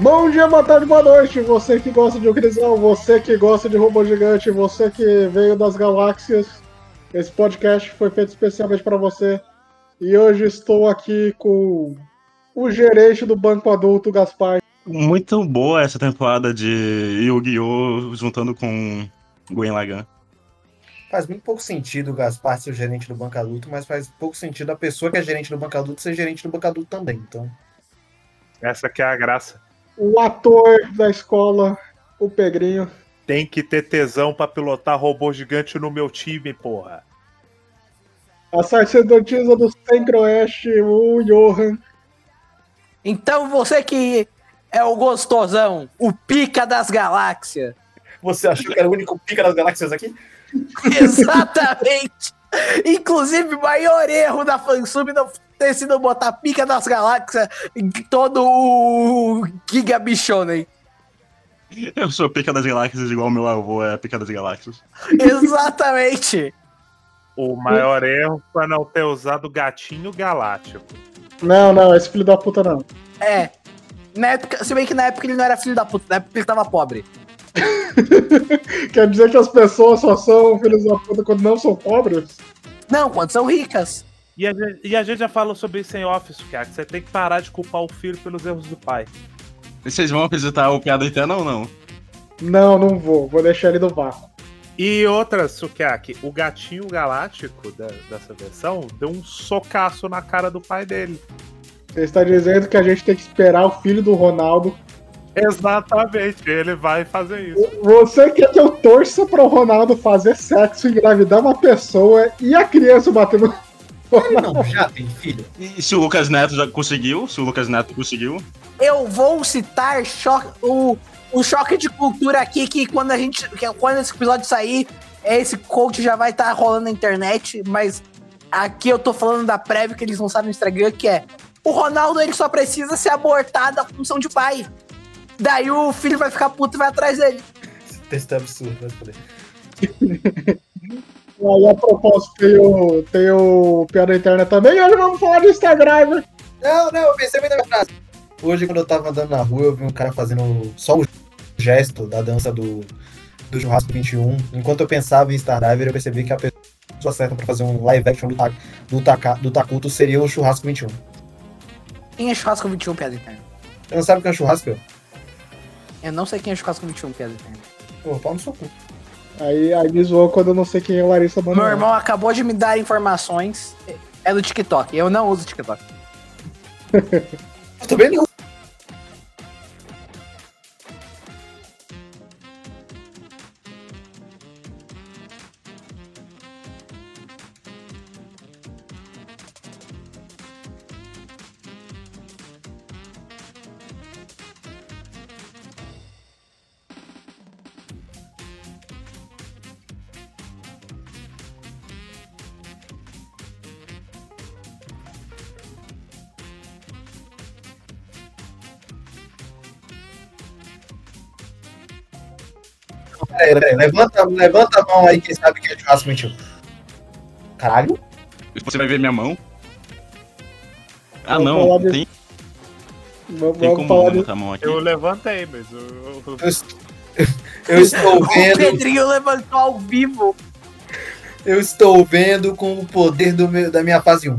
Bom dia, boa tarde, boa noite. Você que gosta de Ocrisão, você que gosta de robô gigante, você que veio das galáxias. Esse podcast foi feito especialmente para você. E hoje estou aqui com o gerente do Banco Adulto, Gaspar. Muito boa essa temporada de Yu-Gi-Oh! juntando com Gwen Lagan. Faz muito pouco sentido o Gaspar ser o gerente do banco adulto, mas faz pouco sentido a pessoa que é gerente do banco adulto ser gerente do banco adulto também. Então, Essa que é a graça. O ator da escola, o Pegrinho. Tem que ter tesão pra pilotar robô gigante no meu time, porra. A sacerdotisa do Centro-Oeste, o Johan. Então você que é o gostosão, o pica das galáxias. você achou que era o único pica das galáxias aqui? Exatamente. Inclusive, o maior erro da fansub não ter sido botar pica das galáxias em todo o Giga Bichonen. Eu sou pica das galáxias, igual meu avô é pica das galáxias. Exatamente. O maior erro foi não ter usado o gatinho galáctico. Não, não, esse filho da puta não. É. Na época, se bem que na época ele não era filho da puta, na época ele tava pobre. Quer dizer que as pessoas só são filhos da puta quando não são pobres? Não, quando são ricas. E a, gente, e a gente já falou sobre isso em Office, cara, que você tem que parar de culpar o filho pelos erros do pai. E vocês vão visitar o Piada Interna ou não? Não, não vou. Vou deixar ele no vácuo. E outra, Sukiaki, o gatinho galáctico da- dessa versão deu um socaço na cara do pai dele. Você está dizendo que a gente tem que esperar o filho do Ronaldo. Exatamente, ele vai fazer isso. Você quer que eu torça para o Ronaldo fazer sexo, engravidar uma pessoa e a criança bater no Ronaldo? Não, já tem filho. E se o Lucas Neto já conseguiu? Se o Lucas Neto conseguiu? Eu vou citar cho- o, o choque de cultura aqui, que quando a gente. Que quando esse episódio sair, esse coach já vai estar rolando na internet, mas aqui eu tô falando da prévia que eles lançaram no Instagram, que é o Ronaldo ele só precisa ser abortado da função de pai. Daí o filho vai ficar puto e vai atrás dele. Esse texto é absurdo, vai poder. Aí a propósito tem o, tem o Piada Interna também. E hoje vamos falar de Instagram. né? Não, não, eu pensei bem na minha frase. Hoje, quando eu tava andando na rua, eu vi um cara fazendo só o gesto da dança do, do churrasco 21. Enquanto eu pensava em Stardiver, eu percebi que a pessoa certa pra fazer um live action do, Ta- do, Taka- do Takuto seria o churrasco 21. Quem é churrasco 21, piada interna? Você não sabe o que é um churrasco? Eu não sei quem é churrasco 21, piada interna. Pô, pau no seu cu. Aí, aí me zoou quando eu não sei quem é Larissa Meu Manoela. irmão acabou de me dar informações. É do TikTok. Eu não uso TikTok. Eu também não. Peraí, peraí, levanta, levanta a mão aí, quem sabe que é churrasco 21. Caralho? Você vai ver minha mão? Ah, Vamos não. falar Tem, Vamos, tem como falar de... botar a mão aqui. Eu levantei, mas eu, eu- Eu, eu estou O vendo, Pedrinho levantou ao vivo. eu estou vendo com o poder do meu, da minha fase 1.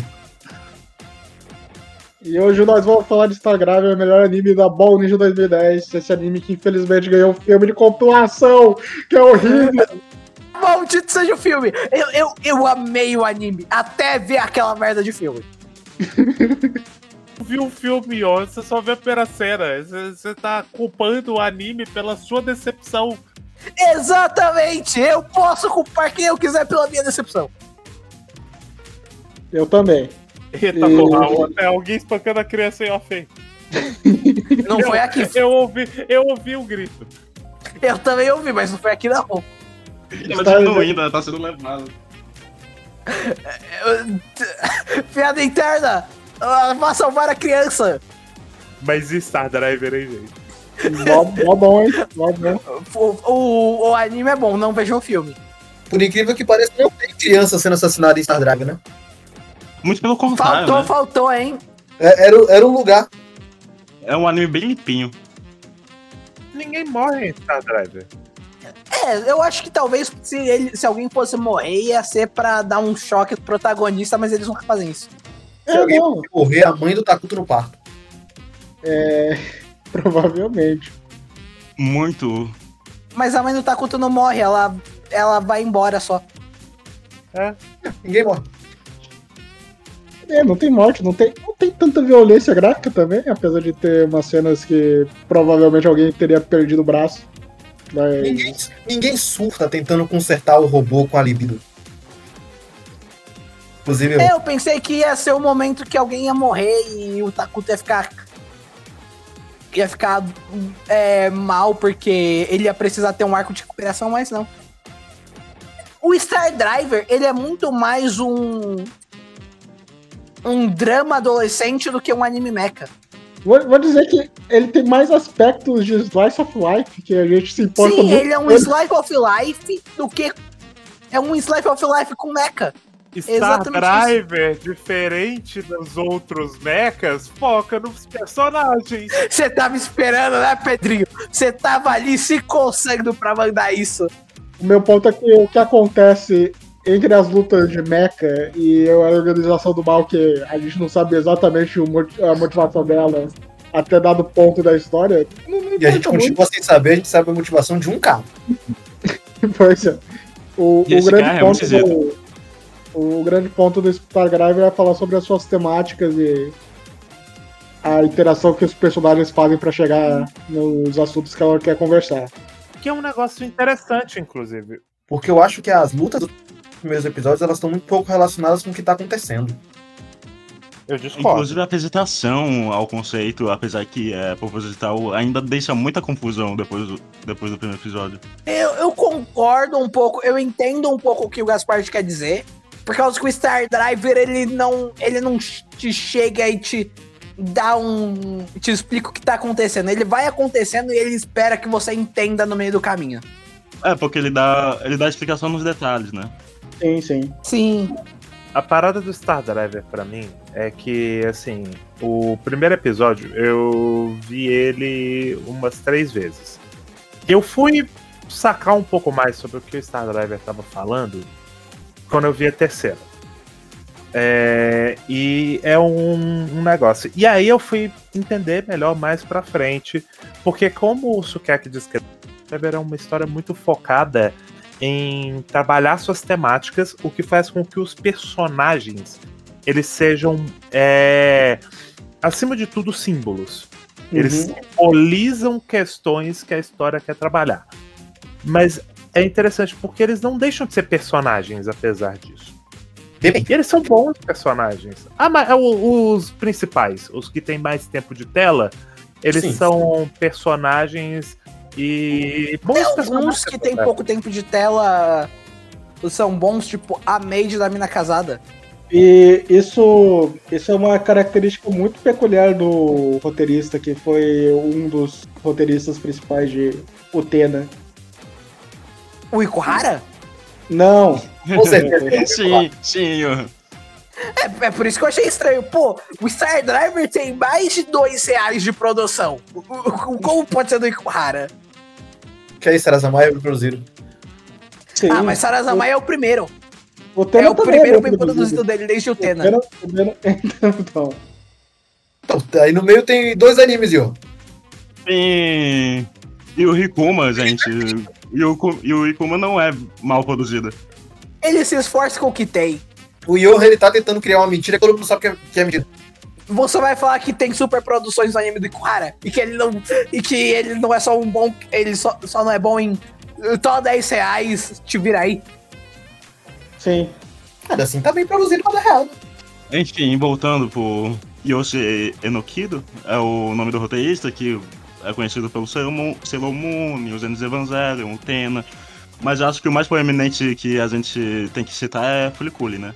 E hoje nós vamos falar de Instagram, o melhor anime da Ball Ninja 2010. Esse anime que infelizmente ganhou um filme de compilação, que é horrível. Maldito seja o filme. Eu, eu, eu amei o anime. Até ver aquela merda de filme. vi um filme ontem, você só vê a primeira cena. Você, você tá culpando o anime pela sua decepção. Exatamente. Eu posso culpar quem eu quiser pela minha decepção. Eu também. Eita E- porra, até alguém espancando a criança em off aí. Não foi aqui. Eu ouvi, eu ouvi um grito. Eu também ouvi, mas não foi aqui não. Ela diminuindo, ela tá sendo levada. Eu- Piada interna. Vá salvar a criança. Mas e Star Driver, hein, gente? Mó, mó bom, hein? Mó bom. O, o, o anime é bom, não vejam o filme. Por incrível que pareça, não tem criança sendo assassinada em Star Drive, né? Muito pelo contrário, Faltou, né? faltou, hein? É- era, o- era um lugar. É um anime bem limpinho. Ninguém morre em Star Driver. É, eu acho que talvez se, ele, se alguém fosse morrer, ia ser pra dar um choque pro protagonista, mas eles nunca fazem isso. Se É, alguém não, morrer, a mãe do Takuto no parto. provavelmente. Muito. Mas a mãe do Takuto não morre, ela, ela vai embora só. Ninguém morre. É, não tem morte, não tem, não tem tanta violência gráfica também, apesar de ter umas cenas que provavelmente alguém teria perdido o braço. Mas Ninguém, ninguém surta tentando consertar o robô com a libido. Inclusive, eu. É, Eu pensei que ia ser o momento que alguém ia morrer e o Takuto ia ficar. ia ficar é, mal porque ele ia precisar ter um arco de recuperação, mas não. O Star Driver, ele é muito mais um. Um drama adolescente do que um anime mecha. vou, vou dizer que ele tem mais aspectos de Slice of Life que a gente se importa Sim, muito. ele é um Slice of Life do que. É um Slice of Life com mecha. Star Exatamente Driver, diferente dos outros mechas, foca nos personagens. Você tava esperando, né, Pedrinho? Você tava ali se coçando pra mandar isso. O meu ponto é que o que acontece entre as lutas de Mecha e a organização do mal, que a gente não sabe exatamente a motivação dela até dado ponto da história, não, não E a gente importa muito. continua sem saber, a gente sabe a motivação de um carro. Pois é. O, o grande cara é ponto muito do, o grande ponto do é falar sobre as suas temáticas e a interação que os personagens fazem pra chegar nos assuntos que ela quer conversar. Que é um negócio interessante, inclusive. Porque eu acho que as lutas primeiros episódios elas estão muito pouco relacionadas com o que tá acontecendo. Eu discordo. Inclusive a apresentação ao conceito, apesar que é proposital, ainda deixa muita confusão depois do, depois do primeiro episódio. Eu, eu concordo um pouco, eu entendo um pouco o que o Gaspar quer dizer. Por causa que o Star Driver, ele não, ele não te chega e te dá um. te explica o que tá acontecendo. Ele vai acontecendo e ele espera que você entenda no meio do caminho. É, porque ele dá, ele dá explicação nos detalhes, né? Sim, sim. Sim. A parada do Star Driver pra mim é que, assim, o primeiro episódio eu vi ele umas três vezes. Eu fui sacar um pouco mais sobre o que o Star Driver tava falando quando eu vi a terceira. É, e é um, um negócio. E aí eu fui entender melhor mais pra frente, porque como o Sukiyaki descreveu, é uma história muito focada em trabalhar suas temáticas, o que faz com que os personagens eles sejam, é, acima de tudo, símbolos. Eles Uhum. simbolizam questões que a história quer trabalhar. Mas é interessante porque eles não deixam de ser personagens, apesar disso. Bem, E eles são bons personagens. Ah, mas é os principais, os que têm mais tempo de tela, eles Sim. são personagens e bons Tem alguns que tem pouco tempo de tela são bons, tipo a Maid da Mina Casada. E isso, isso é uma característica muito peculiar do roteirista, que foi um dos roteiristas principais de Utena. O Ikuhara? Não, com certeza. sim, sim. É, é por isso que eu achei estranho. Pô, o Star Driver tem mais de dois reais de produção. O- o- Como pode ser do Ikuhara? Que aí, Sarazamaya produziram. sim. Ah, mas Sarazamai é o primeiro. o É o primeiro bem bem produzido dele desde o Tena. Utena- Utena- Então, Então, aí no meio tem dois animes, Yo. Sim. E o Rikuma, gente. E o, e o Rikuma não é mal produzido. Ele se esforça com o que tem. O Yo, ele tá tentando criar uma mentira que todo mundo sabe que é, que é mentira. Você vai falar que tem super produções no anime do Ikuhara e que ele não. E que ele não é só um bom. Ele só, só não é bom em. Só 10 reais, te vira aí. sim. Cara, assim tá bem produzido pra dar errado. Enfim, voltando pro Yoshi Enokido, é o nome do roteirista, que é conhecido pelo Sailor Moon, os Anos Evangelion, Tena. Mas acho que o mais proeminente que a gente tem que citar é Fuliculi, né?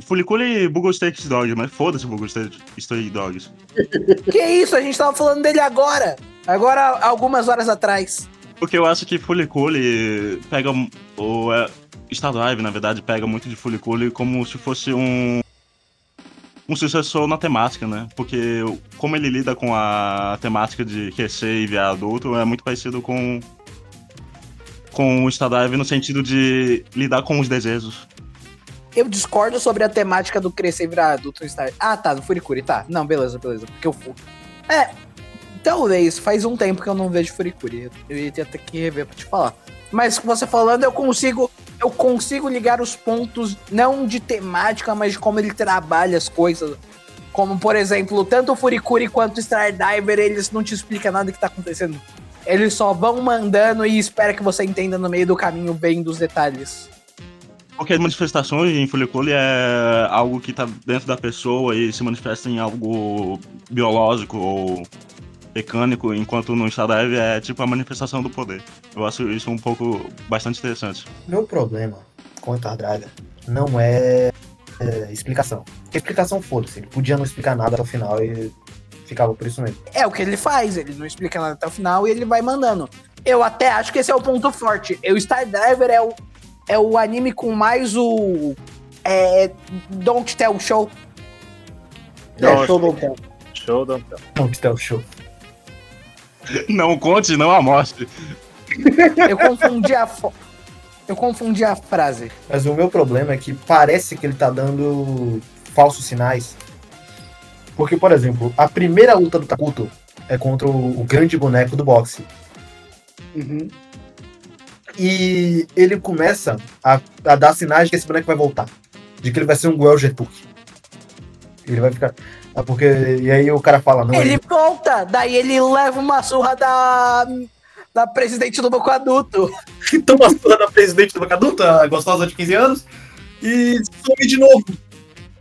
Fuliculi e Google Steak Dogs, mas foda-se Google Steak Dogs. Que isso? A gente tava falando dele agora. Agora, algumas horas atrás. Porque eu acho que Fuliculi pega. O é, Star Drive, na verdade, pega muito de Fuliculi como se fosse um. um sucessor na temática, né? Porque como ele lida com a temática de crescer e virar adulto, é muito parecido com com o Stardrive no sentido de lidar com os desejos. Eu discordo sobre a temática do crescer e virar adulto. Ah, tá, no Furikuri, tá. Não, beleza, beleza. Porque eu fui. É. Talvez, faz um tempo que eu não vejo Furikuri. Eu ia ter que rever pra te falar. Mas você falando, eu consigo. Eu consigo ligar os pontos, não de temática, mas de como ele trabalha as coisas. Como, por exemplo, tanto o Furikuri quanto o Stardiver, eles não te explicam nada que tá acontecendo. Eles só vão mandando e espera que você entenda no meio do caminho bem dos detalhes. Porque as manifestações em Fuliculi é algo que tá dentro da pessoa e se manifesta em algo biológico ou mecânico, enquanto no Stardrive é tipo a manifestação do poder. Eu acho isso um pouco bastante interessante. Meu problema com o Stardriver não é, é explicação. Porque explicação foda-se, ele podia não explicar nada até o final e ficava por isso mesmo. É o que ele faz, ele não explica nada até o final e ele vai mandando. Eu até acho que esse é o ponto forte. O Stardriver é o, é o anime com mais o. É. Don't Tell Show. É, show do tempo. Show don't tell. Tá o show. Não conte, não a mostre. Eu confundi a. fo- Eu confundi a frase. Mas o meu problema é que parece que ele tá dando falsos sinais. Porque, por exemplo, a primeira luta do Takuto é contra o, o grande boneco do boxe. Uhum. E ele começa a, a dar sinais de que esse boneco vai voltar. De que ele vai ser um Guel Getuk. Ele vai ficar. Ah, porque. E aí o cara fala, não. Ele ele- volta, daí ele leva uma surra da. Da presidente do Boco Adulto. que toma a surra da presidente do Bacaduta, a gostosa de 15 anos, e some de novo.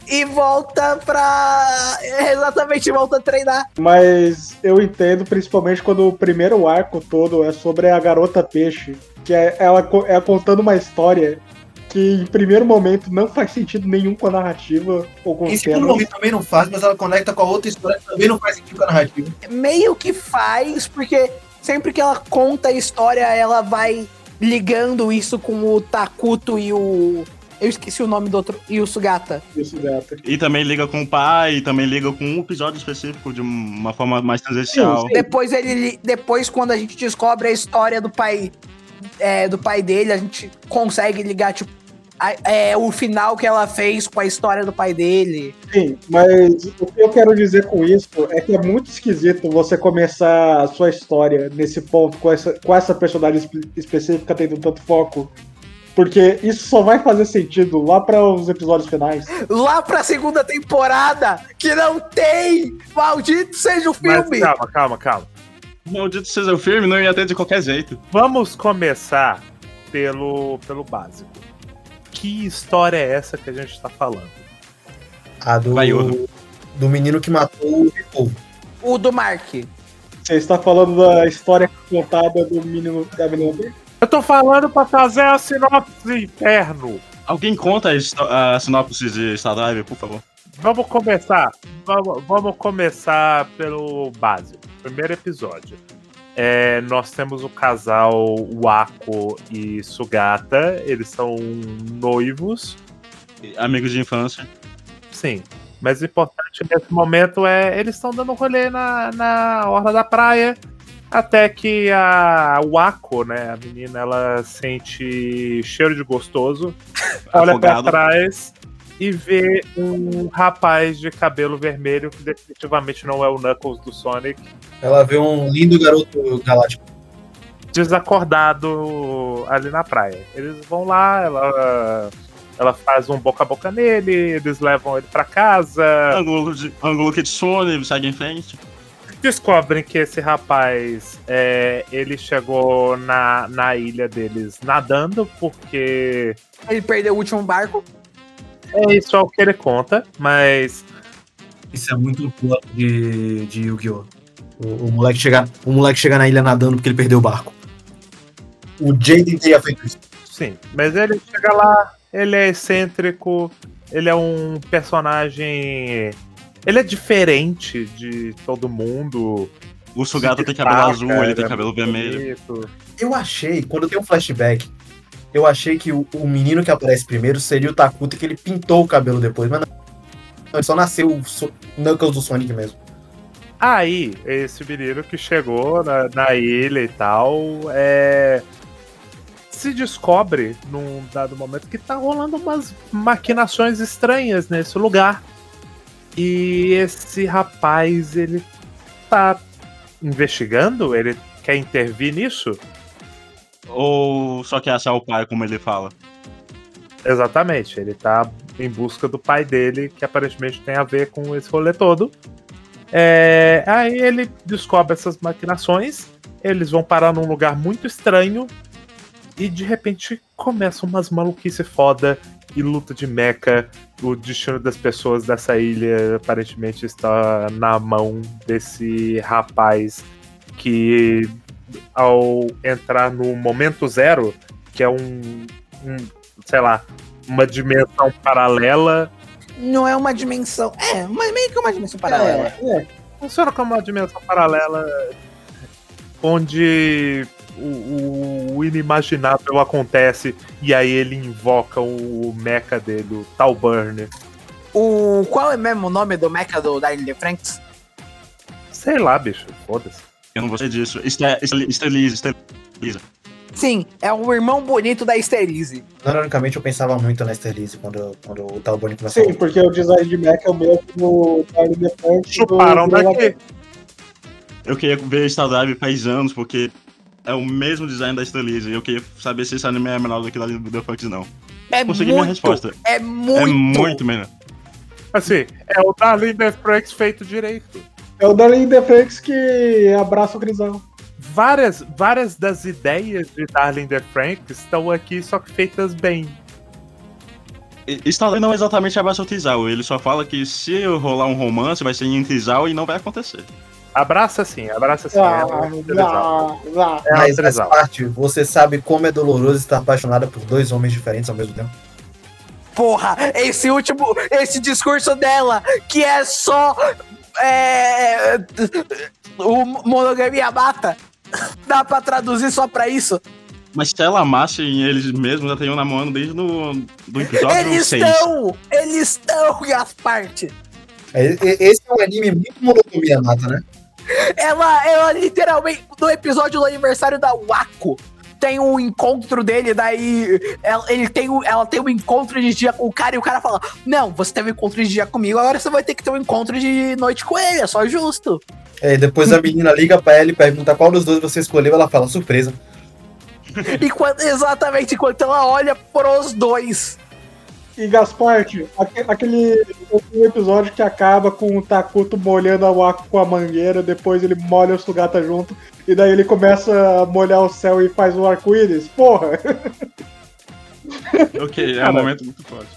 E volta pra. Exatamente, volta a treinar. Mas eu entendo, principalmente quando o primeiro arco todo é sobre a garota peixe, que é ela é contando uma história que em primeiro momento não faz sentido nenhum com a narrativa ou com Em os segundo momento também não faz, mas ela conecta com a outra história que também não faz sentido com a narrativa. meio que faz, porque sempre que ela conta a história, ela vai ligando isso com o Takuto e o. Eu esqueci o nome do outro. E o Sugata. Isso, gata. E também liga com o pai, e também liga com um episódio específico de uma forma mais. Sim, sim. Depois ele. Depois, quando a gente descobre a história do pai. É, do pai dele, a gente consegue ligar, tipo. a- é, o final que ela fez com a história do pai dele. Sim, mas o que eu quero dizer com isso é que é muito esquisito você começar a sua história nesse ponto, com essa, com essa personagem espe- específica tendo tanto foco. Porque isso só vai fazer sentido lá para os episódios finais. Lá pra segunda temporada, que não tem! Maldito seja o Mas filme! calma, calma, calma. Maldito seja o filme, não ia ter de qualquer jeito. Vamos começar pelo, pelo básico. Que história é essa que a gente tá falando? A do, Vai, do menino que matou o povo. O do Mark. Você está falando da história contada do menino da menina. Eu tô falando pra fazer a sinopse inferno. Alguém conta a, a sinopse de Stardrive, por favor? Vamos começar. Vamos, vamos começar pelo básico. Primeiro episódio. É, nós temos o casal Wako e Sugata. Eles são noivos. Amigos de infância. Sim. Mas o importante nesse momento é eles estão dando rolê na, na orla da praia. Até que a Wako, né, a menina, ela sente cheiro de gostoso, olha pra Afogado. trás e vê um rapaz de cabelo vermelho que definitivamente não é o Knuckles do Sonic, Ela vê um lindo garoto galáctico. desacordado ali na praia. Eles vão lá, ela, ela faz um boca a boca nele, eles levam ele pra casa. Ângulo, de, ângulo Kitsune, segue em frente. descobrem que esse rapaz é, ele chegou na, na ilha deles nadando porque Ele perdeu o último barco. É isso é o que ele conta, mas Isso é muito plot de, de Yu-Gi-Oh! O, o moleque chegar, o moleque chegar na ilha nadando porque ele perdeu o barco. O Jaden teria feito isso. sim, mas ele chega lá, ele é excêntrico, ele é um personagem ele é diferente de todo mundo. O Sugata tem cabelo azul, ele tem é cabelo vermelho. Eu achei, quando tem um flashback, eu achei que o, o menino que aparece primeiro seria o Takuta que ele pintou o cabelo depois, mas não. Só nasceu o so Knuckles do Sonic mesmo. Aí, esse menino que chegou na, na ilha e tal, é, se descobre num dado momento que tá rolando umas maquinações estranhas nesse lugar. E esse rapaz, ele tá investigando? Ele quer intervir nisso? Ou só quer achar o pai, como ele fala? Exatamente, ele tá em busca do pai dele, que aparentemente tem a ver com esse rolê todo. É, aí ele descobre essas maquinações, eles vão parar num lugar muito estranho e de repente começam umas maluquice foda e luta de mecha. O destino das pessoas dessa ilha aparentemente está na mão desse rapaz que ao entrar no momento zero, que é um, um sei lá, uma dimensão paralela. Não é uma dimensão. É, mas meio que uma dimensão paralela. É, é. Funciona como uma dimensão paralela onde o, o- inimaginável acontece e aí ele invoca o mecha dele, o Tal Burner. O, qual é mesmo o nome do mecha do Darling the Franks? Sei lá, bicho, foda-se. Eu não gostei disso. Esteriliza. Sim, é o irmão bonito da Sterilize. Ironicamente, eu pensava muito na Sterilize quando, quando o Talbot começou. Sim, porque o design de Mac é o mesmo do Franks. Chuparam do- daqui. Eu queria ver Star Drive faz anos, porque é o mesmo design da Esterilize. E eu queria saber se esse anime é menor do que o da The Fox, não. É Consegui muito, minha resposta. É muito. É muito melhor. Assim, é o Darling Death Franks feito direito. É o Darling the Franks que abraça o Grisão. Várias, várias das ideias de Darling the Franks estão aqui, só que feitas bem. Drive não exatamente abraça o Tizal. Ele só fala que se rolar um romance, vai ser em Tizal e não vai acontecer. Abraça sim, abraça sim. Ah, é ah, ah. É Mas essa parte, você sabe como é doloroso estar apaixonada por dois homens diferentes ao mesmo tempo? Porra, esse último, esse discurso dela, que é só. É. O monogamia mata. Dá pra traduzir só pra isso? Mas se ela amasse eles mesmos, já teriam namorando desde no, do episódio Eles 6. estão! Eles estão, Gasparte! É, e- Esse é um anime muito monogamia mata, né? Ela, ela literalmente, no episódio do aniversário da Wako, tem um encontro dele, daí ela, ele tem, um- ela tem um encontro de dia com o cara e o cara fala: Não, você teve um encontro de dia comigo, agora você vai ter que ter um encontro de noite com ele, é só justo. É, depois a menina liga pra ela e pergunta qual dos dois você escolheu, ela fala, surpresa. E quando- exatamente enquanto ela olha pros dois. E Gasparte, aque- aquele aquele episódio que acaba com o Takuto molhando a Wako com a mangueira, depois ele molha o Sugata junto, e daí ele começa a molhar o céu e faz o arco-íris. Porra! Ok, é um momento muito forte.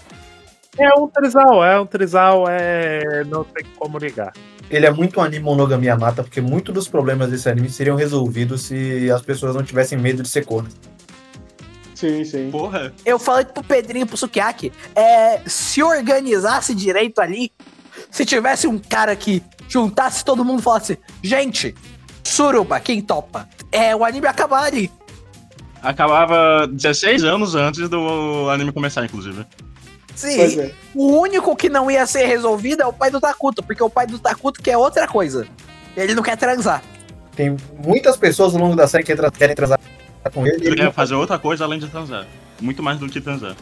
É um trisal, é um trisal, é. Não tem como ligar. Ele é muito um anime monogamia mata, porque muitos dos problemas desse anime seriam resolvidos se as pessoas não tivessem medo de ser cornas. Sim, sim. Porra, Eu falei pro Pedrinho e pro Sukiyaki, é, se organizasse direito ali, se tivesse um cara que juntasse todo mundo e falasse, gente, suruba, quem topa? É, o anime acabar ali. acabava 16 anos antes do anime começar, inclusive. Sim. É. O único que não ia ser resolvido é o pai do Takuto, porque o pai do Takuto quer outra coisa. Ele não quer transar. Tem muitas pessoas ao longo da série que querem transar com ele. Ele ele quer fazer outra coisa além de transar. Muito mais do que transar.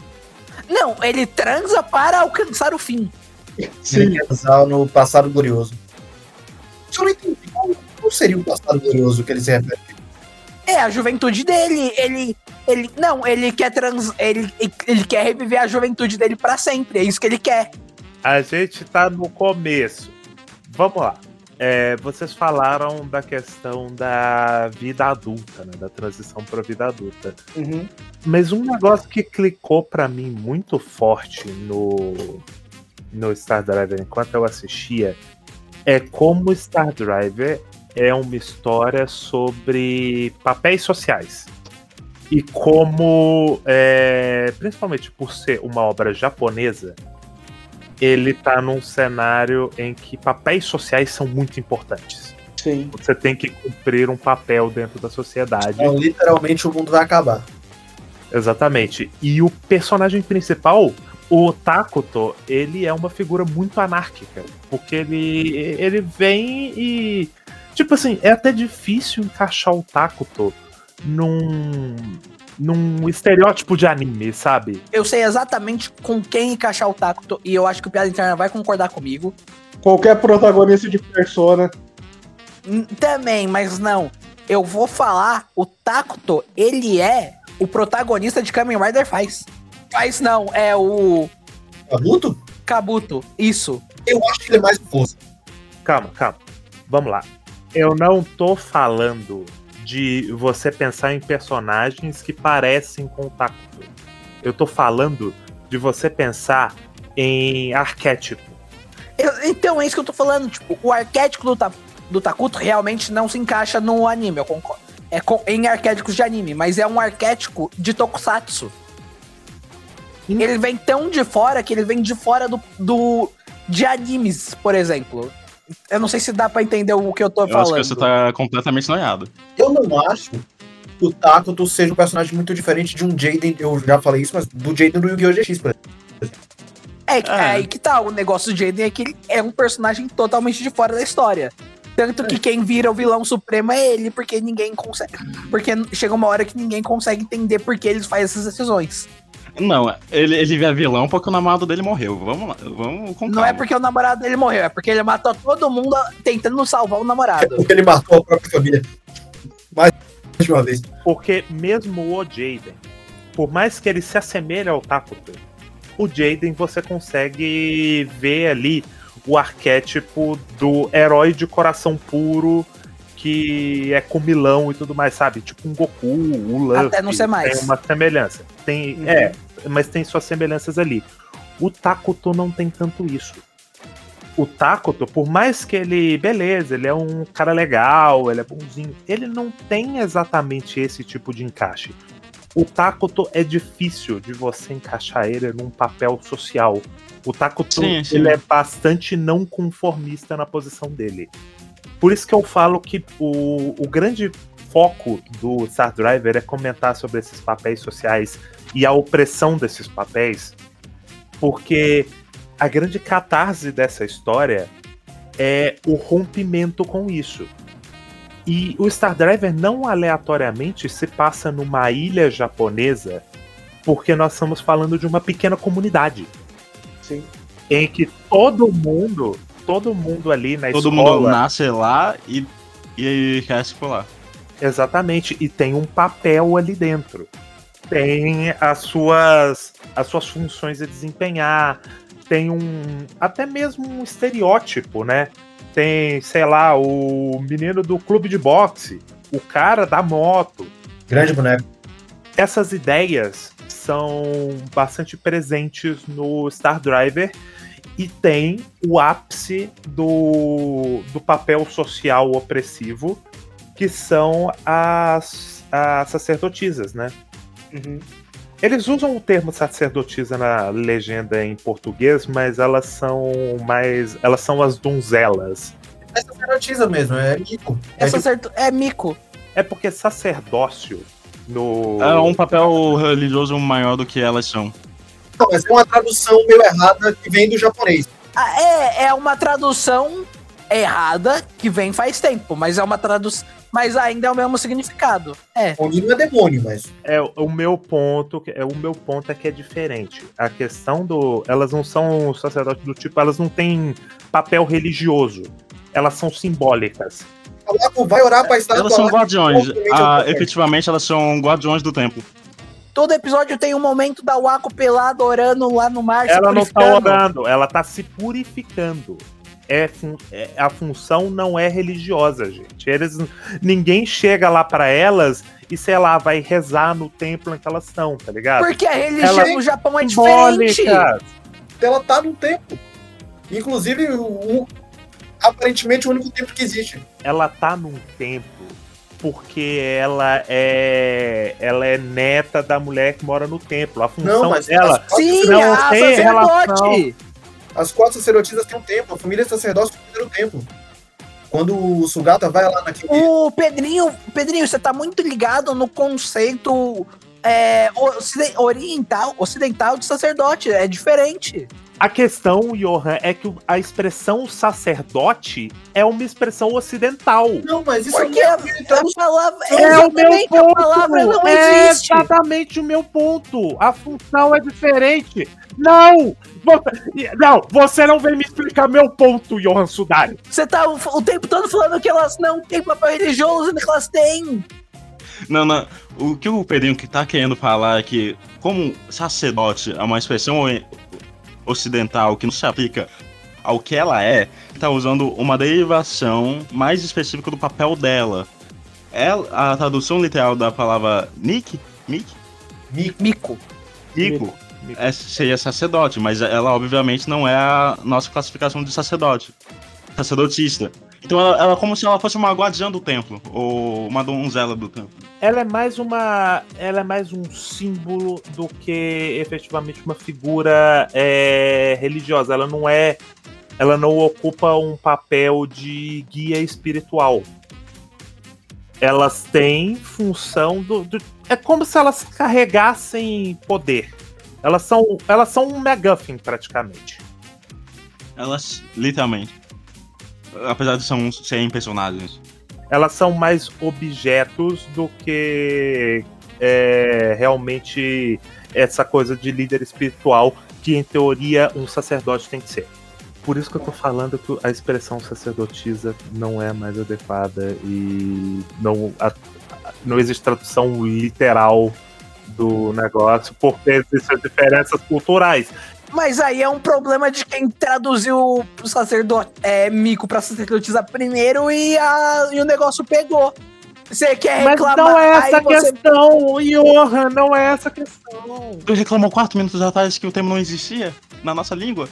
Não, ele transa para alcançar o fim. ele Sim. quer transar no passado glorioso. Só não entendi qual, seria o passado glorioso que ele se refere. É a juventude dele. Ele. Ele. Não, ele quer trans. Ele, ele quer reviver a juventude dele pra sempre. É isso que ele quer. A gente tá no começo. Vamos lá. É, vocês falaram da questão da vida adulta, né? Da transição pra vida adulta. Uhum. Mas um negócio que clicou pra mim muito forte no, no Star Driver enquanto eu assistia é como Star Driver é uma história sobre papéis sociais. E como, é, principalmente por ser uma obra japonesa, ele tá num cenário em que papéis sociais são muito importantes. Sim. Você tem que cumprir um papel dentro da sociedade. Então, literalmente, o mundo vai acabar. Exatamente. E o personagem principal, o Takuto, ele é uma figura muito anárquica. Porque ele, ele vem e. Tipo assim, é até difícil encaixar o Takuto num. Num estereótipo de anime, sabe? Eu sei exatamente com quem encaixar o Takuto e eu acho que o Piada Interna vai concordar comigo. Qualquer protagonista de Persona. Hum, Também, mas não. Eu vou falar, o Takuto, ele é o protagonista de Kamen Rider faz. Faz não, é o Kabuto? Kabuto. Isso. Eu acho que ele é mais força. Calma, calma. Vamos lá. Eu não tô falando de você pensar em personagens que parecem com o Takuto. Eu tô falando de você pensar em arquétipo. Eu- então, é isso que eu tô falando. Tipo, o arquétipo do, Ta- do Takuto realmente não se encaixa no anime, eu concordo. É com- em arquétipos de anime, mas é um arquétipo de tokusatsu. Ele vem tão de fora que ele vem de fora do, do de animes, por exemplo. Eu não sei se dá pra entender o que eu tô Eu falando. acho que você tá completamente noiado. Eu não acho que o Takuto seja um personagem muito diferente de um Jaden, eu já falei isso, mas do Jaden do Yu-Gi-Oh! GX, por exemplo. É, que- É. é aí que tá. O negócio do Jaden é que ele é um personagem totalmente de fora da história. Tanto que quem vira o vilão supremo é ele, porque ninguém consegue. Porque chega uma hora que ninguém consegue entender por que eles fazem essas decisões. Não, ele, ele é vilão porque o namorado dele morreu. Vamos lá, vamos com Não é porque o namorado dele morreu, é porque ele matou todo mundo tentando salvar o namorado. Porque ele matou a própria família. Mais de uma vez. Porque mesmo o Jaden, por mais que ele se assemelhe ao Takuto, o Jaden você consegue ver ali o arquétipo do herói de coração puro que é comilão e tudo mais, sabe? Tipo um Goku, o Luffy. Até não ser mais. Tem uma semelhança. Tem, É, mas tem suas semelhanças ali. O Takuto não tem tanto isso. O Takuto, por mais que ele, beleza, ele é um cara legal, ele é bonzinho, ele não tem exatamente esse tipo de encaixe. O Takuto é difícil de você encaixar ele num papel social. O Takuto Sim, sim. ele é bastante não conformista na posição dele. Por isso que eu falo que o, o grande foco do Star Driver é comentar sobre esses papéis sociais e a opressão desses papéis, porque a grande catarse dessa história é o rompimento com isso. E o Star Driver não aleatoriamente se passa numa ilha japonesa, porque nós estamos falando de uma pequena comunidade Sim. em que todo mundo, todo mundo ali na Todo escola, mundo nasce lá e, e cresce por lá. Exatamente, e tem um papel ali dentro. Tem as suas as suas funções a desempenhar, tem um até mesmo um estereótipo, né? Tem, sei lá, o menino do clube de boxe, o cara da moto. Grande boneco. Essas ideias são bastante presentes no Star Driver e tem o ápice do, do papel social opressivo, que são as, as sacerdotisas, né? Uhum. Eles usam o termo sacerdotisa na legenda em português, mas elas são mais. Elas são as donzelas. É sacerdotisa mesmo, é Nico. É tipo, certo... é mico. É porque sacerdócio no. É um papel religioso maior do que elas são. Não, mas é uma tradução meio errada que vem do japonês. Ah, é, é uma tradução errada que vem faz tempo, mas é uma tradução. Mas ainda é o mesmo significado. É. Oni não é demônio, mas. É o meu ponto, é o meu ponto é que é diferente. A questão do, elas não são sacerdotes do tipo, elas não têm papel religioso. Elas são simbólicas. Vai orar pra estar Elas são guardiões. Obviamente, Ah, efetivamente, elas são guardiões do templo. Todo episódio tem um momento da Wako pelado orando lá no mar. se Ela não tá orando, ela tá se purificando. É, é- a função não é religiosa, gente. Eles, ninguém chega lá pra elas e, sei lá, vai rezar no templo em que elas estão, tá ligado? Porque a religião Ela- no Japão é diferente. Ela tá num templo. Inclusive, o, o- aparentemente o único templo que existe. ela tá num templo porque ela é ela é neta da mulher que mora no templo. A função Não, mas dela as, Sim, Não a tem sacerdote. as quatro sacerdotisas têm um templo. A família sacerdócio tem um templo. Quando o Sugata vai lá naquele. O Pedrinho, Pedrinho, você tá muito ligado no conceito é, oriental, ocidental de sacerdote. É diferente. A questão, Johan, é que a expressão sacerdote é uma expressão ocidental. Não, mas isso Porque é a, muito- a palavra. É o meu exatamente, ponto. a palavra não é existe. exatamente o meu ponto. A função é diferente. Não! Você, não, você não vem me explicar meu ponto, Johan Sudari. Você tá o, o tempo todo falando que elas não têm papel religioso, que elas têm. Não, não. O que o Pedrinho que tá querendo falar é que, como sacerdote é uma expressão ocidental que não se aplica ao que ela é, tá usando uma derivação mais específica do papel dela. Ela, a tradução literal da palavra Nick, Nick, Mico. Mico. Nico, Mico. é, seria sacerdote, mas ela obviamente não é a nossa classificação de sacerdote. Sacerdotista. Então ela, ela é como se ela fosse uma guardiã do templo, ou uma donzela do templo. Ela é mais uma. Ela é mais um símbolo do que efetivamente uma figura é, religiosa. Ela não é. Ela não ocupa um papel de guia espiritual. Elas têm função do. do- é como se elas carregassem poder. Elas são, elas são um MacGuffin, praticamente. Elas, literalmente. Apesar de são, serem personagens. elas são mais objetos do que é, realmente essa coisa de líder espiritual que, em teoria, um sacerdote tem que ser. Por isso que eu tô falando que a expressão sacerdotisa não é mais adequada e não, a- não existe tradução literal do negócio por essas diferenças culturais. Mas aí é um problema de quem traduziu o sacerdote é, mico pra sacerdotisa primeiro e, a, e o negócio pegou. Você quer Mas reclamar? não é essa a você- questão, Johan, não é essa a questão. Tu reclamou quatro minutos atrás que o termo não existia na nossa língua?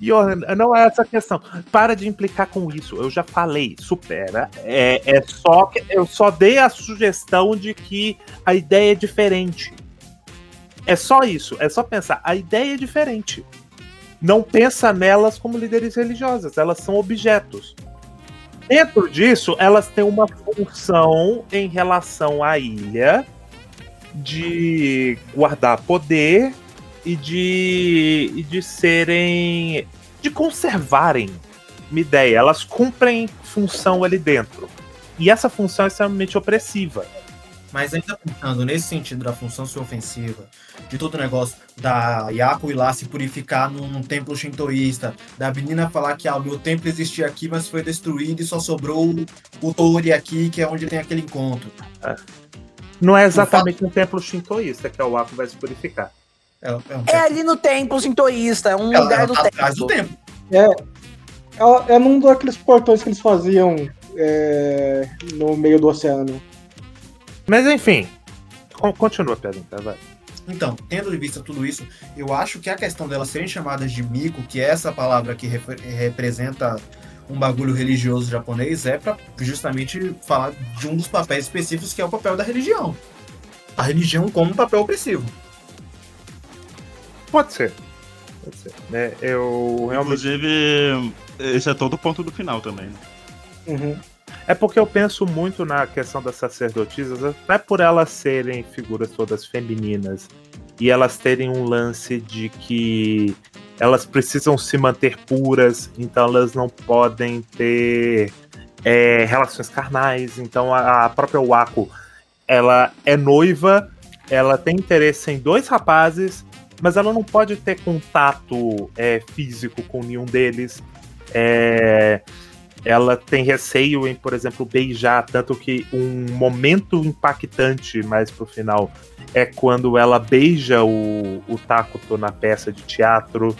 Johan, não é essa a questão. Para de implicar com isso. Eu já falei, supera. É, é só que eu só dei a sugestão de que a ideia é diferente. É só isso. É só pensar. A ideia é diferente. Não pensa nelas como líderes religiosas. Elas são objetos. Dentro disso, elas têm uma função em relação à ilha de guardar poder e de, e de serem. de conservarem uma ideia. Elas cumprem função ali dentro. E essa função é extremamente opressiva. Mas ainda pensando nesse sentido da função ser ofensiva, de todo o negócio da Yaku ir lá se purificar num, num templo shintoísta, da menina falar que ah, o meu templo existia aqui, mas foi destruído e só sobrou o, o Tori aqui, que é onde tem aquele encontro. Não é exatamente um templo shintoísta que o Aku vai se purificar. É, é um É ali no templo sintoísta, é um ela, lugar ela do tá templo. atrás do templo. É, é num daqueles portões que eles faziam é, no meio do oceano. Mas enfim, con- continua a pergunta, vai. Então, tendo em vista tudo isso, eu acho que a questão delas serem chamadas de Miko, que é essa palavra que representa um bagulho religioso japonês, é para justamente falar de um dos papéis específicos que é o papel da religião. A religião como um papel opressivo. Pode ser. Pode ser. né? eu realmente. Inclusive, esse é todo o ponto do final também. né? Uhum. É porque eu penso muito na questão das sacerdotisas, até por elas serem figuras todas femininas e elas terem um lance de que elas precisam se manter puras, então elas não podem ter é, relações carnais. Então a, a própria Wako, ela é noiva, ela tem interesse em dois rapazes, mas ela não pode ter contato é, físico com nenhum deles. É, ela tem receio em, por exemplo, beijar, tanto que um momento impactante mais pro final é quando ela beija o, o Takuto na peça de teatro.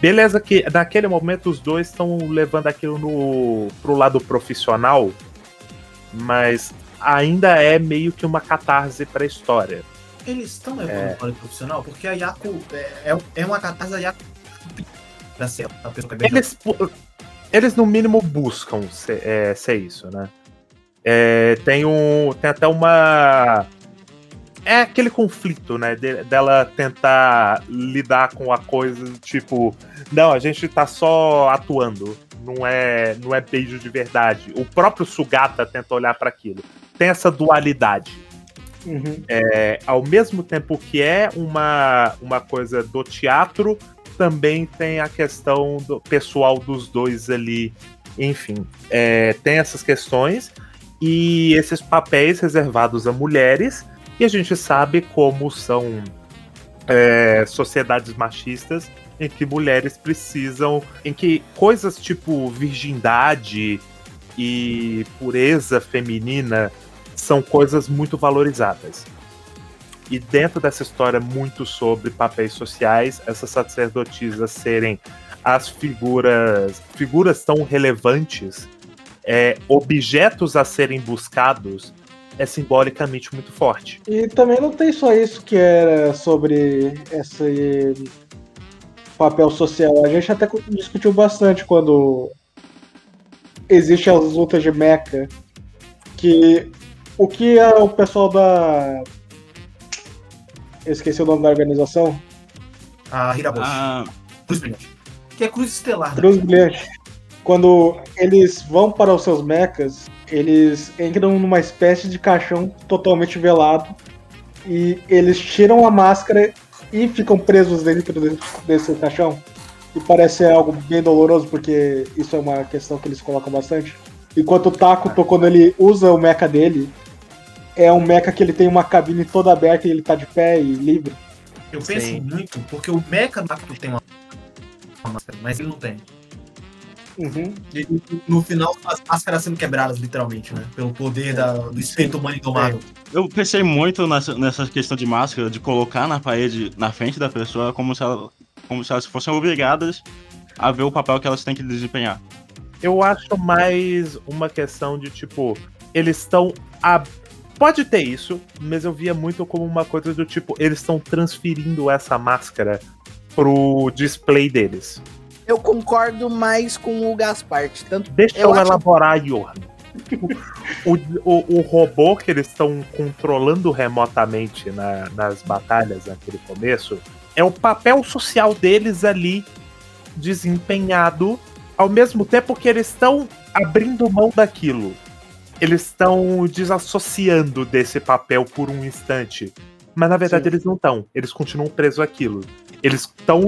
Beleza que naquele momento os dois estão levando aquilo no, pro lado profissional, mas ainda é meio que uma catarse pra história. Eles estão levando para o profissional porque a Yaku é, é, é uma catarse da Yaku a pessoa que é Eles, eles no mínimo buscam ser, é, ser isso, né? É, tem um. Tem até uma. É aquele conflito, né? de- dela tentar lidar com a coisa, tipo, não, a gente tá só atuando. Não é, não é beijo de verdade. O próprio Sugata tenta olhar para aquilo. Tem essa dualidade. Uhum. É, ao mesmo tempo que é uma, uma coisa do teatro, também tem a questão do pessoal dos dois ali. Enfim, é, tem essas questões e esses papéis reservados a mulheres, e a gente sabe como são é, sociedades machistas em que mulheres precisam, em que coisas tipo virgindade e pureza feminina são coisas muito valorizadas. E dentro dessa história muito sobre papéis sociais, essas sacerdotisas serem as figuras, figuras tão relevantes, é, objetos a serem buscados, é simbolicamente muito forte. E também não tem só isso que era sobre esse papel social. A gente até discutiu bastante quando existe as lutas de mecha, que o que o pessoal da eu esqueci o nome da organização. A Hiraboshi. Ah, Cruz Brilhante. Que é Cruz Estelar. né? Cruz Brilhante. Quando eles vão para os seus mechas, eles entram numa espécie de caixão totalmente velado e eles tiram a máscara e ficam presos dentro desse- desse caixão. E parece ser algo bem doloroso, porque isso é uma questão que eles colocam bastante. Enquanto o Takuto, quando ele usa o mecha dele, é um mecha que ele tem uma cabine toda aberta e ele tá de pé e livre. Eu penso Sim. muito, porque o Mecha do Takuto tem uma máscara, mas ele não tem. Uhum. E no final, as máscaras sendo quebradas, literalmente, né? Pelo poder da- do espírito humano indomável. eu pensei muito nessa, nessa questão de máscara, de colocar na parede, na frente da pessoa, como se, ela, como se elas fossem obrigadas a ver o papel que elas têm que desempenhar. Eu acho mais uma questão de tipo, eles estão. A... Pode ter isso, mas eu via muito como uma coisa do tipo, eles estão transferindo essa máscara pro display deles. Eu concordo mais com o Gaspar. Tanto Deixa Eu eu, acho- elaborar, Johan. O, o, o robô que eles estão controlando remotamente na- nas batalhas naquele começo é o papel social deles ali desempenhado, ao mesmo tempo que eles estão abrindo mão daquilo. Eles estão desassociando desse papel por um instante. Mas na verdade Sim. eles não estão. Eles continuam presos àquilo. Eles estão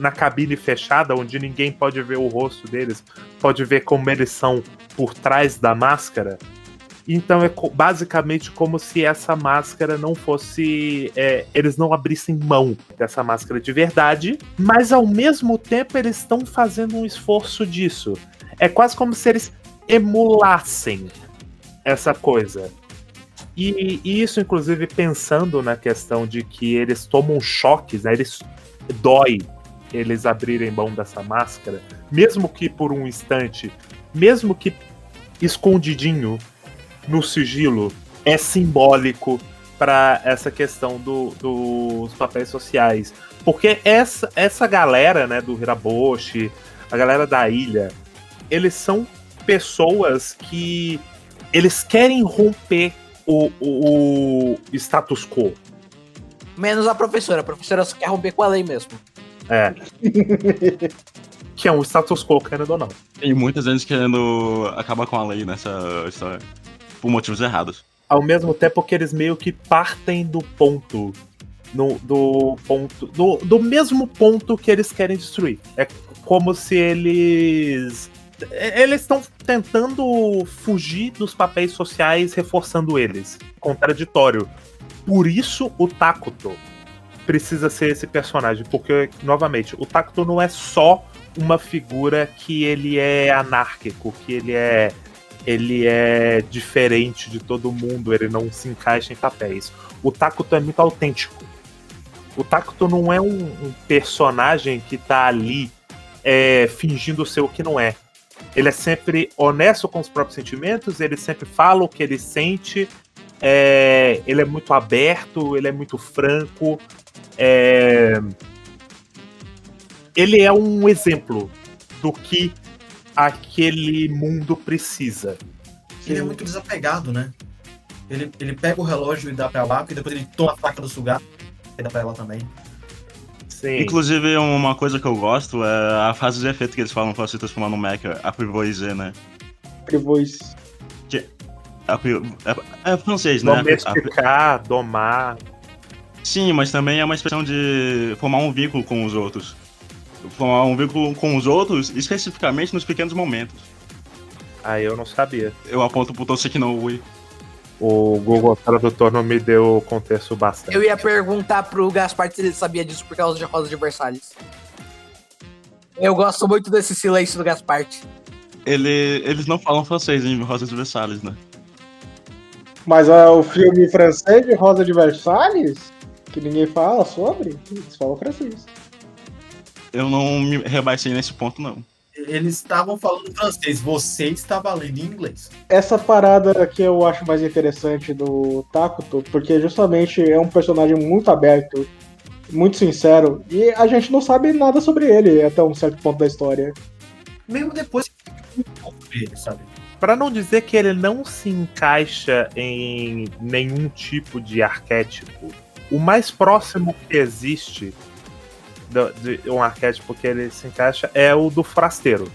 na cabine fechada, onde ninguém pode ver o rosto deles, pode ver como eles são por trás da máscara. Então é basicamente como se essa máscara não fosse. é, eles não abrissem mão dessa máscara de verdade, mas ao mesmo tempo eles estão fazendo um esforço disso. É quase como se eles emulassem essa coisa. E, e isso, inclusive, pensando na questão de que eles tomam choques, né? Eles dói eles abrirem mão dessa máscara, mesmo que por um instante, mesmo que escondidinho no sigilo, é simbólico para essa questão do- dos papéis sociais. Porque essa, essa galera, né, do Hiraboshi, a galera da ilha, eles são pessoas que eles querem romper o, o- o status quo. menos a professora. A professora só quer romper com a lei mesmo. É. que é um status quo, querendo ou não. E muita gente querendo acabar com a lei nessa história. Por motivos errados. Ao mesmo tempo que eles meio que partem do ponto. No, do ponto. Do, do mesmo ponto que eles querem destruir. É como se eles. Eles estão tentando fugir dos papéis sociais, reforçando eles. Contraditório. Por isso o Takuto precisa ser esse personagem. Porque, novamente, o Takuto não é só uma figura que ele é anárquico, que ele é ele é diferente de todo mundo, ele não se encaixa em papéis. O Takuto é muito autêntico. O Takuto não é um, um personagem que tá ali é, fingindo ser o que não é. Ele é sempre honesto com os próprios sentimentos, ele sempre fala o que ele sente, é, ele é muito aberto, ele é muito franco. é, Ele é um exemplo do que aquele mundo precisa. Ele é muito desapegado, né? Ele, ele pega o relógio e dá pra Baco e depois ele toma a faca do sugar e dá pra ela também. Sim. Inclusive, uma coisa que eu gosto é a frase de efeito que eles falam pra se transformar no mecha, a Privoiser, né? Privois. a pri- é, é francês, né? A- Domesticar, domar. sim, mas também é uma expressão de formar um vínculo com os outros. Formar um vínculo com os outros, especificamente nos pequenos momentos. Aí eu não sabia. Eu aponto pro Toseki no Ui. O Google Tradutor não me deu contexto bastante. Eu ia perguntar pro Gaspar se ele sabia disso por causa de Rosa de Versalhes. Eu gosto muito desse silêncio do Gaspar. Ele, eles não falam francês em Rosas de Versalhes, né? Mas ah, o filme francês de Rosa de Versalhes, que ninguém fala sobre, eles falam francês. Eu não me rebaixei nesse ponto, não. Eles estavam falando francês, você estava lendo em inglês. Essa parada que eu acho mais interessante do Takuto, porque justamente é um personagem muito aberto, muito sincero, e a gente não sabe nada sobre ele até um certo ponto da história. Mesmo depois dele, sabe? Pra não dizer que ele não se encaixa em nenhum tipo de arquétipo, o mais próximo que existe do- de um arquétipo que ele se encaixa é o do forasteiro.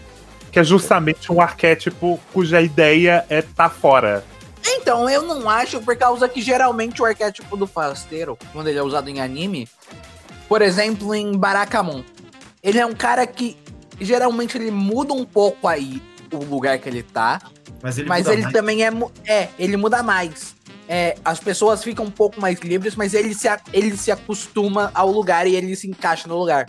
Que é justamente um arquétipo cuja ideia é tá fora. Então, eu não acho, por causa que geralmente o arquétipo do fasteiro, quando ele é usado em anime, por exemplo, em Barakamon, ele é um cara que geralmente ele muda um pouco aí o lugar que ele tá, Mas ele, mas muda ele mais. também é, mu- é, ele muda mais. É, as pessoas ficam um pouco mais livres, mas ele se, ele se acostuma ao lugar e ele se encaixa no lugar.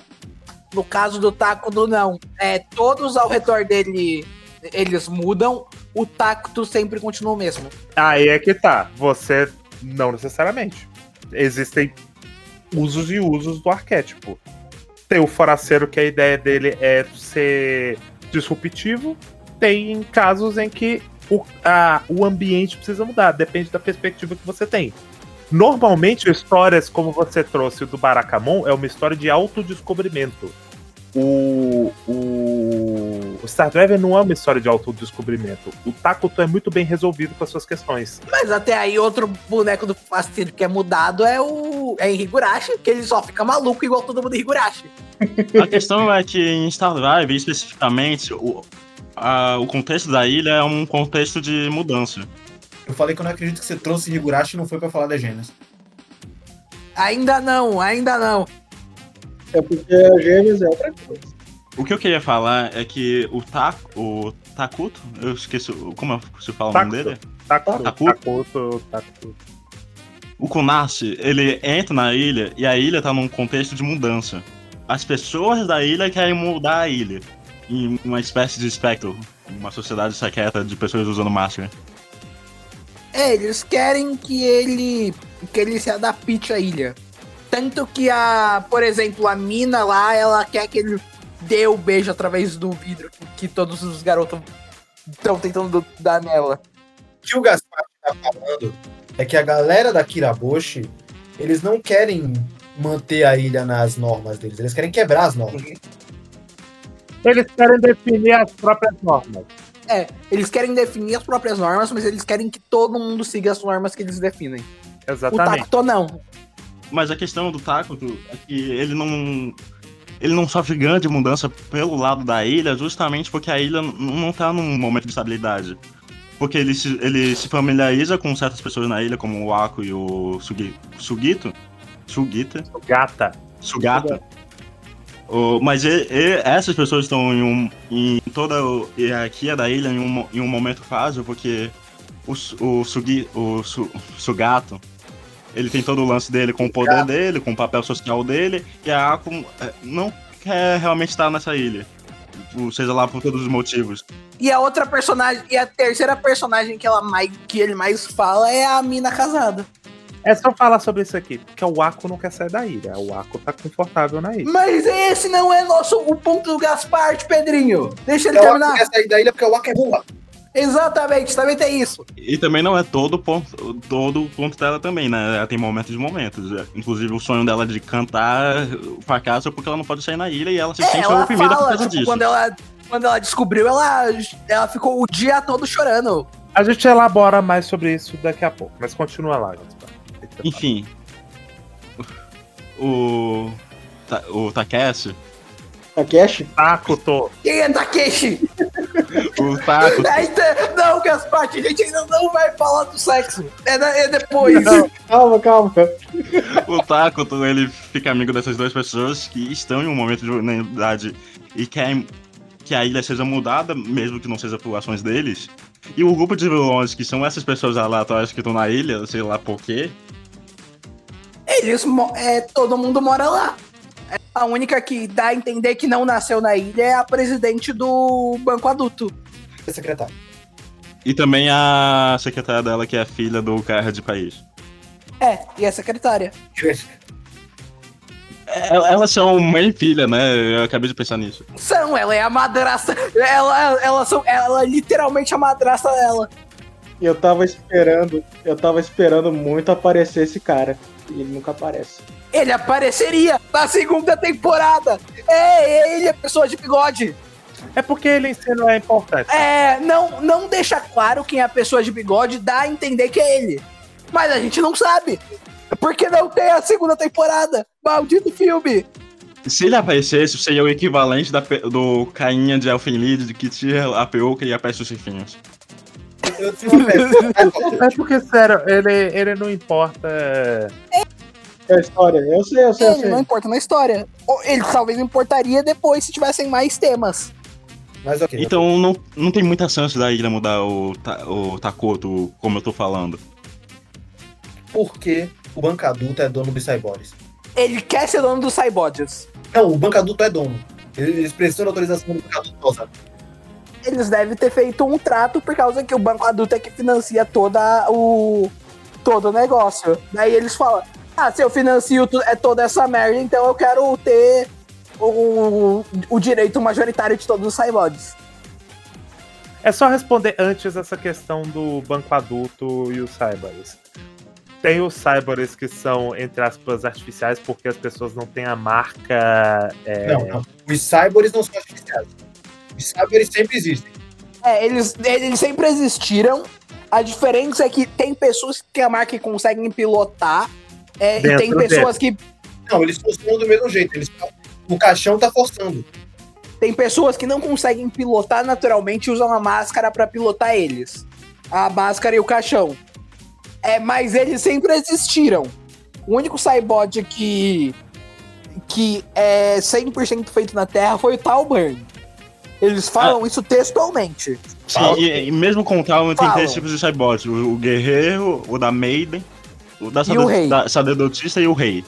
No caso do Takudo, não. É, todos ao redor dele, eles mudam, o Takuto sempre continua o mesmo. Aí é que tá. Você não necessariamente. Existem usos e usos do arquétipo. Tem o foraceiro que a ideia dele é ser disruptivo. Tem casos em que o, a- o ambiente precisa mudar, depende da perspectiva que você tem. Normalmente, histórias como você trouxe do Barakamon é uma história de autodescobrimento. O, o, o Star Driver não é uma história de autodescobrimento. O Takuto é muito bem resolvido com as suas questões. Mas até aí, outro boneco do Fasteiro que é mudado é o é em Higurashi, que ele só fica maluco igual todo mundo em Higurashi. A questão é que em Star Drive, especificamente, o, a- o contexto da ilha é um contexto de mudança. Eu falei que eu não acredito que você trouxe Higurashi e não foi pra falar da Gênesis. Ainda não, ainda não. É porque a Gênesis é outra coisa. O que eu queria falar é que o, Ta, o Takuto, eu esqueci como se fala o nome dele? Takuto, Takuto. Takuto, Takuto. O Kunashi, ele entra na ilha e a ilha tá num contexto de mudança. As pessoas da ilha querem mudar a ilha. Em uma espécie de espectro. Uma sociedade secreta de pessoas usando máscara. É, eles querem que ele que ele se adapte à ilha. Tanto que a, por exemplo, a mina lá, ela quer que ele dê o beijo através do vidro que, todos os garotos estão tentando dar nela. O que o Gaspar tá falando é que a galera da Kiraboshi, eles não querem manter a ilha nas normas deles, eles querem quebrar as normas. Eles querem definir as próprias normas. É, eles querem definir as próprias normas, mas eles querem que todo mundo siga as normas que eles definem. O Exatamente. Takuto não. Mas a questão do Takuto é que ele não. Ele não sofre grande mudança pelo lado da ilha, justamente porque a ilha não tá num momento de estabilidade. Porque ele se, ele se familiariza com certas pessoas na ilha, como o Ako e o Sugi, Sugito. Sugita. Gata. Sugata. O- mas e- e- essas pessoas estão em, um, em toda a hierarquia da ilha em um, em um momento frágil, porque o, o, Sugi, o Su- Sugato, ele tem todo o lance dele com o poder dele, com o papel social dele, e a Ako é, não quer realmente estar nessa ilha. Seja lá por todos os motivos. E a outra personagem, e a terceira personagem que, ela mais, que ele mais fala é a mina casada. É só falar sobre isso aqui, porque o Ako não quer sair da ilha. O Ako tá confortável na ilha. Mas esse não é nosso o ponto do Gaspar, Pedrinho. Deixa ele É o terminar. quer sair da ilha porque o Waka é boa. Exatamente, também tem isso. E também não é todo o ponto, todo ponto dela também, né? Ela tem momentos de momentos. É, Inclusive o sonho dela de cantar fracassa porque ela não pode sair na ilha e ela se É, sente ela oprimida por fala, causa tipo, disso. quando ela, quando ela descobriu, ela, ela ficou o dia todo chorando. A gente elabora mais sobre isso daqui a pouco, mas continua lá, Enfim. O. Ta- O Takeshi, Takeshi? Takuto. Quem é Takeshi? O Taco. Ainda, não, Gaspar, a gente ainda não vai falar do sexo. É, é depois. Calma, calma. O Takuto, ele fica amigo dessas duas pessoas que estão em um momento de vulnerabilidade e querem que a ilha seja mudada, mesmo que não seja por ações deles. E o grupo de vilões, que são essas pessoas aleatórias que estão na ilha, sei lá por quê, Eles, é, todo mundo mora lá. A única que dá a entender que não nasceu na ilha é a presidente do banco adulto. secretário. e também a secretária dela, que é a filha do cara de país. É, e a secretária. É, Elas são mãe e filha, né? Eu acabei de pensar nisso. São, ela é a madrasta. Ela, ela, são, ela é literalmente a madrasta dela. Eu tava esperando, eu tava esperando muito aparecer esse cara. E ele nunca aparece. Ele apareceria na segunda temporada. É, ele é pessoa de bigode. É porque ele em si não é importante. É, não, não deixa claro quem é a pessoa de bigode, dá a entender que é ele. Mas a gente não sabe. Porque não tem a segunda temporada. Maldito filme. Se ele aparecesse, seria o equivalente da, do cainha de Elfenlied que tira a peruca e aparece os rifinhos. É porque, sério, ele, ele não importa. É a história. Eu sei, eu sei, eu Ele sei. não importa na história. Ele talvez importaria depois se tivessem mais temas. Mas ok. Então não, não tem muita chance da ilha mudar o, o Takoto, como eu tô falando. Por que o banco adulto é dono dos cyborgs? Ele quer ser dono dos cybodes. Não, o banco adulto é dono. Eles precisam da autorização do banco adulto pra usar. Eles devem ter feito um trato por causa que o banco adulto é que financia toda o todo o negócio. Daí eles falam: "Ah, se eu financio é toda essa merda, então eu quero ter o, o direito majoritário de todos os cybodes." É só responder antes essa questão do banco adulto e os cyborgs. Tem os cyborgs que são, entre aspas, artificiais, porque as pessoas não têm a marca. é, Não, não. Os cyborgs não são artificiais. Os cyborgs sempre existem. É, eles, eles sempre existiram. A diferença é que tem pessoas que a marca conseguem pilotar. é, e Dentro tem pessoas que Não, eles funcionam do mesmo jeito. Eles, o caixão tá forçando. Tem pessoas que não conseguem pilotar naturalmente e usam a máscara pra pilotar eles. A máscara e o caixão. É, mas eles sempre existiram. O único cyborg que que é 100% feito na Terra foi o Talburn. Eles falam isso textualmente. Sim, e, e mesmo com o Talon tem três tipos de cyborgs: o, o guerreiro, o da Maiden, o da, E o rei. da sacerdotista e o rei.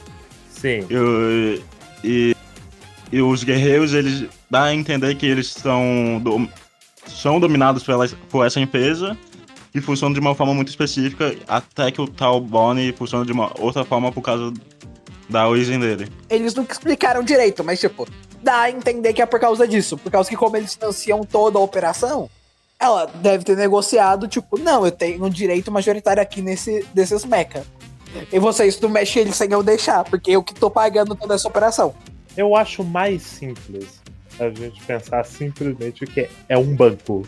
Sim. E, e, e os guerreiros, eles dá a entender que eles são, dom- são dominados pela, por essa empresa e funcionam de uma forma muito específica, até que o tal Bonnie funciona de uma outra forma por causa da origem dele. Eles nunca explicaram direito, mas tipo, dá a entender que é por causa disso. Por causa que como eles financiam toda a operação, ela deve ter negociado, tipo, não, eu tenho um direito majoritário aqui nesse, desses mecha. E vocês não mexem eles sem eu deixar, porque eu que tô pagando toda essa operação. Eu acho mais simples a gente pensar simplesmente que é um banco.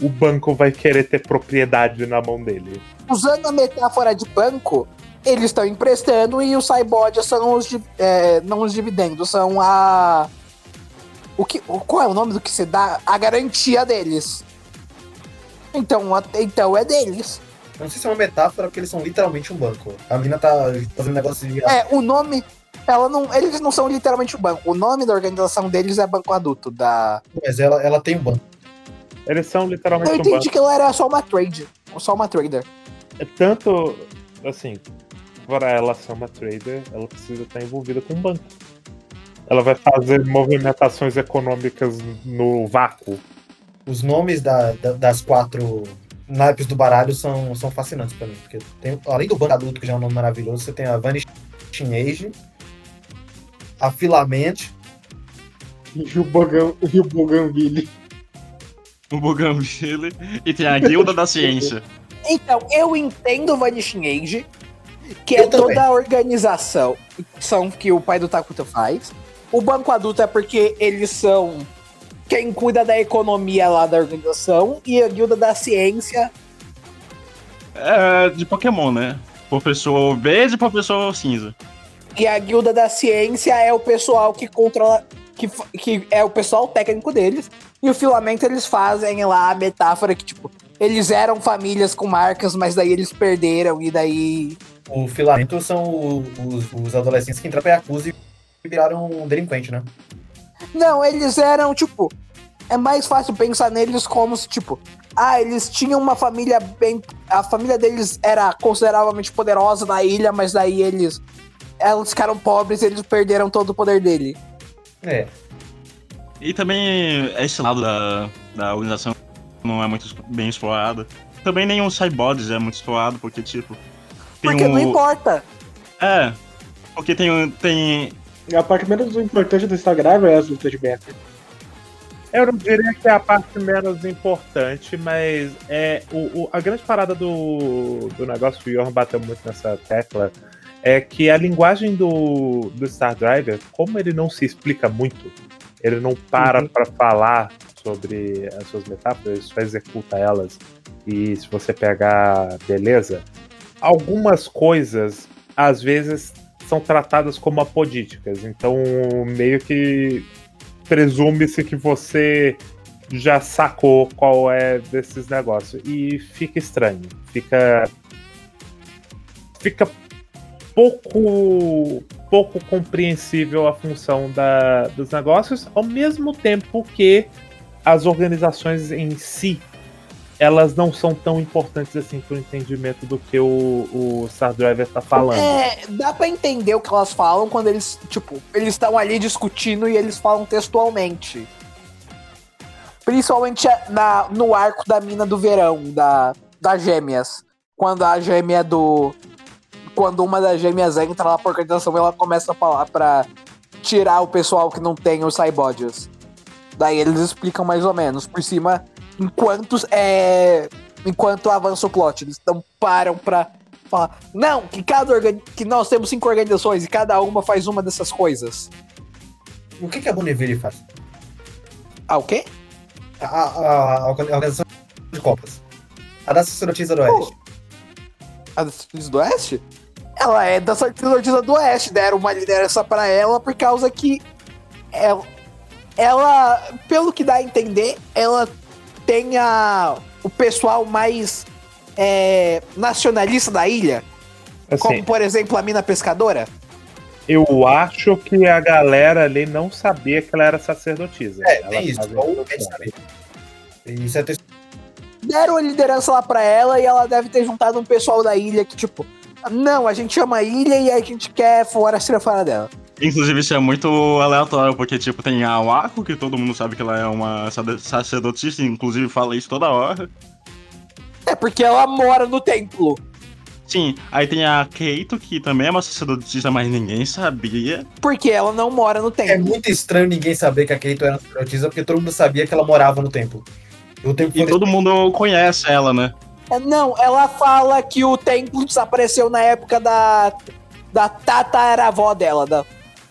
O banco vai querer ter propriedade na mão dele. Usando a metáfora de banco, eles estão emprestando e os cyborgs são os, é, não os dividendos, são a... O que, o- qual é o nome do que se dá? A garantia deles. Então, então é deles. Eu não sei se é uma metáfora, porque eles são literalmente um banco. A mina tá fazendo negócio de. É, o nome. Ela não, eles não são literalmente o banco. O nome da organização deles é Banco Adulto. Da... Mas ela, ela tem um banco. Eles são literalmente Eu um entendi banco. que ela era só uma trade. Só uma trader. É Tanto, assim, para ela ser uma trader, ela precisa estar envolvida com um banco. Ela vai fazer movimentações econômicas no vácuo. Os nomes da- da- das quatro naipes do baralho são, são fascinantes pra mim. Porque tem, além do banco adulto, que já é um nome maravilhoso, você tem a Vanishing Age, a Filament, E o Bogan, e o Boganville. O e tem a Guilda da Ciência. Então, eu entendo o Vanishing Age, que Eu é também. toda a organização são que o pai do Takuto faz. O Banco Adulto é porque eles são quem cuida da economia lá da organização. E a Guilda da Ciência É de Pokémon, né? Professor verde e professor cinza. E a guilda da ciência é o pessoal que controla. Que, que é o pessoal técnico deles. E o filamento eles fazem lá a metáfora que, tipo, eles eram famílias com marcas, mas daí eles perderam e daí. O filamento são o- os, os adolescentes que entraram pra Yakuza e viraram um delinquente, né? Não, eles eram, tipo. É mais fácil pensar neles como se, tipo. Ah, eles tinham uma família bem. A família deles era consideravelmente poderosa na ilha, mas daí eles. Eles ficaram pobres e eles perderam todo o poder dele. É. E também esse lado da, da organização não é muito bem explorado. Também nenhum Cyborgs é muito explorado, porque, tipo. Tem Porque um... não importa. É. Porque tem, um- tem a parte menos importante do Instagram é as lutas de mestre. Eu não diria que é a parte menos importante, mas é o, o- a grande parada do, do negócio, o Johan bateu muito nessa tecla, é que a linguagem do, do Star Driver, como ele não se explica muito, ele não para Uhum. pra falar sobre as suas metáforas, ele só executa elas. E se você pegar beleza, algumas coisas às vezes são tratadas como apodíticas. Então, meio que presume-se que você já sacou qual é desses negócios. E fica estranho. Fica. Fica pouco. pouco compreensível a função da, dos negócios, ao mesmo tempo que as organizações em si elas não são tão importantes assim pro entendimento do que o, o Star Driver tá falando. É, dá pra entender o que elas falam quando eles, tipo, eles estão ali discutindo e eles falam textualmente. Principalmente na, no arco da mina do verão, da, das gêmeas. Quando a gêmea do. Quando uma das gêmeas entra lá por organização, ela começa a falar pra tirar o pessoal que não tem os cybodes. Daí eles explicam mais ou menos por cima enquanto é enquanto avança o plot. Eles não param pra falar, não, que cada organi- que nós temos cinco organizações e cada uma faz uma dessas coisas. O que, que a Bonneville faz? Ah, o quê? A, a- a organização de Copas. A da sacerdotisa do Oeste. A da Sacerdotisa do Oeste? Ela é da Sacerdotisa do Oeste. Deram uma liderança pra ela por causa que ela, ela, pelo que dá a entender, ela tem a, o pessoal mais é, nacionalista da ilha. Como, Assim, por exemplo, a mina pescadora. eu acho que a galera ali não sabia que ela era sacerdotisa. É, Ela tem isso. Ou. Isso é texto. deram a liderança lá pra ela e ela deve ter juntado um pessoal da ilha que, tipo, não, a gente ama a ilha e a gente quer fora tirar fora dela. Inclusive, isso é muito aleatório, porque, tipo, tem a Wako, que todo mundo sabe que ela é uma sacerdotista, inclusive fala isso toda hora. É porque ela mora no templo. Sim, aí tem a Keito, que também é uma sacerdotista, mas ninguém sabia. Porque ela não mora no É templo. muito estranho ninguém saber que a Keito era sacerdotisa, porque todo mundo sabia que ela morava no templo. O templo E todo mundo conhece ela, né? É, Não, ela fala que o templo desapareceu na época da. da tataravó dela. Da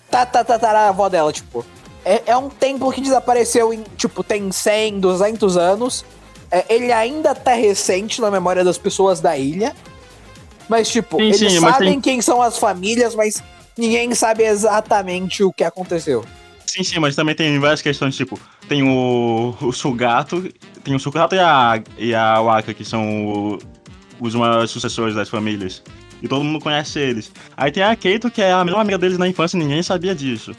tataravó dela, tipo. É, é um templo que desapareceu em, tipo, tem 100, 200 anos. É, ele ainda tá recente na memória das pessoas da ilha. Mas, tipo, Sim, eles sim, sabem tem- quem são as famílias, mas ninguém sabe exatamente o que aconteceu. Sim, sim, mas também tem várias questões, tipo, tem o, o Sugato, tem o Sugato e a, e a Waka, que são o- os maiores sucessores das famílias. E todo mundo conhece eles. Aí tem a Keito, que é a melhor amiga deles na infância, e ninguém sabia disso.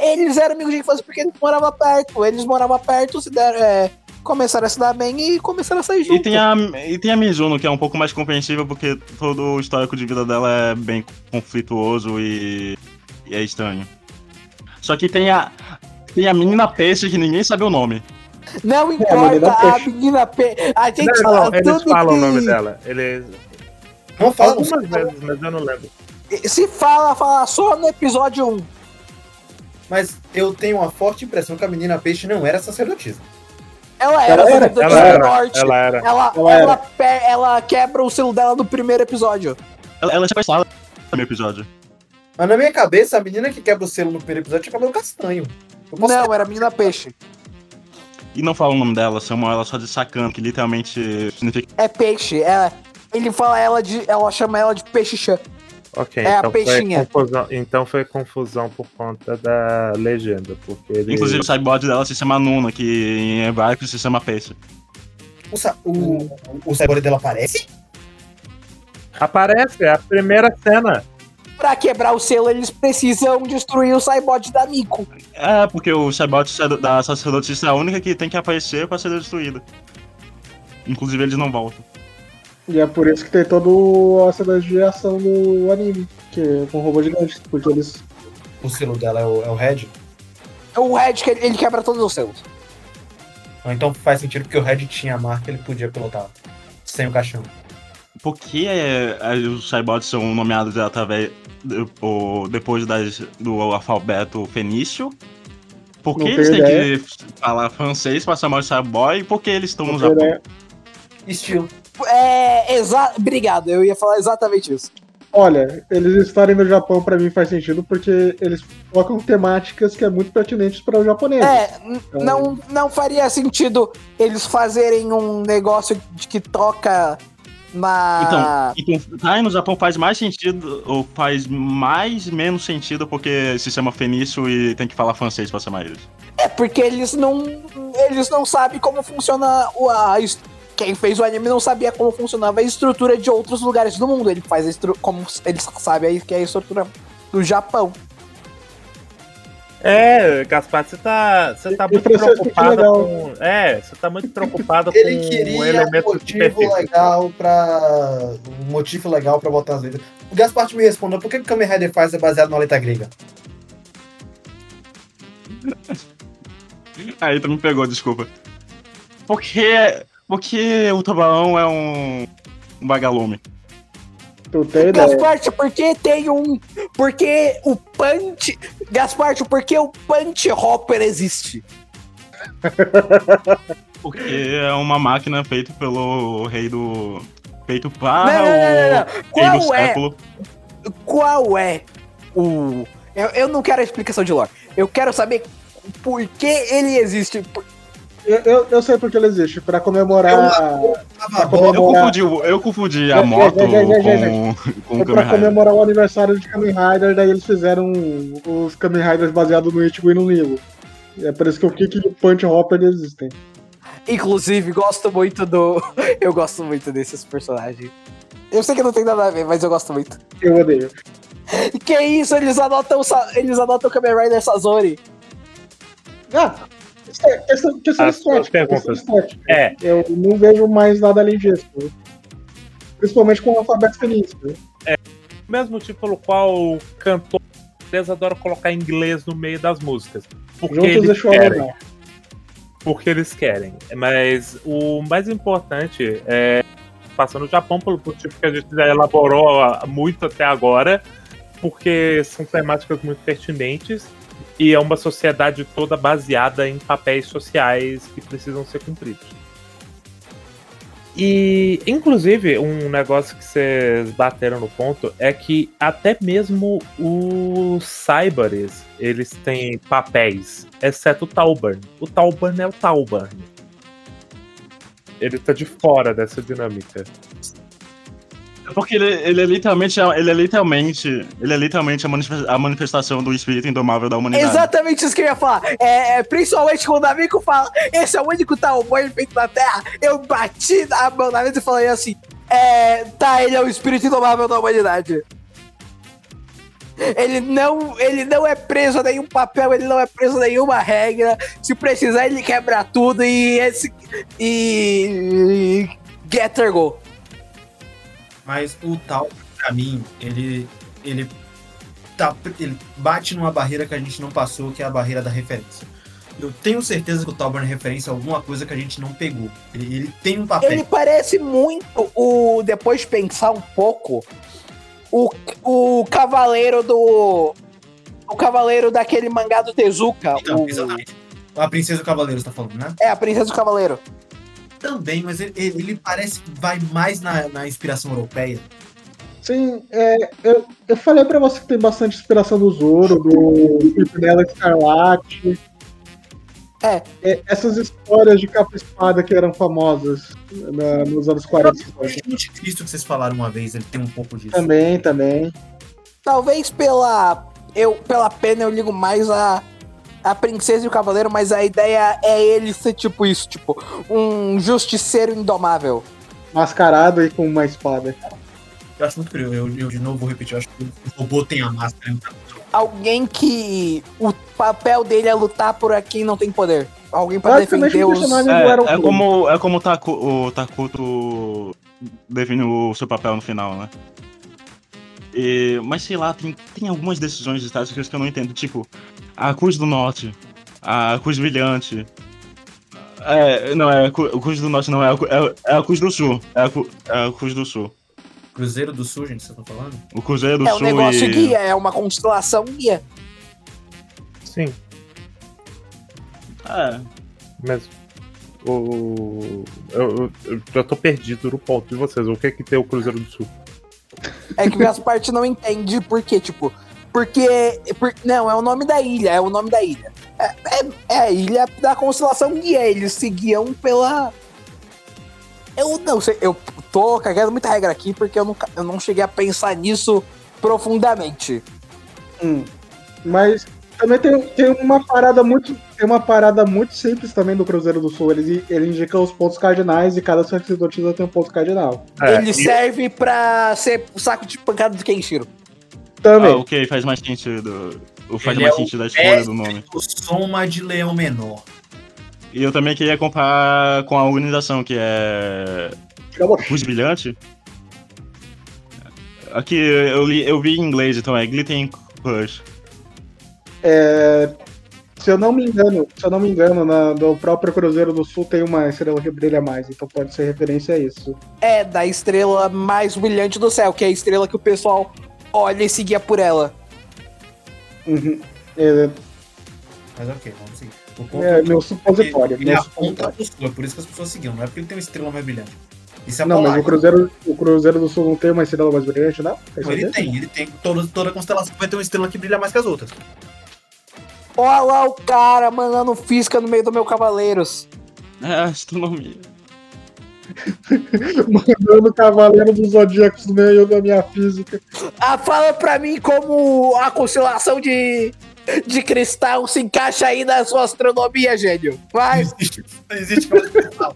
Eles eram amigos de infância porque eles moravam perto. Eles moravam perto, se deram, é, começaram a se dar bem e começaram a sair juntos. E tem, a, e tem a Mizuno, que é um pouco mais compreensível, porque todo o histórico de vida dela é bem conflituoso e, e é estranho. Só que tem a, tem a menina peixe, que ninguém sabe o nome. Não menina importa, a peixe. menina pe... A gente Não, fala não, eles tudo falam que... o nome dela. Eles. Não fala, Algumas vezes, mas eu não lembro. Se fala, fala só no episódio 1. mas eu tenho uma forte impressão que a menina peixe não era sacerdotisa. Ela era Ela era, do Ela era, norte. ela era. Ela, Ela ela, pe- ela quebra o selo dela no primeiro episódio. Ela, ela é sequestrada no episódio. Mas na minha cabeça, a menina que quebra o selo no primeiro episódio tinha cabelo castanho. Não, era a menina peixe. E não fala o nome dela, chamam ela só de Sakano, que literalmente significa É peixe. É, ele fala ela de. Ela chama ela de peixe chã. Ok, É a então, foi peixinha. confusão, então foi confusão por conta da legenda, porque ele... Inclusive o cyborg dela se chama Nuna, que em hebraico se chama peixe. O, o, o cyborg dela aparece? Aparece, é a primeira cena. Pra quebrar o selo, eles precisam destruir o Cybot da Miko. É, porque o cyborg da sacerdotisa é a única que tem que aparecer pra ser destruída. Inclusive eles não voltam. E é por isso que tem toda a cena de ação no anime, que é com robô gigante, porque eles. O selo dela é o, é o Red? O Red, que ele ele quebra todos os selos. Ah, Então faz sentido porque o Red tinha a marca ele podia pilotar. Sem o caixão. Por que é, é, os cyborgs são nomeados através do- o- depois das- do alfabeto fenício? Por que eles têm que falar francês pra chamar de cyborg e por que eles estão no Japão? Estilo. É, exa... Obrigado, eu ia falar exatamente isso. Olha, eles estarem no Japão pra mim faz sentido porque eles colocam temáticas que é muito pertinentes para o japonês. É, n- não, não faria sentido eles fazerem um negócio de que toca na. Então, então, tá, no Japão faz mais sentido, ou faz mais menos sentido porque se chama fenício e tem que falar francês pra chamar eles. É porque eles não. Eles não sabem como funciona o. A, quem fez o anime não sabia como funcionava a estrutura de outros lugares do mundo. Ele faz estru... como eles sabem aí que é a estrutura do Japão. É, Gaspar, você tá, você tá muito preocupado com. É, você tá muito preocupado Ele com queria um elementos motivo superfície. legal pra. Um motivo legal pra botar as letras. O Gaspar me respondeu por que que o Kamen Rider faz é baseado na letra grega? Aí tu me pegou, desculpa. Porque, porque o tubarão é um, um vagalume. Tu tem ideia. Gasparte, porque tem um. Porque o Punch. Gasparte, porque o Punch Hopper existe. Porque é uma máquina feita pelo rei do. Feito para não, não, não, não, não. o rei do Qual é? século. Qual é o. Eu, eu não quero a explicação de lore. Eu quero saber por que ele existe. Por- Eu, eu, eu sei porque ele existe, pra comemorar. Tava Pra comemorar- Eu confundi, o- eu confundi a Gente, moto gente, gente, gente, com, com pra Kamen Rider. comemorar o aniversário de Kamen Rider, daí eles fizeram os Kamen Riders baseados no Ichigo e no Nilo. E é por isso que o Kick e o Punch Hopper existem. Inclusive, gosto muito do. Eu gosto muito desses personagens. Eu sei que não tem nada a ver, mas eu gosto muito. Eu odeio. Que isso, eles adotam, Sa- eles adotam o Kamen Rider Sazori. Ah, é questão, questão As estética, perguntas. estética. É, Eu não vejo mais nada além disso. Principalmente com o alfabeto feliz. mesmo motivo pelo qual o cantor eles adoram colocar inglês no meio das músicas. Porque Juntos eles querem. porque eles querem. Mas o mais importante é passando o Japão pelo motivo que a gente já elaborou muito até agora, porque são temáticas muito pertinentes e é uma sociedade toda baseada em papéis sociais que precisam ser cumpridos. E, inclusive, um negócio que vocês bateram no ponto é que até mesmo os cyborgs, eles têm papéis, exceto o Talburn. O Talburn é o Talburn. Ele tá de fora dessa dinâmica. Porque ele, ele é literalmente, ele é literalmente, ele é literalmente a manifesta- a manifestação do espírito indomável da humanidade. Exatamente isso que eu ia falar. É, é, principalmente quando o Amigo fala, esse é o único Talboy feito na Terra. Eu bati a mão na mesa e falei assim: é, tá, ele é o espírito indomável da humanidade. Ele não, ele não é preso a nenhum papel, ele não é preso a nenhuma regra. Se precisar, ele quebra tudo e esse. E. e Getter Go. Mas o tal, pra mim, ele. ele. Tá, ele bate numa barreira que a gente não passou, que é a barreira da referência. Eu tenho certeza que o Talburn é referência a alguma coisa que a gente não pegou. Ele, ele tem um papel. Ele parece muito o. Depois de pensar um pouco, o, o cavaleiro do. O cavaleiro daquele mangá do Tezuka. Então, o- exatamente. A Princesa e o Cavaleiro, você tá falando, né? é, a Princesa do Cavaleiro. Também, mas ele, ele- parece que vai mais na, na inspiração europeia. Sim, é, eu, eu falei pra você que tem bastante inspiração do Zoro, do Pimpinela Escarlate. É. Essas histórias de capa espada que eram famosas na- nos anos 40 e 50. O Anticristo que vocês falaram uma vez, ele tem um pouco disso. Também, também. Talvez pela. Eu, pela pena eu ligo mais a. A princesa e o cavaleiro, mas a ideia é ele ser tipo isso, tipo, um justiceiro indomável. Mascarado e com uma espada. Eu acho muito curioso. Eu, eu de novo vou repetir. Eu acho que o robô tem a máscara. então. Alguém que o papel dele é lutar por quem não tem poder. Alguém pra defender o os. É, é como, é como o, Taku, o Takuto define o seu papel no final, né? E, mas sei lá, tem, tem algumas decisões táticas que eu não entendo. Tipo, a Cruz do Norte, a Cruz Brilhante. É, não, é a Cru- a Cruz do Norte, não, é a, é, é a Cruz do Sul. É a, é a Cruz do Sul. Cruzeiro do Sul, gente, você tá falando? O Cruzeiro do É um Sul negócio e... guia, é uma constelação guia. Sim, É, mas o. Eu, eu, já tô perdido no ponto de vocês. O que é que tem o Cruzeiro do Sul? É que as partes não entende por quê, tipo. Porque. por- não, é o nome da ilha, é o nome da ilha. É, é- é a ilha da constelação guia. Eles seguiam pela. Eu não sei, eu tô cagando muita regra aqui porque eu, nunca, eu não cheguei a pensar nisso profundamente. Hum. Mas também tem, tem uma parada muito. Tem uma parada muito simples também do Cruzeiro do Sul. Ele, ele indica os pontos cardinais e cada sacerdotisa tem um ponto cardinal. É, Ele e- serve pra ser o saco de pancada de Kenshiro. Também. ah, ok, faz mais sentido. Ou faz Ele mais é o sentido a escolha do nome. O Soma de Leão Menor. E eu também queria comparar com a organização que é. Cruz Brilhante. Aqui eu, li, eu vi em inglês, então é Glittering Crush. É, se eu não me engano, se eu não me engano, na, no próprio Cruzeiro do Sul tem uma estrela que brilha mais, então pode ser referência a isso. É da estrela mais brilhante do céu, que é a estrela que o pessoal olha e seguia por ela. Uhum. É, Mas ok, vamos seguir. O ponto é que meu supositório. ele Meu aponta supositório. pro sul, é por isso que as pessoas seguiam, não é porque ele tem uma estrela mais brilhante. Isso é Não, mas o Cruzeiro, o Cruzeiro do Sul não tem uma estrela mais brilhante, não? Não, ele tem, ele tem. Toda, toda constelação vai ter uma estrela que brilha mais que as outras. Olha lá o cara mandando fisca no meio do meu Cavaleiros. É, astronomia. Mandando o Cavaleiro dos Zodíacos no meio da minha física. Ah, fala pra mim como a constelação de, de cristal se encaixa aí na sua astronomia, gênio. Não Vai. existe, não existe constelação.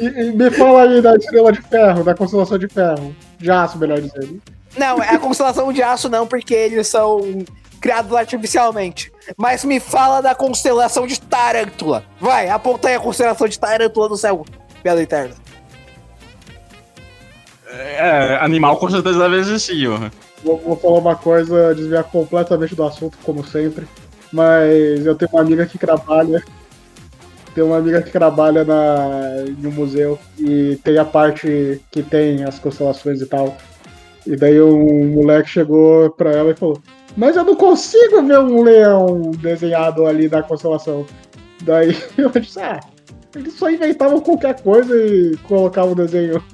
E, e me fala aí da estrela de ferro, da constelação de ferro. De aço, melhor dizendo. Não, é a constelação de aço não, porque eles são criados artificialmente. Mas me fala da constelação de Tarântula. Vai, aponta aí a constelação de Tarântula no céu. Bela Eterna. É, animal com certeza deve existir, ó. Vou, vou falar uma coisa, desviar completamente do assunto, como sempre. Mas eu tenho uma amiga que trabalha. Tem uma amiga que trabalha na, em um museu e tem a parte que tem as constelações e tal. E daí um moleque chegou pra ela e falou: Mas eu não consigo ver um leão desenhado ali na constelação. Daí eu disse: Ah, eles só inventavam qualquer coisa e colocavam o desenho.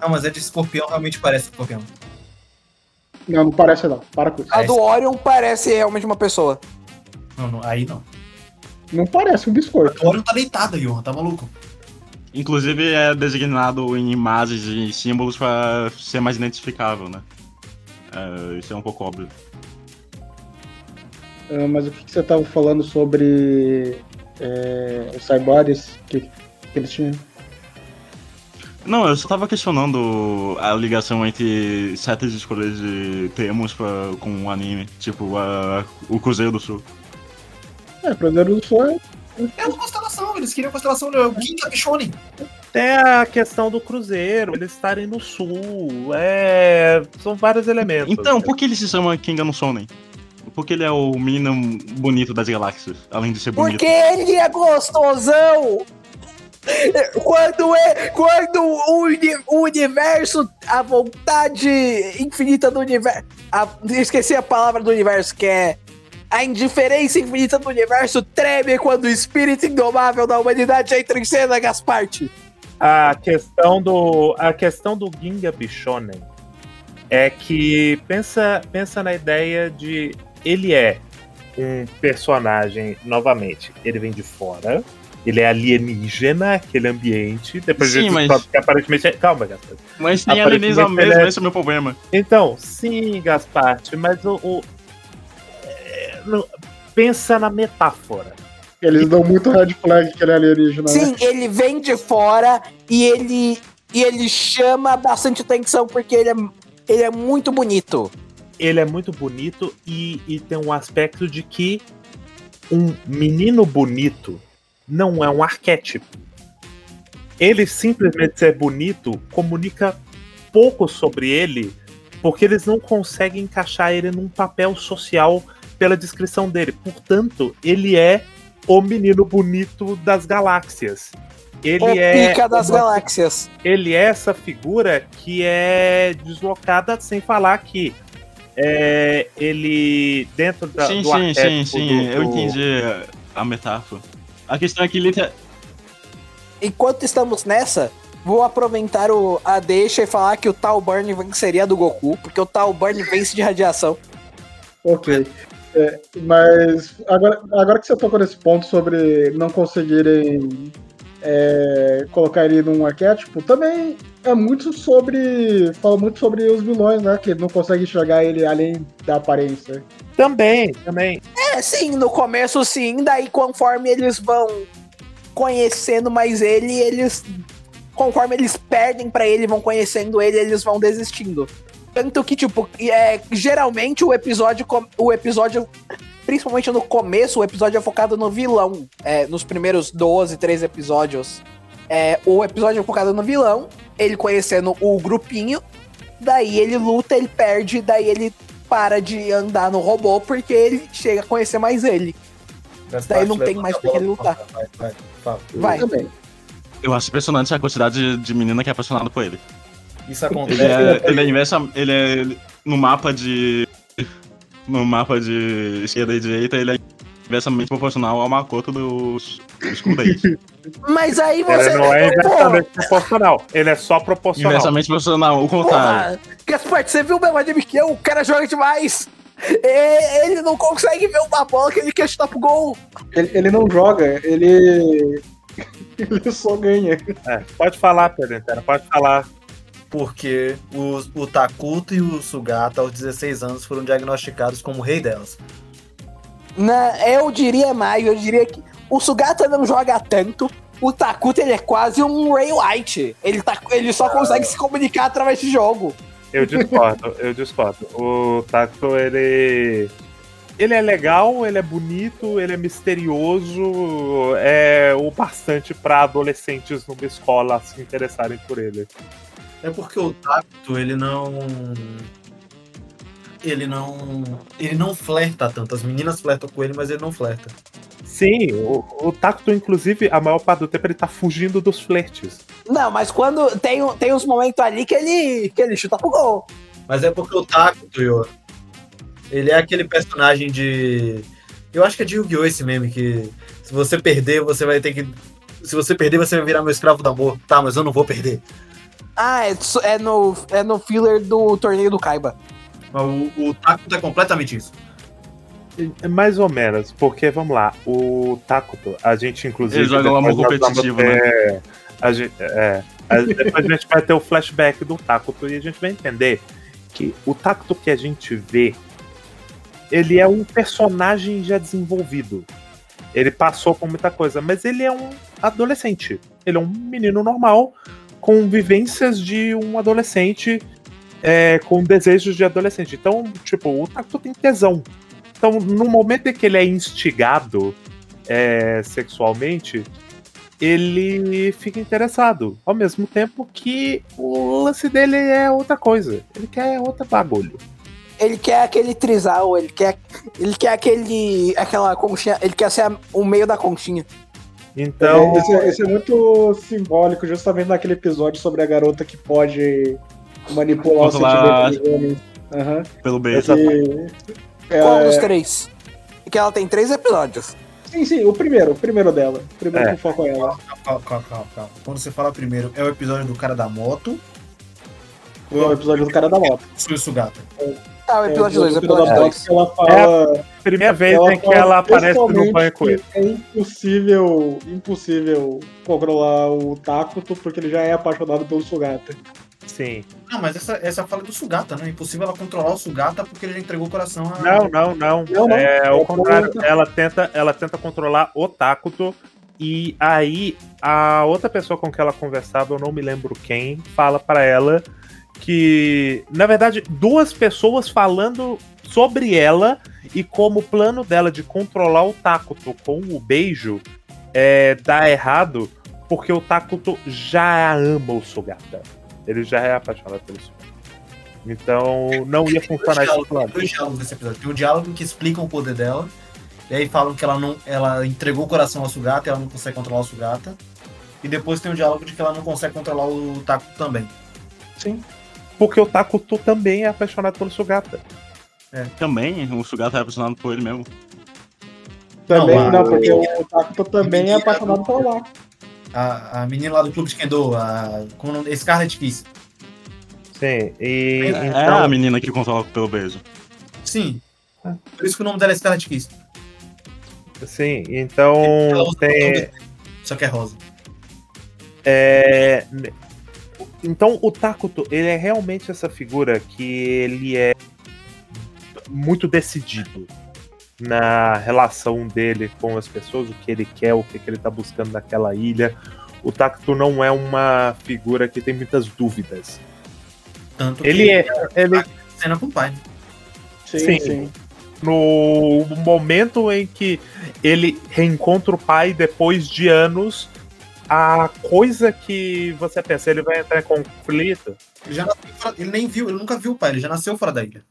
Não, mas é de escorpião, realmente parece escorpião. Não, não parece não. Para com isso. A do Orion parece realmente uma pessoa. Não, não, aí não. Não parece um biscoito. O Orion tá deitado aí, Johan, tá maluco? Inclusive é designado em imagens e símbolos pra ser mais identificável, né? É, isso é um pouco óbvio. Ah, mas o que, que você estava falando sobre é, os cyborgs que, que eles tinham? Não, eu só tava questionando a ligação entre certas escolhas de termos pra, com o anime, tipo a, o Cruzeiro do Sul. É, Cruzeiro do Sul é É uma constelação, eles queriam constelação do Ginga Bichone. Tem a questão do Cruzeiro, eles estarem no sul. É. São vários elementos. Então, por que ele se chama Kenga no Sonen? Porque ele é o menino bonito das galáxias, além de ser bonito. Porque ele é gostosão! Quando, é, quando o, uni- o universo, a vontade infinita do universo. a- esqueci a palavra do universo, que é. A indiferença infinita do universo treme quando o espírito indomável da humanidade entra em cena, Gasparte. A questão do a questão do Ginga Bishonen é que pensa pensa na ideia de ele é um personagem, novamente, ele vem de fora, ele é alienígena, aquele ambiente, depois Sim, a gente mas- que aparentemente é... Calma, Gaspar. Mas tem alienígena mesmo, é- esse é o meu problema. Então, sim, Gasparte, mas o... o- é, não- pensa na metáfora. Eles dão muito red flag que ele é alienígena, né? Sim, ele vem de fora e ele, e ele chama bastante atenção porque ele é, ele é muito bonito. ele é muito bonito e, e tem um aspecto de que um menino bonito não é um arquétipo. Ele simplesmente ser bonito comunica pouco sobre ele, porque eles não conseguem encaixar ele num papel social pela descrição dele. Portanto, ele é o menino bonito das galáxias. Ele o é pica das uma galáxias. ele é essa figura que é deslocada sem falar que é, ele dentro da, sim, do sim, sim, sim, do- eu entendi a metáfora. A questão é que ele. tá- Enquanto estamos nessa, vou aproveitar o, a deixa e falar que o Tal Burn venceria do Goku, porque o Tal Burn vence de radiação. Ok. É, mas agora, agora que você tocou nesse ponto sobre não conseguirem é, colocar ele num arquétipo, também é muito sobre. Fala muito sobre os vilões, né? Que não conseguem enxergar ele além da aparência. também, também. É, sim, no começo sim, daí conforme eles vão conhecendo mais ele, eles. Conforme eles perdem pra ele, vão conhecendo ele, eles vão desistindo. Tanto que, tipo, é, geralmente o episódio. com- O episódio. Principalmente no começo, o episódio é focado no vilão. É, nos primeiros 12, 13 episódios. É, o episódio é focado no vilão, ele conhecendo o grupinho. Daí ele luta, ele perde, daí ele para de andar no robô porque ele chega a conhecer mais ele. Daí não tem mais por que ele lutar. Vai, vai. Vai. Também. Eu acho impressionante a quantidade de, de menina que é apaixonada por ele. Isso acontece. Ele é, ele é inversa. Ele é. No mapa de. No mapa de esquerda e direita, ele é inversamente proporcional ao Makoto dos, dos Kudei. Mas aí você. Ele não é Porra, inversamente proporcional, ele é só proporcional. Inversamente proporcional, o contrário. Gaspar, você viu o meu anime que o cara joga demais. Ele não consegue ver uma bola que ele quer chutar pro gol. Ele, ele não joga, ele. Ele só ganha. É, pode falar, Pedro pode falar. Porque os- o Takuto e o Sugata, aos 16 anos, foram diagnosticados como o rei delas. Na, eu diria mais, eu diria que o Sugata não joga tanto. O Takuto ele é quase um Ray White. Ele, tá, ele só consegue se comunicar através de jogo. Eu discordo, eu discordo. O Taco, ele. Ele é legal, ele é bonito, ele é misterioso, é o bastante pra adolescentes numa escola se interessarem por ele. É porque o Takuto, ele não. Ele não. Ele não flerta tanto. As meninas flertam com ele, mas ele não flerta. Sim, o, o Takuto, inclusive, a maior parte do tempo ele tá fugindo dos flertes. Não, mas quando tem, um- tem uns momentos ali que ele, que ele chuta pro gol. Mas é porque o Takuto, Yo, ele é aquele personagem de. Eu acho que é de Yu-Gi-Oh! esse meme, que se você perder, você vai ter que. Se você perder, você vai virar meu escravo do amor. Tá, mas eu não vou perder. Ah, é, é no, é no filler do torneio do Kaiba. O, o Takuto é completamente isso. É Mais ou menos, porque vamos lá, o Takuto, a gente inclusive. Ele joga um amor competitivo, vamos né? A gente, é, a- depois a gente vai ter o flashback do Takuto e a gente vai entender que o Takuto que a gente vê, ele é um personagem já desenvolvido. Ele passou por muita coisa, mas ele é um adolescente. Ele é um menino normal com vivências de um adolescente é, com desejos de adolescente. Então, tipo, o Takuto tem tesão. Então, no momento em que ele é instigado é, sexualmente, ele fica interessado. Ao mesmo tempo que o lance dele é outra coisa. Ele quer outro bagulho. Ele quer aquele trisal, ele quer, ele quer aquele, aquela conchinha, ele quer ser o meio da conchinha. Então, É, esse, é- esse é muito simbólico, justamente naquele episódio sobre a garota que pode manipular o sentimento dos homens. Aham. Pelo beijo. Que- Qual é, dos três? Que ela tem três episódios. Sim, sim, o primeiro, o primeiro dela. O primeiro É. que foca ela. Calma, calma, calma, calma. Quando você fala primeiro, é o episódio do cara da moto. É o episódio do cara da moto. Ou o Sugata? Ah, o episódio 2, o É, da episódio Boxe, 2. ela fala. Primeira vez ela em que fala ela aparece no banho com ele. que É impossível, impossível controlar o Takuto porque ele já é apaixonado pelo Sugata. Sim. Não, mas essa, essa fala é do Sugata, né? É impossível ela controlar o Sugata porque ele já entregou o coração a. Não, não, não. Não, não. É o É contrário. por- Ela tenta, ela tenta controlar o Takuto. E aí, a outra pessoa com que ela conversava, eu não me lembro quem, fala pra ela que, na verdade, duas pessoas falando sobre ela e como o plano dela de controlar o Takuto com o beijo é, dá errado, porque o Takuto já ama o Sugata. Ele já é apaixonado pelo Sugata. Então, não ia funcionar esse plano. Tem dois diálogos nesse episódio. Tem um diálogo que explicam o poder dela. E aí falam que ela não. Ela entregou o coração ao Sugata e ela não consegue controlar o Sugata. E depois tem um diálogo de que ela não consegue controlar o Taco também. Sim. Porque o Takuto também é apaixonado pelo Sugata. Também, o Sugata é apaixonado por ele mesmo. Também, Não, não, a- porque o Takuto também é apaixonado por lá. A, a menina lá do Clube de Kendo, a. Nome? Scarlet Kiss. Sim, e É então, a menina que controla pelo beijo. Sim. Por isso que o nome dela é Scarlet Kiss. sim, então tem, Só que é rosa. é, então o Takuto, ele é realmente essa figura que ele é muito decidido na relação dele com as pessoas, o que ele quer, o que, que ele tá buscando naquela ilha. O Takuto não é uma figura que tem muitas dúvidas. Tanto Ele que é, ele cena com o pai. Sim, Sim. sim. no momento em que ele reencontra o pai depois de anos, a coisa que você pensa, ele vai entrar em conflito. Ele já nasceu fora, Ele nem viu, ele nunca viu o pai, ele já nasceu fora da ilha.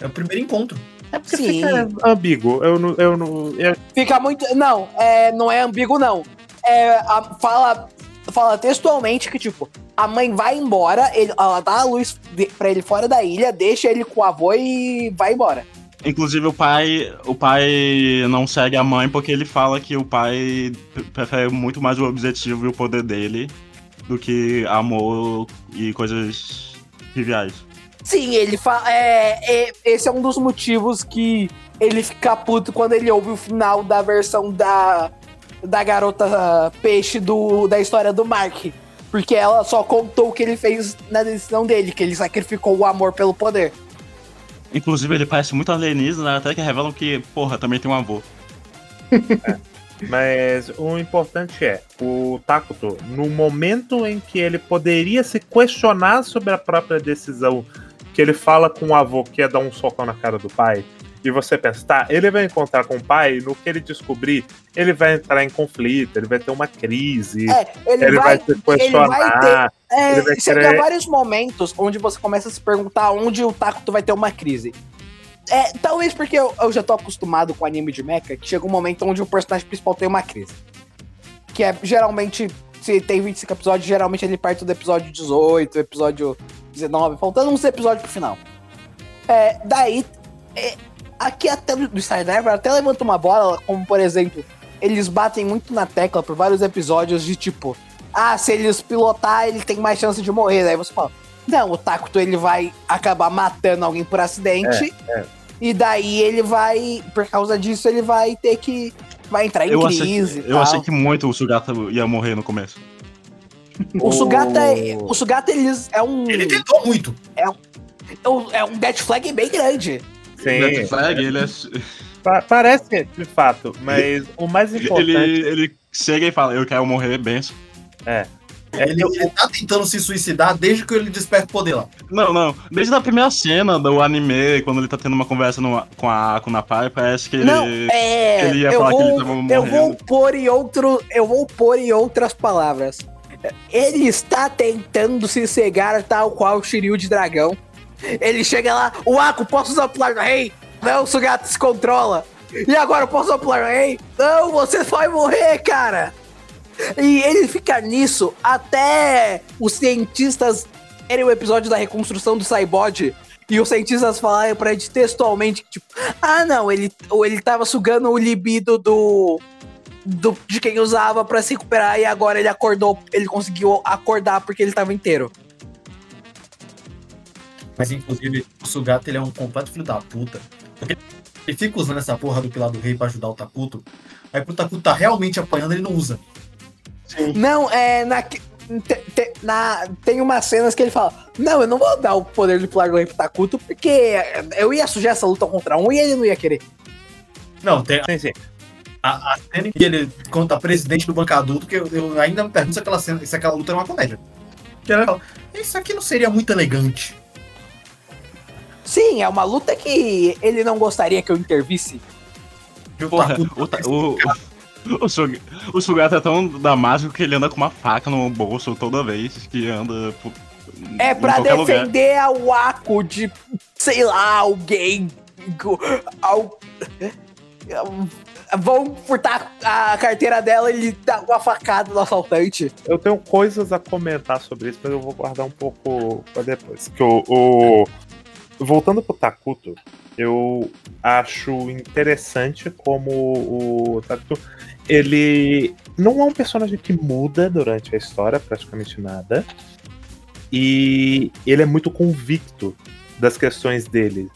É o primeiro encontro. É porque Sim. fica ambíguo. Eu não. Eu não eu- Fica muito. Não, é, não é ambíguo, não. É, a- fala, fala textualmente que, tipo, a mãe vai embora, ele, ela dá a luz de, pra ele fora da ilha, deixa ele com o avô e vai embora. Inclusive o pai, o pai não segue a mãe porque ele fala que o pai pre- prefere muito mais o objetivo e o poder dele do que amor e coisas triviais. Sim, ele fala. É, é- esse é um dos motivos que ele fica puto quando ele ouve o final da versão da, da garota peixe do, da história do Mark. Porque ela só contou o que ele fez na decisão dele, que ele sacrificou o amor pelo poder. Inclusive ele parece muito alienígena, até que revelam que, porra, também tem um avô. Mas o importante é, o Takuto, no momento em que ele poderia se questionar sobre a própria decisão, que ele fala com o avô que é dar um socão na cara do pai, e você pensa, tá, ele vai encontrar com o pai, no que ele descobrir, ele vai entrar em conflito, ele vai ter uma crise, É, ele, ele vai, vai. se questionar. É, ele vai chega querer- vários momentos onde você começa a se perguntar onde o Takuto vai ter uma crise. É, talvez porque eu, eu já tô acostumado com anime de mecha, que chega um momento onde o personagem principal tem uma crise. Que é geralmente, se tem 25 episódios, geralmente ele parte do episódio 18, episódio 19, faltando uns episódios pro final. É, daí, é, aqui até do Star Driver até levanta uma bola, como por exemplo, eles batem muito na tecla por vários episódios de tipo, ah, se eles pilotar, ele tem mais chance de morrer. Daí você fala, não, o Takuto ele vai acabar matando alguém por acidente. É, é. E daí ele vai, por causa disso, ele vai ter que. Vai entrar em Eu achei, crise. que, e eu tal. achei que muito o Sugata ia morrer no começo. O Sugata, é- o Sugata eles é um. Ele tentou muito. É um, é um death flag bem grande. Sim, Red Flag, ele, é, pa- parece de fato, mas o mais importante ele, ele chega e fala, eu quero morrer, benção. É. Ele, ele tá tentando se suicidar desde que ele desperta o poder lá. Não, não. Desde a primeira cena do anime, quando ele tá tendo uma conversa no- com a com a pai, parece que ele. Não, é. ele ia eu falar que ele vou, tava eu vou morrendo. pôr em outro. Eu vou pôr em outras palavras. Ele está tentando se cegar tal qual o Shiryu de dragão. Ele chega lá, o Aku, posso usar o Pilar do Rei? Não, o Sugata se controla. E agora eu posso usar o Pilar do Rei? Não, você vai morrer, cara. E ele fica nisso até os cientistas terem o episódio da reconstrução do Cyborg e os cientistas falarem pra ele textualmente tipo, ah, não, ele, ele tava sugando o libido do, do de quem usava pra se recuperar e agora ele acordou, ele conseguiu acordar porque ele tava inteiro. Mas inclusive o Sugata ele é um completo filho da puta. Porque ele fica usando essa porra do pilar do rei pra ajudar o Takuto. Aí pro Takuto tá realmente apanhando, ele não usa. Sim. Não, é. Na, te- te- na, tem umas cenas que ele fala: Não, eu não vou dar o poder de rei pro Takuto, porque eu ia sujar essa luta contra um e ele não ia querer. Não, tem Sim, sim. a, a cena em que ele conta presidente do banco adulto, que eu, eu ainda me pergunto se aquela, cena, se aquela luta é uma comédia. Que ela fala, isso aqui não seria muito elegante. Sim, é uma luta que ele não gostaria que eu intervisse. Porra, o, o, o, Sug- o Sugata é tão damático que ele anda com uma faca no bolso toda vez que anda por, É pra qualquer lugar. defender a Waco de, sei lá, alguém. Al, vão furtar a carteira dela e ele dá uma facada no assaltante. Eu tenho coisas a comentar sobre isso, mas eu vou guardar um pouco pra depois. Que o, o- Voltando pro Takuto, eu acho interessante como o Takuto. Ele não é um personagem que muda durante a história, praticamente nada. E ele é muito convicto das questões dele.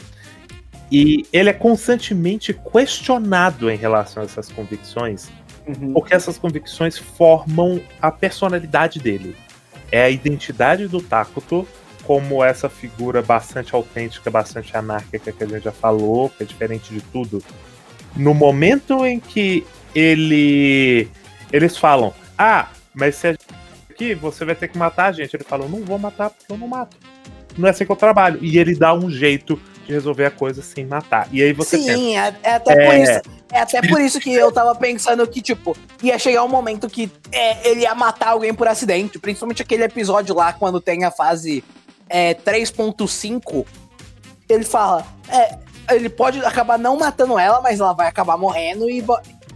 E ele é constantemente questionado em relação a essas convicções Uhum. porque essas convicções formam a personalidade dele. É a identidade do Takuto como essa figura bastante autêntica, bastante anárquica que a gente já falou, que é diferente de tudo. No momento em que ele eles falam: "Ah, mas se a gente aqui você vai ter que matar a gente", ele fala: "Eu não vou matar porque eu não mato. Não é assim que eu trabalho". E ele dá um jeito de resolver a coisa sem matar. E aí você pensa, Sim, é, é até por É. isso. É até por isso que eu tava pensando que, tipo, ia chegar um momento que é, ele ia matar alguém por acidente. Principalmente aquele episódio lá, quando tem a fase é, 3.5. Ele fala, é, ele pode acabar não matando ela, mas ela vai acabar morrendo e,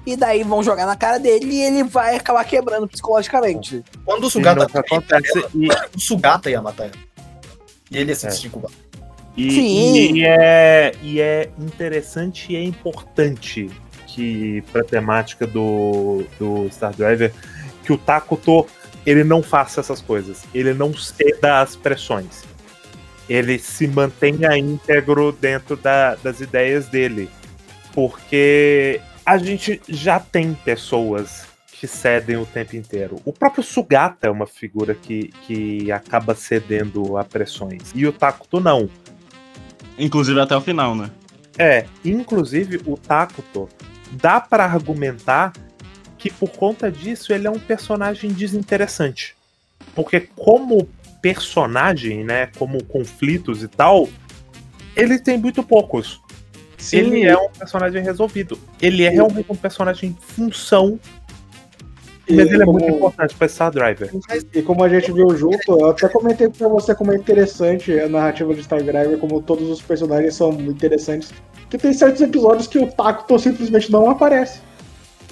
e daí vão jogar na cara dele e ele vai acabar quebrando psicologicamente. Quando o Sugata acontece. E, o Sugata ia matar ela. E ele ia se É. E, Sim. e é, e é interessante e é importante que pra temática do, do Star Driver que o Takuto ele não faça essas coisas. Ele não ceda às pressões. Ele se mantenha íntegro dentro da- das ideias dele. Porque a gente já tem pessoas que cedem o tempo inteiro. O próprio Sugata é uma figura que, que acaba cedendo a pressões. E o Takuto não. Inclusive até o final, né? É, inclusive o Takuto dá pra argumentar que por conta disso ele é um personagem desinteressante. Porque como personagem, né, como conflitos e tal, ele tem muito poucos. Ele é um personagem resolvido. Ele é realmente um personagem em função, E mas ele é como- muito importante pra Star Driver. E como a gente viu junto, eu até comentei pra você como é interessante a narrativa de Star Driver, como todos os personagens são muito interessantes. Que tem certos episódios que o Takuto simplesmente não aparece.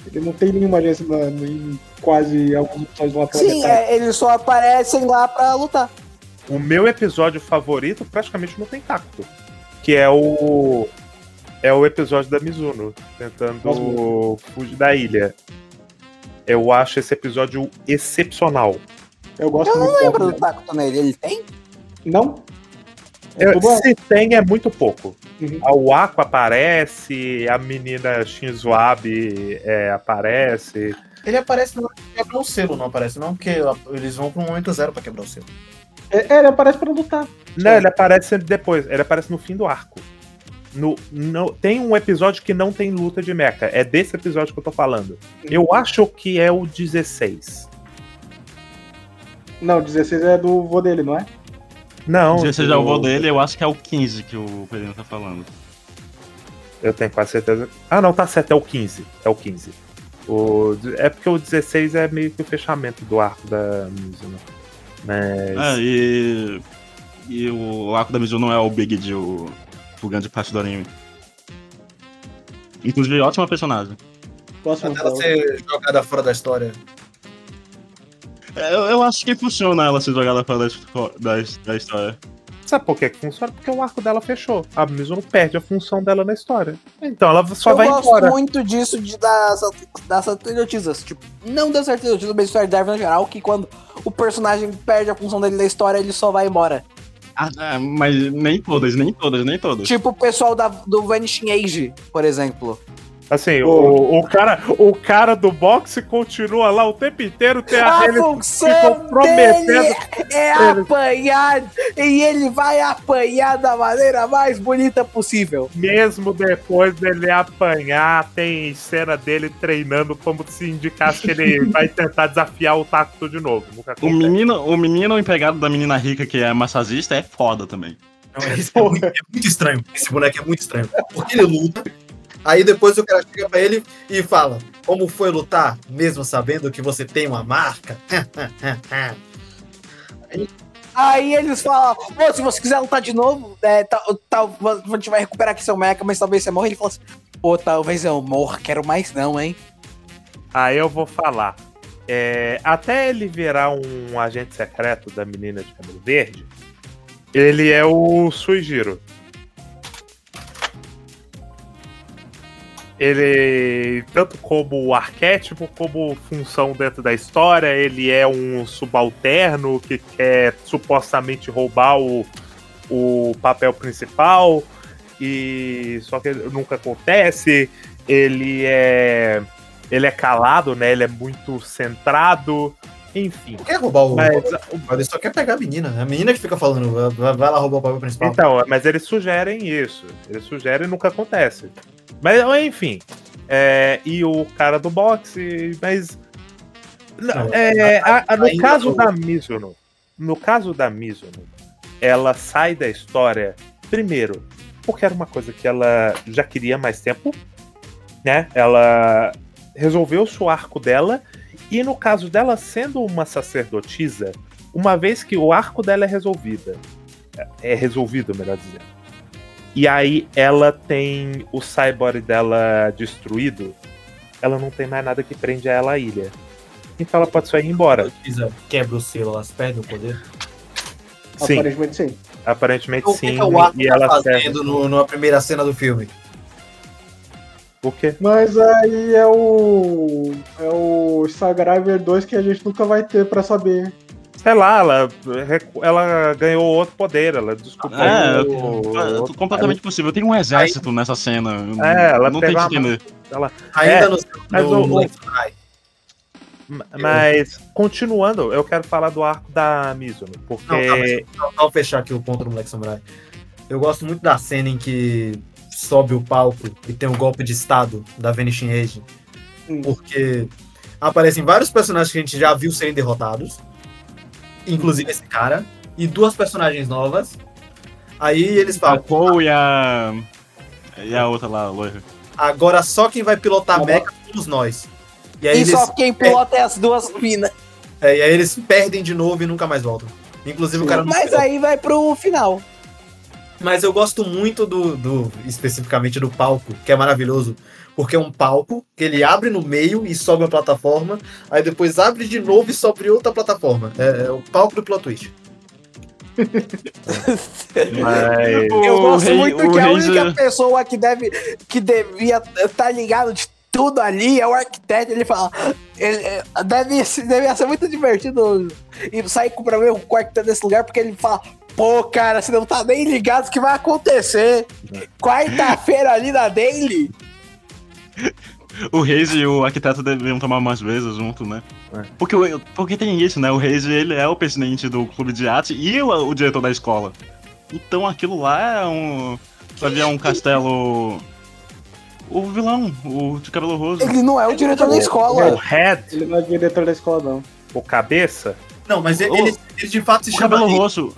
Ele não tem nenhuma agência na- em quase alguns episódios lá pela Sim, é, eles só aparecem lá pra lutar. O meu episódio favorito praticamente não tem Takuto. Que é o. É o episódio da Mizuno, tentando Nossa. fugir da ilha. Eu acho esse episódio excepcional. Eu gosto Eu não muito lembro do Takuto nele. Ele tem? Não? É Eu- se tem, é muito pouco. Uhum. A Wako aparece, a menina Shinzo Abe é, aparece. Ele aparece no quebrar o selo, não aparece não, porque eles vão pro momento zero pra quebrar o selo. É, é, ele aparece pra lutar. Não, ele aparece depois, ele aparece no fim do arco. No, no- tem um episódio que não tem luta de mecha. É desse episódio que eu tô falando. Eu acho que é o 16. Não, 16 é do vô dele, não é? Não. Se esse já o do- voo dele, eu acho que é o 15 que o Pedrinho tá falando. Eu tenho quase certeza. Ah, não, tá certo, é o 15. É o 15. O, é porque o 16 é meio que o fechamento do arco da Mizuno. Mas. É, e. E o arco da Mizuno não é o Big de o, o grande parte do anime. Inclusive, ótima personagem. Próximo Até ela ser jogada fora da história. É, Eu, eu acho que funciona ela ser jogada fora da, da, his- da história. Sabe por que que funciona? Porque o arco dela fechou. A Mizuno perde a função dela na história. Então ela só eu vai gosto embora. muito disso de, das, das sacerdotisas. Tipo, não das sacerdotisas, mas Star Driver no geral, que quando o personagem perde a função dele na história, ele só vai embora. Ah, ah, mas nem todas, nem todas, nem todas. Tipo o pessoal da, do Vanishing Age, por exemplo. Assim, Pô. o, o, cara, o cara do boxe continua lá o tempo inteiro, tem A aquele função dele é apanhar e ele vai apanhar da maneira mais bonita possível. Mesmo depois dele apanhar, tem cena dele treinando como se indicasse que ele vai tentar desafiar o Tacto de novo. Nunca O menino, o menino empregado da menina rica que é massagista é foda também. Não, esse é, muito, é muito estranho. Esse boneco é muito estranho. Porque ele luta, aí depois o cara chega pra ele e fala: Como foi lutar, mesmo sabendo que você tem uma marca? Aí eles falam, "Pô, se você quiser lutar de novo, é, tal, tal, a gente vai recuperar aqui seu mecha, mas talvez você morra. Ele fala assim, pô, talvez eu morra, quero mais não, hein? Aí eu vou falar. É, até ele virar um agente secreto da menina de cabelo verde, ele é o Suijiro. Ele, tanto como arquétipo, como função dentro da história, ele é um subalterno que quer supostamente roubar o, o papel principal, e só que nunca acontece. Ele é ele é calado, né? Ele é muito centrado, enfim. Não quer roubar o. Mas, Ele só quer pegar a menina. A menina que fica falando, vai, vai lá roubar o papel principal. então, mas eles sugerem isso. Eles sugerem e nunca acontece. Mas, enfim. é, e o cara do boxe, mas. Não, é, a- a- no caso da Mizuno, no caso da Mizuno, ela sai da história, primeiro, porque era uma coisa que ela já queria mais tempo, né? Ela resolveu o arco dela, e no caso dela sendo uma sacerdotisa, uma vez que o arco dela é resolvida, é resolvido, melhor dizendo. E aí ela tem o cyborg dela destruído, ela não tem mais nada que prende ela à ilha. Então ela pode só ir embora. Quebra o selo, elas perdem o poder. Sim, Aparentemente sim. aparentemente O que, sim. que o Arco e tá ela fazendo no, na primeira cena do filme? O quê? Mas aí é o. É o Stargriver 2 que a gente nunca vai ter pra saber. Sei lá, ela, ela ganhou outro poder, ela descobriu. É, o- é completamente possível. Tem um exército nessa cena. É, ela não tem que a entender. Ainda É, no, mas no, o- no o-. Mas, continuando, eu quero falar do arco da Mizuno, porque. Não, tá, mas só fechar aqui o ponto do Black Samurai. Eu gosto muito da cena em que sobe o palco e tem um golpe de estado da Vanishing Age. Hum. Porque aparecem vários personagens que a gente já viu serem derrotados. Inclusive esse cara. E duas personagens novas. Aí eles A falam, Cole e a. E a outra lá, a loira. agora só quem vai pilotar Agora- mecha somos nós. E aí, E eles, só quem pilota é as duas minas. é, e aí eles perdem de novo e nunca mais voltam. Inclusive o cara não Mas aí vai pro final. Mas eu gosto muito do, do, especificamente do palco, que é maravilhoso. Porque é um palco que ele abre no meio e sobe uma plataforma, aí depois abre de novo e sobe outra plataforma. É, é o palco do plot twist. Mas. Eu gosto rei- muito o que a única já- pessoa que deve que devia estar ligado de tudo ali é o arquiteto. Ele fala. Ele, é, deve, ser- deve ser muito divertido e sair com pra ver o arquiteto desse lugar, porque ele fala. Pô, cara, você não tá nem ligado o que vai acontecer. Quarta-feira ali na Daily. O Reis e o arquiteto deveriam tomar umas vezes junto, né? É. Porque, o- porque tem isso, né? O Reis, ele é o presidente do clube de arte e o, o diretor da escola. Então aquilo lá é um... Ali é um castelo... O vilão, o de cabelo rosa. Ele não é o diretor da O escola. Head, Ele não é diretor da escola, não. o cabeça, Não, mas ele, O- ele, ele de fato se O chama. cabelo roxo.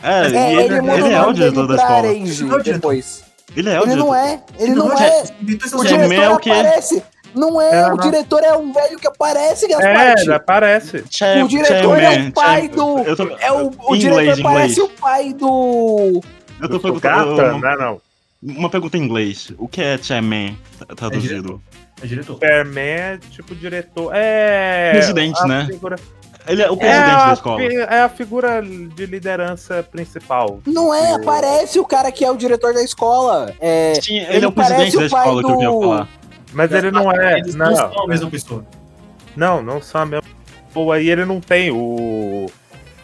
É, É, ele, ele, ele o é o diretor da escola. Ele é o diretor. depois. Ele é o Ele diretor. não é. Ele Não, não já- é. esse O diretor é o quê? aparece. Não é, É, o não. diretor é um velho que aparece, é, ele aparece. O diretor é Chairman, o pai Chairman. do. É o, diretor parece o pai do. Eu tô Do perguntando... Gata? uma- Não, não. Uma pergunta em inglês. O que é Chairman tra- traduzido? É diretor. Superman é tipo diretor. É. Presidente, né? figura- Ele é o É presidente a, da escola. é a figura de liderança principal. Não é, O- aparece o cara que é o diretor da escola. É. Sim, ele, ele é o presidente parece da o pai escola que eu ia do- falar. Mas ele não é. Eles Não, não são a mesma pessoa. não, não são a mesma. Pô, aí ele não tem o.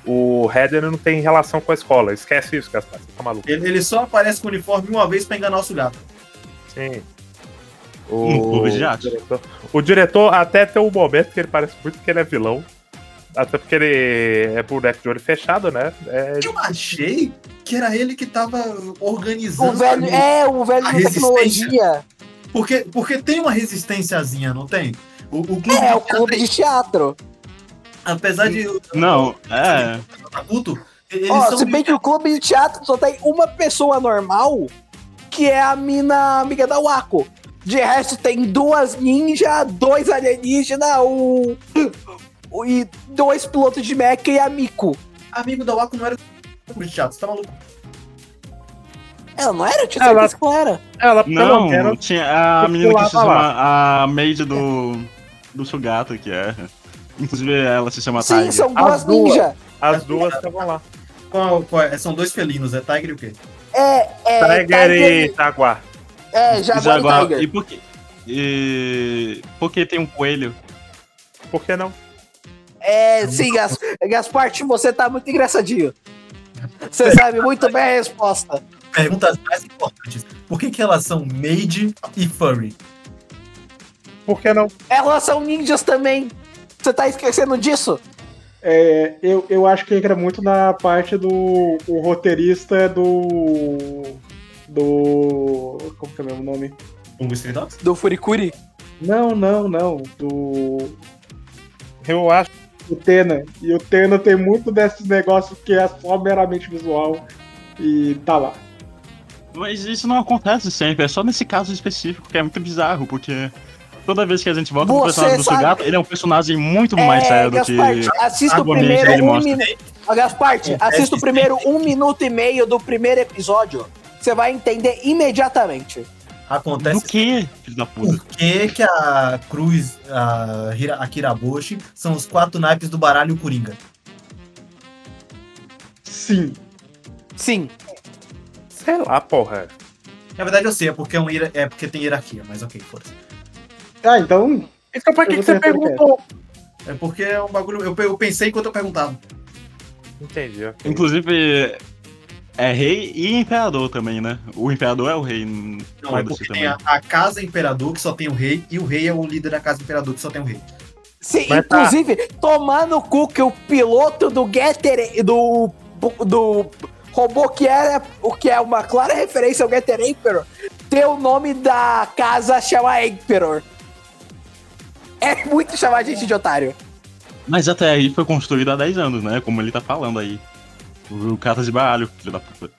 O Heather não tem relação com a escola. Esquece isso, Gaspar. Você tá maluco. Ele, ele só aparece com o uniforme uma vez pra enganar o Sugato. Sim. Um clube de arte. diretor, o diretor até tem um momento que ele parece muito que ele é vilão. Até porque ele é boneco de olho fechado, né? É, Eu achei que era ele que tava O organizando. velho, ali. é, o velho A de tecnologia. Porque, porque tem uma resistênciazinha, não tem? O, o clube É, de o clube de teatro. apesar de Não, é. Ó, são se bem que o clube de teatro só tem uma pessoa normal, que é a mina amiga da Wako. De resto, tem duas ninja, dois alienígenas, o, o- e dois pilotos de mecha e a Miku. amigo da Waco não era de teatro, você tá maluco? Ela não era? Eu tinha Ela- certeza que ela era. ela, Não, menos, tinha a menina que se chama a maid do. do Sugato, que é. Inclusive ela se chama Sim, Tiger. são duas As duas. ninja. as duas estavam lá. Qual, qual é? São dois felinos, é Tiger e o quê? É, é. Tiger e Tiger- Jaguar. É, Jaguar, Jaguar. e Tiger. E por que. E... Por que tem um coelho? Por que não? É, sim, Gas, Gasparte, você tá muito engraçadinho. Você sabe muito bem a resposta. Perguntas mais importantes. Por que, que elas são maid e furry? Por que não? Elas são ninjas também. Você tá esquecendo disso? É, eu, eu acho que entra muito na parte do o roteirista do. Do. Como que é o meu nome? Dogs? Do Furikuri? Não, não, não. Do. Eu acho. O Tena. E o Tena tem muito desses negócios que é só meramente visual. E tá lá. Mas isso não acontece sempre, é só nesse caso específico que é muito bizarro, porque toda vez que a gente volta pro Você personagem do Sugato, ele é um personagem muito mais sério do que. Gasparte, assista o primeiro ele um mostra. minuto. Gasparte, assista o primeiro um minuto e meio do primeiro episódio. Você vai entender imediatamente. Acontece Do que, filho da puta? por que, que a Cruz, a, Hira, a Kiraboshi, são os quatro naipes do baralho Coringa. Sim. Sim. Sei lá, porra. Na verdade eu sei, é porque, é, um é porque tem hierarquia, mas ok, foda-se. Ah, então. Então por que, que você perguntou? É porque é um bagulho. Eu, eu pensei enquanto eu perguntava. Entendi. Inclusive, é rei e imperador também, né? O imperador é o rei. Não, é porque tem a, a casa imperador que só tem o rei, e o rei é o líder da casa imperador que só tem o rei. Sim, Mas tá. inclusive, tomar no cu que o piloto do Getter do, do robô que era o que é uma clara referência ao Getter Emperor, tem o nome da casa chama Emperor. É muito chamar a gente de otário. Mas até aí foi construído há 10 anos, né? Como ele tá falando aí. O cartas de baralho, filho da puta.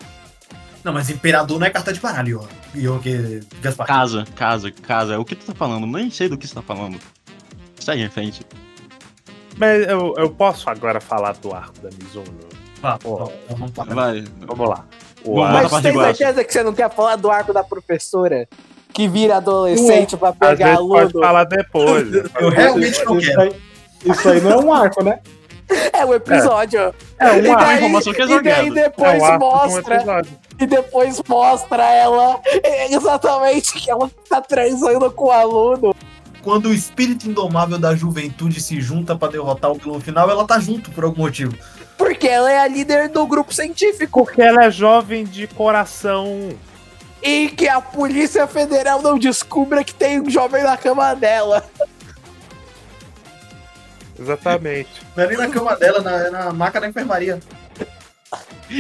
Não, mas imperador não é carta de baralho, ó. E eu que. Gaspar. Casa, casa, casa. O que tu tá falando? Nem sei do que você tá falando. Segue em frente. Mas eu, eu posso agora falar do arco da Mizuno? Lá. Vai. Vamos lá. O lá. Mas tem certeza que você não quer falar do arco da professora? Que vira adolescente pra pegar vezes pode aluno? falar depois. Eu realmente não Isso quero. aí, isso aí não é um arco, né? É o episódio. É E um arco. daí- informação que é E daí. É depois um de um mostra. E depois mostra ela exatamente que ela tá transando com o aluno. Quando o espírito indomável da juventude se junta pra derrotar o vilão final, ela tá junto por algum motivo. Porque ela é a líder do grupo científico. Porque ela é jovem de coração. E que a Polícia Federal não descubra que tem um jovem na cama dela. Exatamente. Não é nem na cama dela, na, é na maca da enfermaria.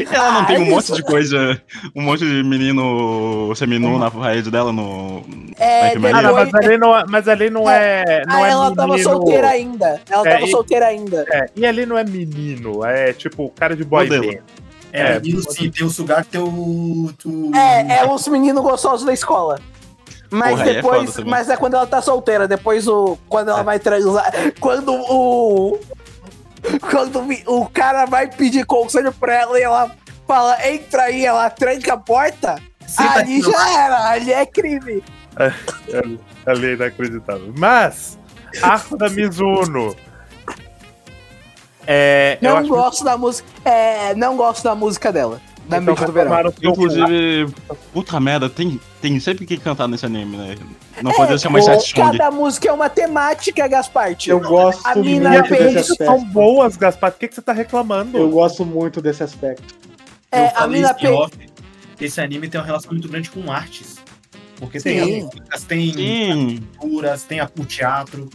Ela não tem um Ah, monte isso. de coisa. Um monte de menino seminu na parede dela no. É, na enfermaria. Ah, não, mas ali não é, mas ali não é, não ah, é ela tava menino. solteira ainda. Ela É, tava e- solteira ainda. É, e ali não é menino, é tipo cara de boy band. É, É, menino sim, tem o sugar, tem o. o- É, é os meninos gostosos da escola. Mas Porra, é depois. também. mas é quando ela tá solteira. Depois o. Quando É. ela vai transar. Quando o. Quando o cara vai pedir conselho pra ela e ela fala, entra aí, ela tranca a porta. Senta ali já era, ali é crime. Ali é inacreditável. Mas, arco da Mizuno. É, Não gosto da música. É, não gosto da música dela. Da Então Mente do Verão. Inclusive, puta merda, tem, tem sempre que cantar nesse anime, né? Não É, poderia ser mais Sete. Cada música é uma temática, Gasparte. Eu gosto A muito mina desse peixe aspecto. São boas, Gaspar. Por que, que você tá reclamando? Eu gosto muito desse aspecto. É, Eu a mina peixe. off, Esse anime tem uma relação muito grande com artes. Porque Sim. tem as músicas, tem Sim, pinturas, tem a- o teatro.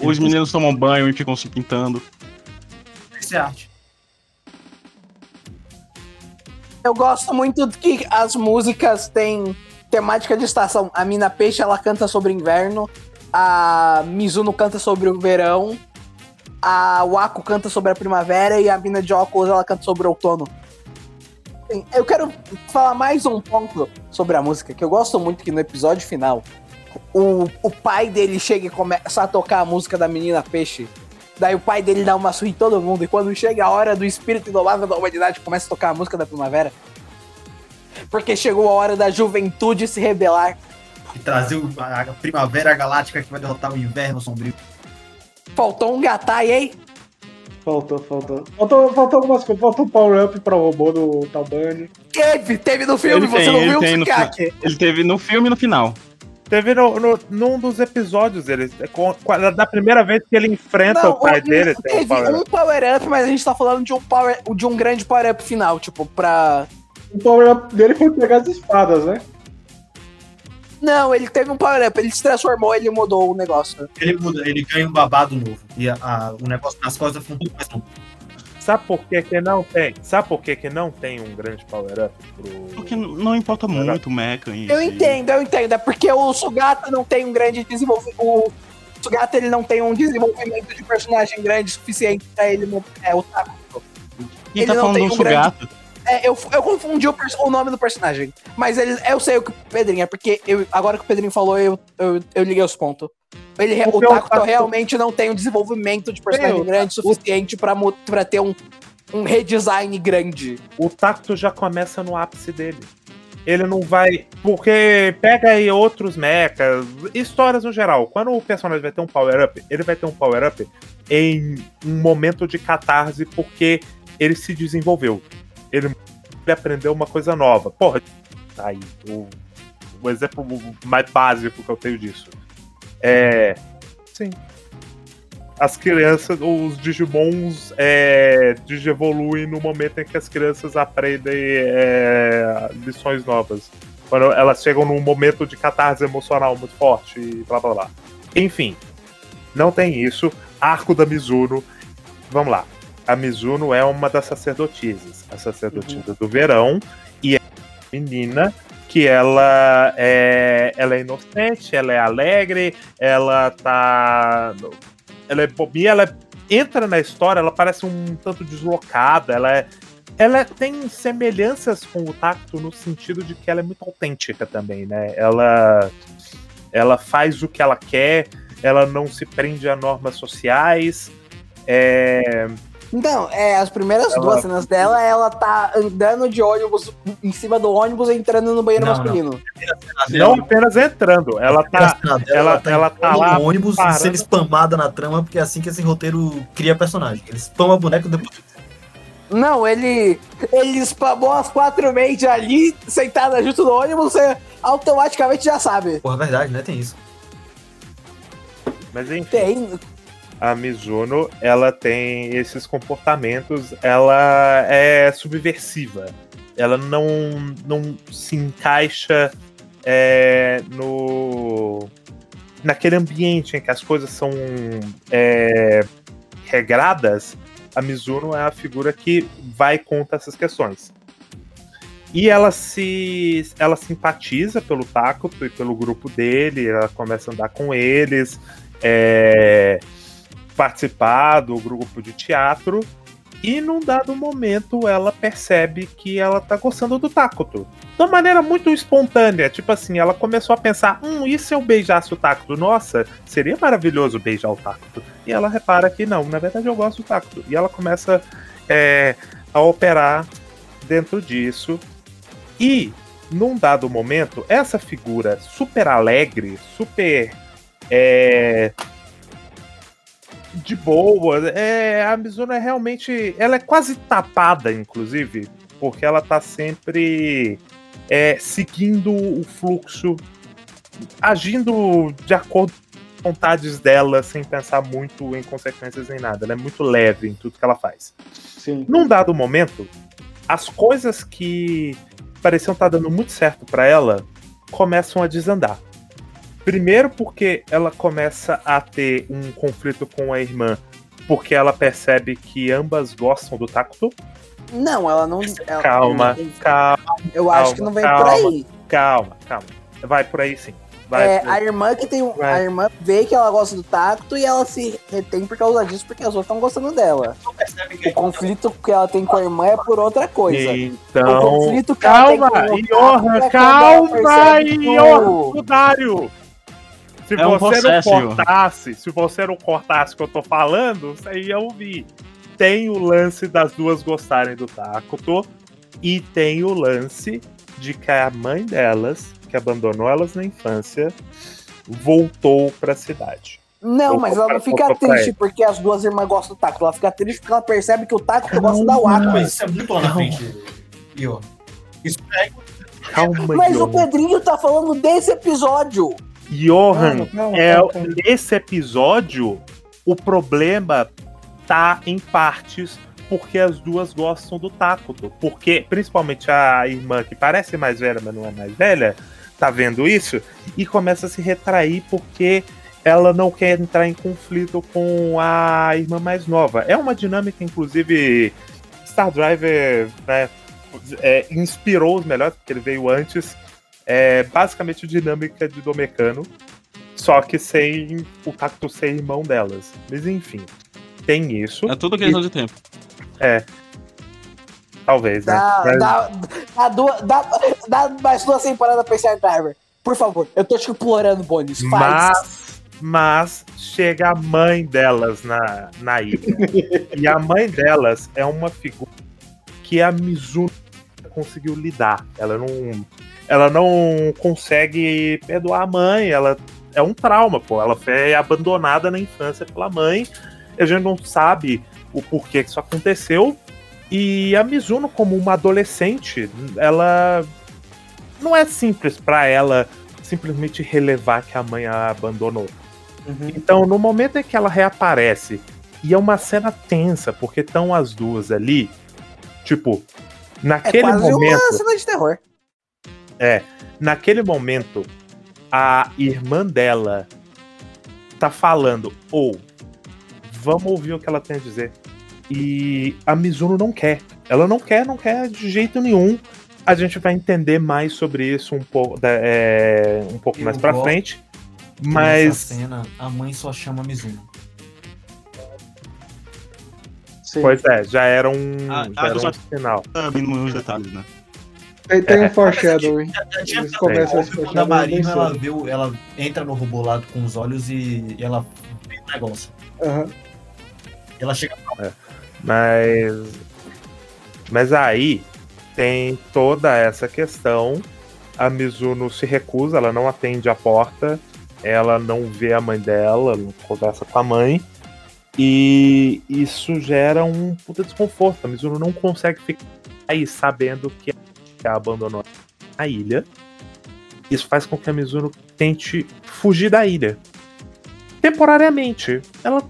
os meninos tomam banho e ficam se pintando. Isso é arte. Eu gosto muito que as músicas têm temática de estação. A Mina Peixe, ela canta sobre inverno. A Mizuno canta sobre o verão. A Wako canta sobre a primavera. E a Mina de óculos, ela canta sobre o outono. Eu quero falar mais um ponto sobre a música, que eu gosto muito que no episódio final, o, o pai dele chega e começa a tocar a música da Menina Peixe. Daí o pai dele dá uma surra em todo mundo. E quando chega a hora do espírito indomável da humanidade, começa a tocar a música da primavera. Porque chegou a hora da juventude se rebelar. E trazer a, primavera galáctica que vai derrotar o inverno sombrio. Faltou um gatai, hein? Faltou, faltou. Faltou, faltou algumas coisas. Faltou um power-up pra robô do Talbani. Teve, teve no filme, Ele você tem, não ele viu o no Sukiyaki. Ele teve no filme e no final. Teve no, no- num dos episódios, ele, é com- com- da primeira vez que ele enfrenta Não, o pai o- dele, tem um teve power um power-up, mas a gente tá falando de um, power, de um grande power-up final, tipo, pra... O power-up dele foi pegar as espadas, né? Não, ele teve um power-up, ele se transformou, ele mudou o negócio. Ele muda, ele ganha um babado novo. E a- a- o negócio nas costas fica um pouco mais longo. Sabe por que, que não tem? Sabe por que, que não tem um grande power-up pro. Porque não importa muito o mecha em Eu si. entendo, eu entendo. É porque o Sugata não tem um grande desenvolvimento. O Sugata ele não tem um desenvolvimento de personagem grande o suficiente pra ele. É, o Taco. Quem ele tá não falando tem do um grande- Sugata? É, eu, eu confundi o, o nome do personagem. Mas ele, eu sei o que o Pedrinho é, porque eu, agora que o Pedrinho falou, eu, eu, eu liguei os pontos. Ele, o o Takuto- realmente não tem um desenvolvimento de personagem grande o suficiente pra, mo- pra ter um, um redesign grande. O Tacto já começa no ápice dele. Ele não vai. Porque pega aí outros mechas, histórias no geral. Quando o personagem vai ter um power-up, ele vai ter um power-up em um momento de catarse, porque ele se desenvolveu. Ele, ele aprendeu uma coisa nova. Porra, tá aí. O, o exemplo mais básico que eu tenho disso. É. Sim. As crianças, os Digimons é, digievoluem no momento em que as crianças aprendem é, lições novas. Quando elas chegam num momento de catarse emocional muito forte e blá blá blá. Enfim, não tem isso. Arco da Mizuno. Vamos lá. A Mizuno é uma das sacerdotisas. A sacerdotisa do verão. E é menina que ela é, ela é inocente, ela é alegre, ela tá. Ela é bobinha, ela entra na história, ela parece um tanto deslocada, ela é. Ela tem semelhanças com o Tacto no sentido de que ela é muito autêntica também, né? Ela, ela faz o que ela quer, ela não se prende a normas sociais. É, Então, é, as primeiras Ela- duas cenas dela, ela tá andando de ônibus em cima do ônibus e entrando no banheiro Não, não. masculino. não apenas entrando, ela tá. Engraçado, ela- ela tá no lá ônibus parando. sendo spamada na trama, porque é assim que esse roteiro cria personagem. Ele spama boneco depois. Não, ele. Ele spamou as quatro mentes ali, sentada junto no ônibus, você automaticamente já sabe. Porra, verdade, né? Tem isso. Mas enfim. Tem. A Mizuno, ela tem esses comportamentos, ela é subversiva. Ela não, não se encaixa é, no naquele ambiente em que as coisas são é, regradas. A Mizuno é a figura que vai contra essas questões. E ela se ela simpatiza pelo Takuto e pelo grupo dele, ela começa a andar com eles. É, participar do grupo de teatro e num dado momento ela percebe que ela tá gostando do Takuto. De uma maneira muito espontânea, tipo assim, ela começou a pensar, hum, e se eu beijasse o Takuto? Nossa, seria maravilhoso beijar o Takuto. E ela repara que não, na verdade eu gosto do Takuto. E ela começa é, a operar dentro disso. E, num dado momento, essa figura super alegre, super é, de boa. É, a Mizuno é realmente. Ela é quase tapada, inclusive, porque ela tá sempre é, seguindo o fluxo, agindo de acordo com as vontades dela, sem pensar muito em consequências nem nada. Ela é muito leve em tudo que ela faz. Sim. Num dado momento, as coisas que pareciam estar dando muito certo pra ela começam a desandar. Primeiro porque ela começa a ter um conflito com a irmã, porque ela percebe que ambas gostam do Takuto. Não, ela não. ela- Calma, calma, Eu acho calma, que não vem calma. por aí. calma, calma. Vai por aí sim. Vai É, por aí. a irmã que tem. um- Vai. A irmã vê que ela gosta do tacto e ela se retém por causa disso, porque as outras estão gostando dela. O conflito que ela tem com a irmã é por outra coisa. O Então. conflito que ela tem Calma, com o é Johan, calma, o- Johan, Dário. Se É um você processo, não cortasse, se você não cortasse o que eu tô falando, você ia ouvir. Tem o lance das duas gostarem do Takuto e tem o lance de que a mãe delas, que abandonou elas na infância, voltou pra cidade. Não, mas ela não fica triste porque as duas irmãs gostam do Takuto. Ela fica triste porque ela percebe que o Takuto gosta da Waka. Mas isso é muito lá na frente, Iô. Isso é Calma, Mas o. Pedrinho tá falando desse episódio. Johan, Calma, calma, é, nesse episódio, o problema tá em partes porque as duas gostam do Takuto. Porque, principalmente a irmã, que parece mais velha, mas não é mais velha, tá vendo isso e começa a se retrair porque ela não quer entrar em conflito com a irmã mais nova. É uma dinâmica, inclusive, Star Driver né, é, inspirou os melhores, porque ele veio antes. É basicamente dinâmica de Domecano, só que sem o Takuto ser irmão delas. Mas enfim, tem isso. É tudo questão de tempo. Talvez, né? Dá, Mas- dá, dá, duas, dá, dá mais duas temporadas pra Star Driver. Por favor, eu tô te implorando, Bonis. Faz. Mas, mas chega a mãe delas na, na ilha. e a mãe delas é uma figura que a Mizuno conseguiu lidar. Ela não, ela não consegue perdoar a mãe. Ela é um trauma, pô. Ela foi abandonada na infância pela mãe. A gente não sabe o porquê que isso aconteceu. E a Mizuno, como uma adolescente, ela não é simples pra ela simplesmente relevar que a mãe a abandonou. Uhum. Então, no momento em que ela reaparece, e é uma cena tensa, porque estão as duas ali, tipo, É naquele quase momento, uma cena de terror. Naquele momento, a irmã dela tá falando, ou vamos ouvir o que ela tem a dizer. E a Mizuno não quer. Ela não quer, não quer de jeito nenhum. A gente vai entender mais sobre isso um pouco, é, um pouco Eu mais pra frente. Mas cena, a mãe só chama Mizuno. Sim. Pois é, já era um, Ah, já ah, era um sinal. Nos detalhes, né? Tem, tem É. um foreshadowing. Eles começam esse óbvio quando a foreshadowing Marina ela, viu, ela entra no robô lá com os olhos e, e ela vê o negócio. Aham. Ela chega Mas. Mas aí tem toda essa questão. A Mizuno se recusa, ela não atende a porta, ela não vê a mãe dela, não conversa com a mãe. E isso gera um puta desconforto. A Mizuno não consegue ficar aí sabendo que ela abandonou a ilha. Isso faz com que a Mizuno tente fugir da ilha. Temporariamente. Ela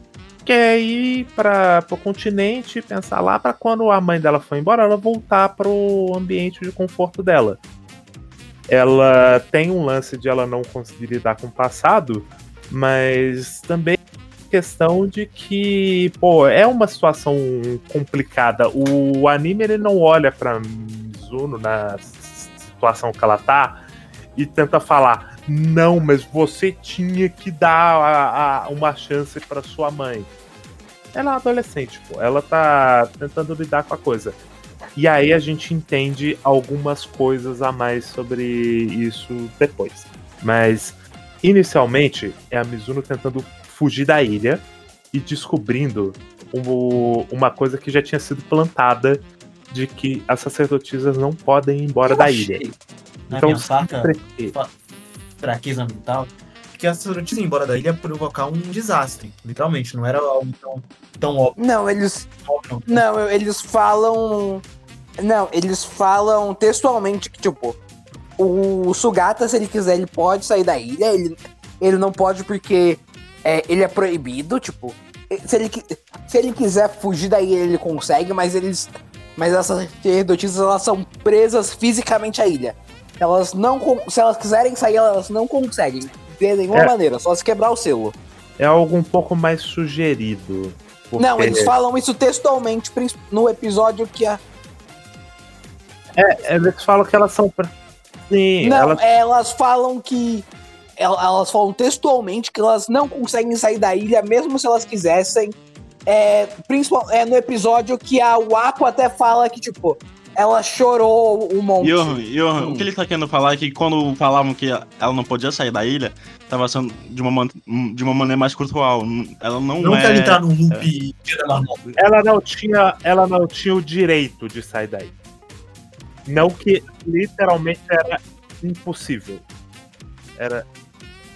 quer ir para o continente, pensar lá para quando a mãe dela for embora, ela voltar pro ambiente de conforto dela. Ela tem um lance de ela não conseguir lidar com o passado, mas também questão de que, pô, é uma situação complicada. O anime ele não olha para Mizuno na situação que ela tá e tenta falar: "Não, mas você tinha que dar a- a- uma chance para sua mãe". Ela é adolescente, pô. Ela tá tentando lidar com a coisa. E aí a gente entende algumas coisas a mais sobre isso depois. Mas inicialmente é a Mizuno tentando fugir da ilha e descobrindo uma coisa que já tinha sido plantada de que as sacerdotisas não podem ir embora Eu da achei, ilha. Na Então, minha saca, sempre- fraqueza mental, que a sacerdotisa ir embora da ilha ia provocar um desastre. Literalmente, não era algo tão, tão óbvio. Não, eles. não. Não, eles falam. Não, eles falam textualmente que, tipo, o Sugata, se ele quiser, ele pode sair da ilha. Ele, ele não pode porque é, ele é proibido, tipo. Se ele, se ele quiser fugir da ilha, ele consegue, mas eles. Mas essas sacerdotisas, elas são presas fisicamente à ilha. Elas não. Se elas quiserem sair, elas não conseguem. De nenhuma É. maneira, só se quebrar o selo. É algo um pouco mais sugerido. porque- Não, eles falam isso textualmente no episódio que a. É, eles falam que elas são. Sim, Não, elas elas falam que. el- Elas falam textualmente que elas não conseguem sair da ilha, mesmo se elas quisessem. É, principal, é no episódio que a Waco até fala que, tipo, ela chorou um monte. Johan, Hum. o que ele tá querendo falar é que quando falavam que ela não podia sair da ilha, tava sendo de uma, man- de uma maneira mais cultural. Ela não, Não é... quero entrar num loop normal. ela não tinha, ela não tinha o direito de sair daí. Não que literalmente era impossível. Era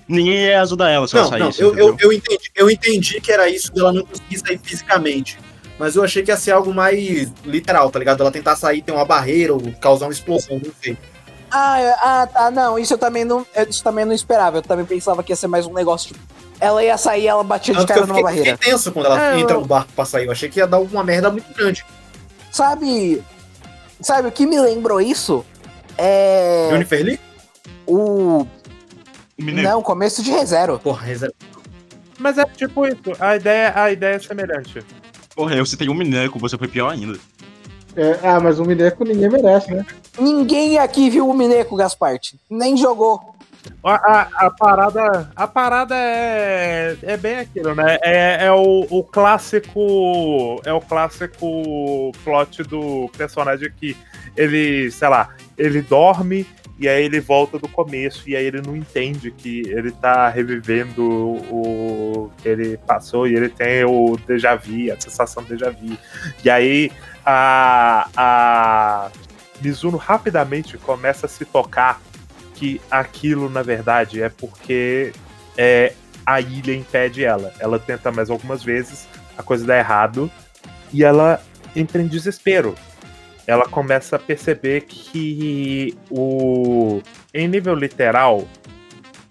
Ninguém ia ajudar ela se Não, ela não, saísse. eu, eu, entendeu? eu, entendi, eu entendi que era isso dela não conseguir sair fisicamente. Mas eu achei que ia ser algo mais literal, tá ligado? Ela tentar sair, ter uma barreira ou causar uma explosão, não sei. Ah, é- ah, tá, não, isso eu também não, eu- isso também não esperava. Eu também pensava que ia ser mais um negócio, tipo, ela ia sair ela batia de Tanto cara eu numa fiquei, barreira. fiquei tenso quando ela É, entra eu- no barco pra sair. Eu achei que ia dar uma merda muito grande. Sabe. Sabe o que me lembrou isso? É. Jennifer Lee? O. Mineiro. Não, começo de ReZero. Porra, reserva. Mas é tipo isso, a ideia, a ideia é semelhante. Porra, eu citei um mineco, você foi pior ainda. É, ah, mas o Mineco ninguém merece, né? Ninguém aqui viu o Mineco, Gasparte. Nem jogou. A, a, a parada, a parada é, é bem aquilo, né? É, é o, o clássico. É o clássico plot do personagem que ele, sei lá, ele dorme e aí ele volta do começo e aí ele não entende que ele tá revivendo o que ele passou e ele tem o déjà vu, a sensação déjà vu. E aí a, a Mizuno rapidamente começa a se tocar que aquilo, na verdade, é porque é, a ilha impede ela. Ela tenta mais algumas vezes, a coisa dá errado, e ela entra em desespero. Ela começa a perceber que o. Em nível literal,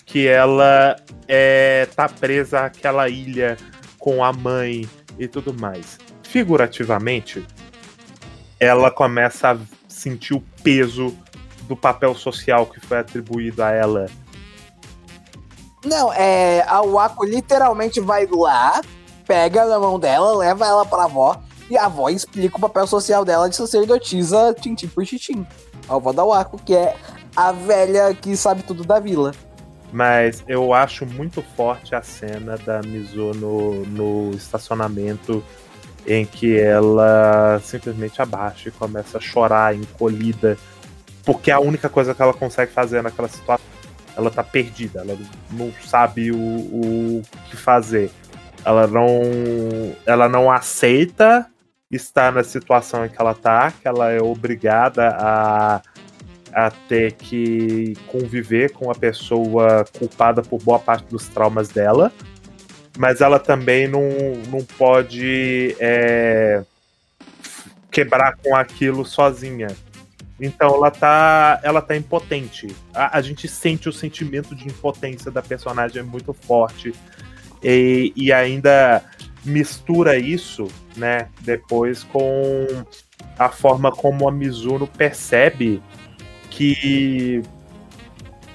que ela é, tá presa àquela ilha com a mãe e tudo mais. Figurativamente, ela começa a sentir o peso do papel social que foi atribuído a ela. Não, é. A Waco literalmente vai lá, pega na mão dela, leva ela pra avó, e a avó explica o papel social dela de sacerdotisa tintim por tintim. A avó da Waco, que é a velha que sabe tudo da vila. Mas eu acho muito forte a cena da Mizuno no estacionamento em que ela simplesmente abaixa e começa a chorar, encolhida, porque é a única coisa que ela consegue fazer naquela situação. Ela tá perdida, ela não sabe o, o que fazer. Ela não, ela não aceita estar na situação em que ela tá, que ela é obrigada a a ter que conviver com a pessoa culpada por boa parte dos traumas dela, mas ela também não, não pode é, quebrar com aquilo sozinha. Então ela tá, ela tá impotente. A, a gente sente o sentimento de impotência da personagem muito forte. E, e ainda mistura isso, né, depois com a forma como a Mizuno percebe que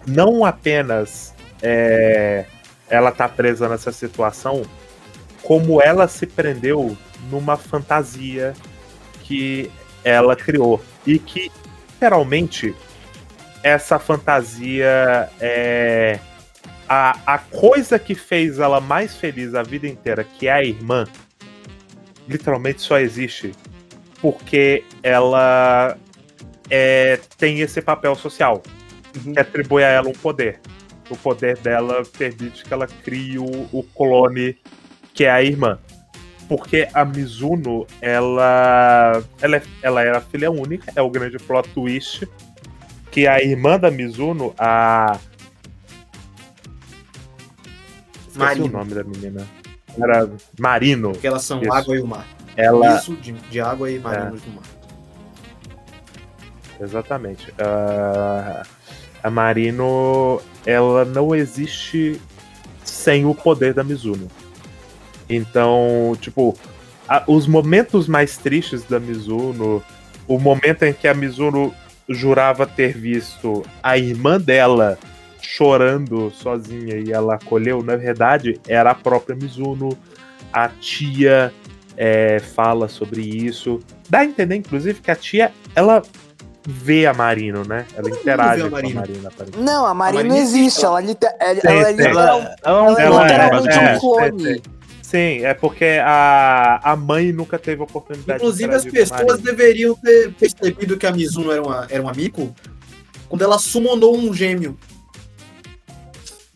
não apenas é, ela tá presa nessa situação, como ela se prendeu numa fantasia que ela criou. E que, literalmente, essa fantasia é. A, a coisa que fez ela mais feliz a vida inteira, que é a irmã, literalmente só existe porque ela é, tem esse papel social que atribui a ela um poder. O poder dela permite que ela crie o, o clone que é a irmã. Porque a Mizuno, ela, ela, é- ela era filha única, é o grande plot twist. Que a irmã da Mizuno, a. Marino. o nome da menina. Era Marino. Porque elas são Isso. água e o mar. Ela, Isso de, de água e marinos do mar. exatamente. Ah, a Marino, ela não existe sem o poder da Mizuno. Então, tipo, a- os momentos mais tristes da Mizuno, o momento em que a Mizuno jurava ter visto a irmã dela chorando sozinha e ela acolheu, na verdade, era a própria Mizuno. A tia é, fala sobre isso. Dá a entender, inclusive, que a tia, ela vê a Marino, né? Ela interage a com a Marino. Marino, aparentemente. Não, a Marina Marina não existe. Ela, é é um ela é literalmente é, um clone. sim, Sim, é porque a, a mãe nunca teve oportunidade Inclusive, de as pessoas Marino. deveriam ter percebido que a Mizuno era, uma, era um amigo quando ela summonou um gêmeo.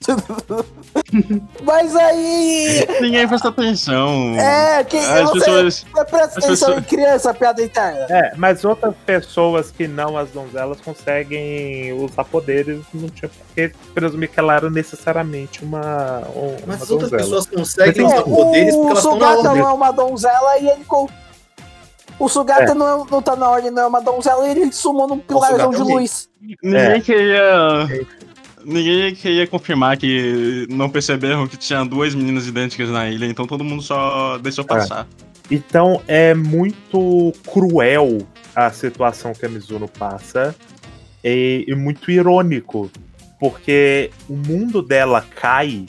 Mas aí. Ninguém presta atenção. É, que As você, pessoas. você presta atenção pessoas- em criança, piada interna. É, mas outras pessoas que não as donzelas conseguem usar poderes, não tinha por que presumir que ela era necessariamente uma, um- Mas uma as outras donzela. pessoas conseguem Mas usar poderes porque o elas estão na Sugata ordem. não é uma donzela e ele. co- O Sugata não, é- não tá na ordem, não é uma donzela e ele sumou num pilarzão é de gay. luz. Ninguém É. queria. Ninguém queria confirmar que não perceberam que tinha duas meninas idênticas na ilha, então todo mundo só deixou passar. Então é muito cruel a situação que a Mizuno passa e, e muito irônico, porque o mundo dela cai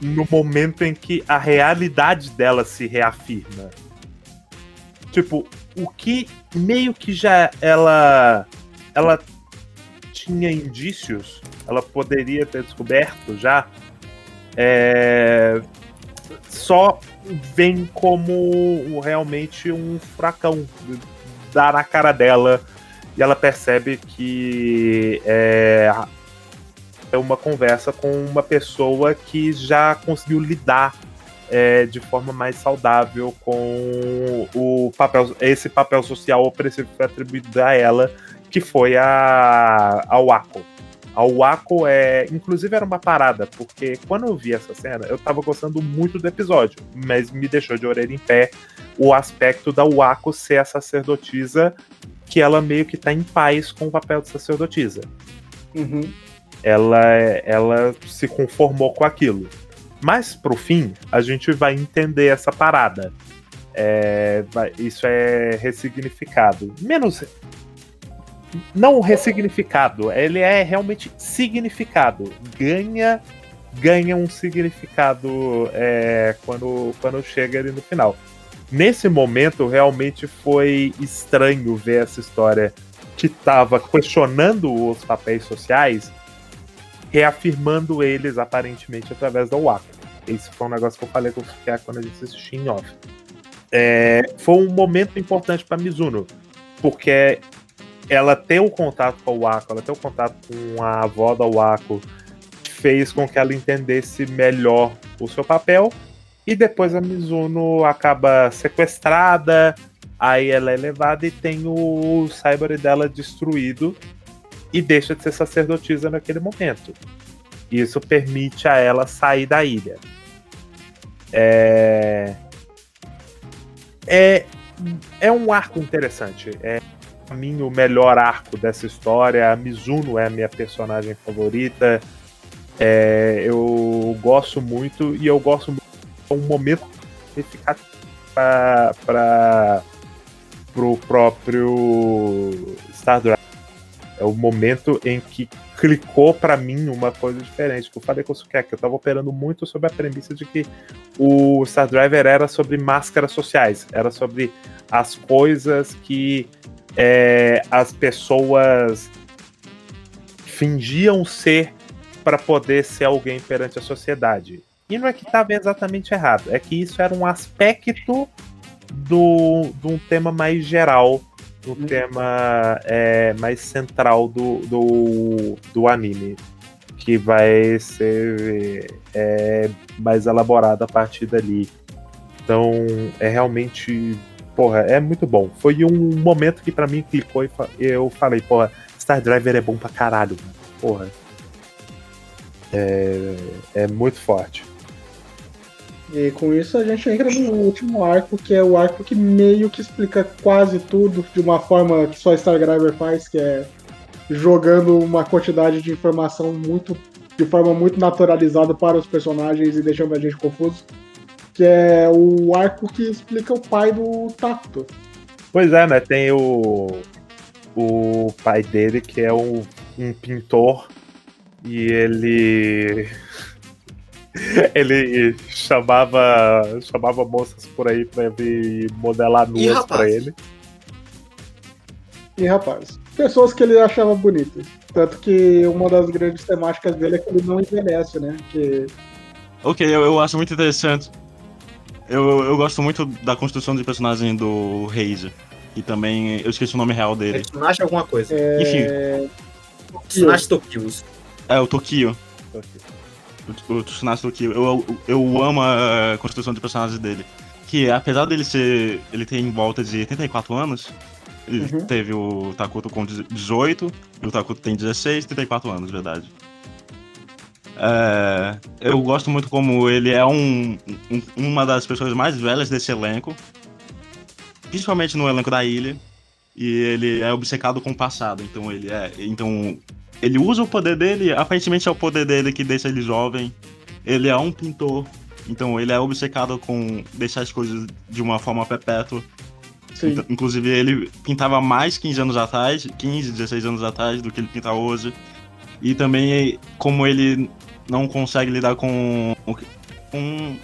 no momento em que a realidade dela se reafirma. Tipo, o que meio que já ela ela tinha indícios, ela poderia ter descoberto já, é, só vem como realmente um furacão dá na cara dela e ela percebe que é, é uma conversa com uma pessoa que já conseguiu lidar é, de forma mais saudável com o papel, esse papel social opressivo que foi atribuído a ela, que foi a, a Wako. A Wako é. Inclusive era uma parada, porque quando eu vi essa cena, eu tava gostando muito do episódio, mas me deixou de orelha em pé o aspecto da Wako ser a sacerdotisa, que ela meio que tá em paz com o papel de sacerdotisa Uhum. ela, ela se conformou com aquilo. Mas pro fim, a gente vai entender essa parada. É, isso é ressignificado. Menos. Não ressignificado, ele é realmente significado. Ganha ganha um significado é, quando, quando chega ali no final. Nesse momento, realmente foi estranho ver essa história que estava questionando os papéis sociais reafirmando eles aparentemente através da Waka. Esse foi um negócio que eu falei com o quando a gente assistiu em off. É, foi um momento importante para Mizuno, porque ela ter o contato com o Wako, ela ter o contato com a avó da Wako, fez com que ela entendesse melhor o seu papel. E depois a Mizuno acaba sequestrada, aí ela é levada e tem o Cyber dela destruído e deixa de ser sacerdotisa naquele momento. Isso permite a ela sair da ilha. É, é, é um arco interessante. É para mim o melhor arco dessa história. A Mizuno é a minha personagem favorita. É, eu gosto muito e eu gosto muito de um momento significativo para o próprio Star Drive. É o momento em que clicou para mim uma coisa diferente. Que eu falei com o Sukiya, que eu tava operando muito sobre a premissa de que o Star Driver era sobre máscaras sociais, era sobre as coisas que é, as pessoas fingiam ser para poder ser alguém perante a sociedade. E não é que estava exatamente errado, é que isso era um aspecto do, de um tema mais geral, do Hum. tema é, mais central do, do, do anime, que vai ser é, mais elaborado a partir dali. Então, é realmente. Porra, é muito bom. Foi um momento que pra mim clicou e eu falei, porra, Star Driver é bom pra caralho. Porra. É, é muito forte. E com isso a gente entra no último arco, que é o arco que meio que explica quase tudo de uma forma que só Star Driver faz, que é jogando uma quantidade de informação muito de forma muito naturalizada para os personagens e deixando a gente confuso. Que é o arco que explica o pai do Tacto. Pois é, né? Tem o. O pai dele, que é um, um pintor, e ele. Ele chamava, chamava moças por aí pra vir modelar nuas rapaz. pra ele. E rapaz, pessoas que ele achava bonitas. Tanto que uma das grandes temáticas dele é que ele não envelhece, né? Que Ok, eu, eu acho muito interessante. Eu, eu gosto muito da construção de personagem do Razer. E também, eu esqueci o nome real É dele. Tsunashi alguma coisa. é. Tsunashi Tokios. É, o Tokio. O, o Tsunade Tokio. Eu, eu, eu amo a construção de personagens dele. Que apesar dele ser. Ele tem em volta de 84 anos. Ele Uhum. teve o Takuto com 18, e o Takuto tem 16, 34 anos, verdade. É, eu gosto muito como ele é um, um- uma das pessoas mais velhas desse elenco. Principalmente no elenco da ilha. E ele é obcecado com o passado. Então ele é. Então. Ele usa o poder dele, aparentemente é o poder dele que deixa ele jovem. Ele é um pintor. Então ele é obcecado com deixar as coisas de uma forma perpétua. Então, inclusive, ele pintava mais 15 anos atrás, 15, 16 anos atrás do que ele pinta hoje. E também, como ele não consegue lidar com, com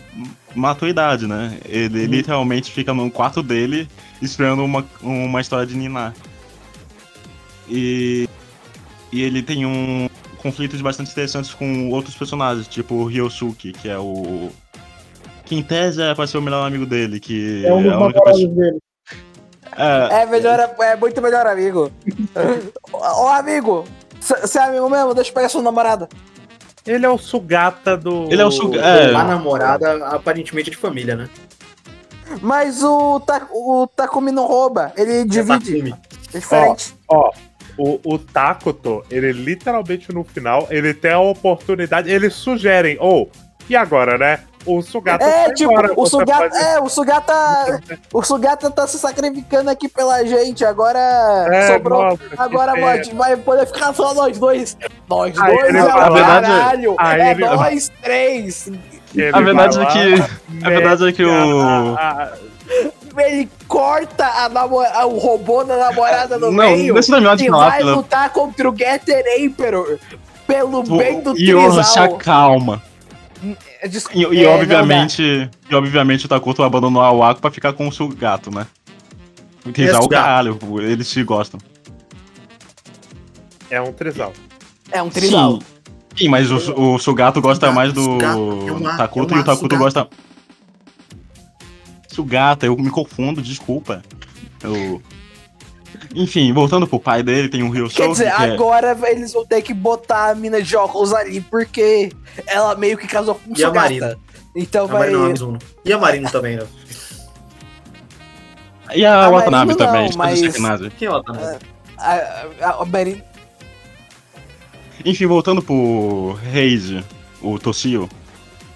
maturidade, né? Ele Uhum. literalmente fica no quarto dele esperando uma, uma história de Ninar. E, e ele tem um conflitos bastante interessantes com outros personagens, tipo o Ryosuke, que é o. Que em tese é pra ser o melhor amigo dele, que É um dos a única pessoa. dele. É, É, melhor, é muito melhor amigo. Ô, ô, amigo, você é amigo mesmo? Deixa eu pegar sua namorada. Ele é o Sugata do. Ele é o Suga- é. A namorada aparentemente é de família, né? Mas o, Ta- o Takumi não rouba, ele divide. Takumi. É diferente. Ó, o, o Takuto, ele literalmente no final, ele tem a oportunidade, eles sugerem, ou, e agora, né? O Sugata É, tipo, embora, o Sugata, é, o Sugata, o Sugata tá se sacrificando aqui pela gente, agora É, sobrou, nossa, que agora pode, vai poder ficar só nós dois. Nós Aí dois ele é o caralho, aí é ele- nós três. A verdade é que. A verdade é que o. Ele corta a namora- o robô da namorada no Não, meio deixa eu de e falar, vai pela- lutar contra o Getter Emperor pelo bem do Yohan, se trisal. acalma. Des- E, e é, obviamente. E obviamente o Takuto abandonou a Wako pra ficar com o Sugato, né? Trisal o caralho, eles se gostam. é um trisal. É um trisal. Sim. Sim, mas o, o Sugato gosta mais do Sugato, é Takuto é e o Takuto Sugato. gosta. Sugata, eu me confundo, desculpa. Eu... Enfim, voltando pro pai dele, tem o Ryosuke. Quer dizer, que é- agora eles vão ter que botar a mina de óculos ali, porque ela meio que casou com o E a. Marina? Então A vai. Marina não é Mizuno. E a Marina também, né? E a a Watanabe Marina também, não, mas-. Quem é tá? A, a, a Marina. Enfim, voltando pro Reise, o Toshio,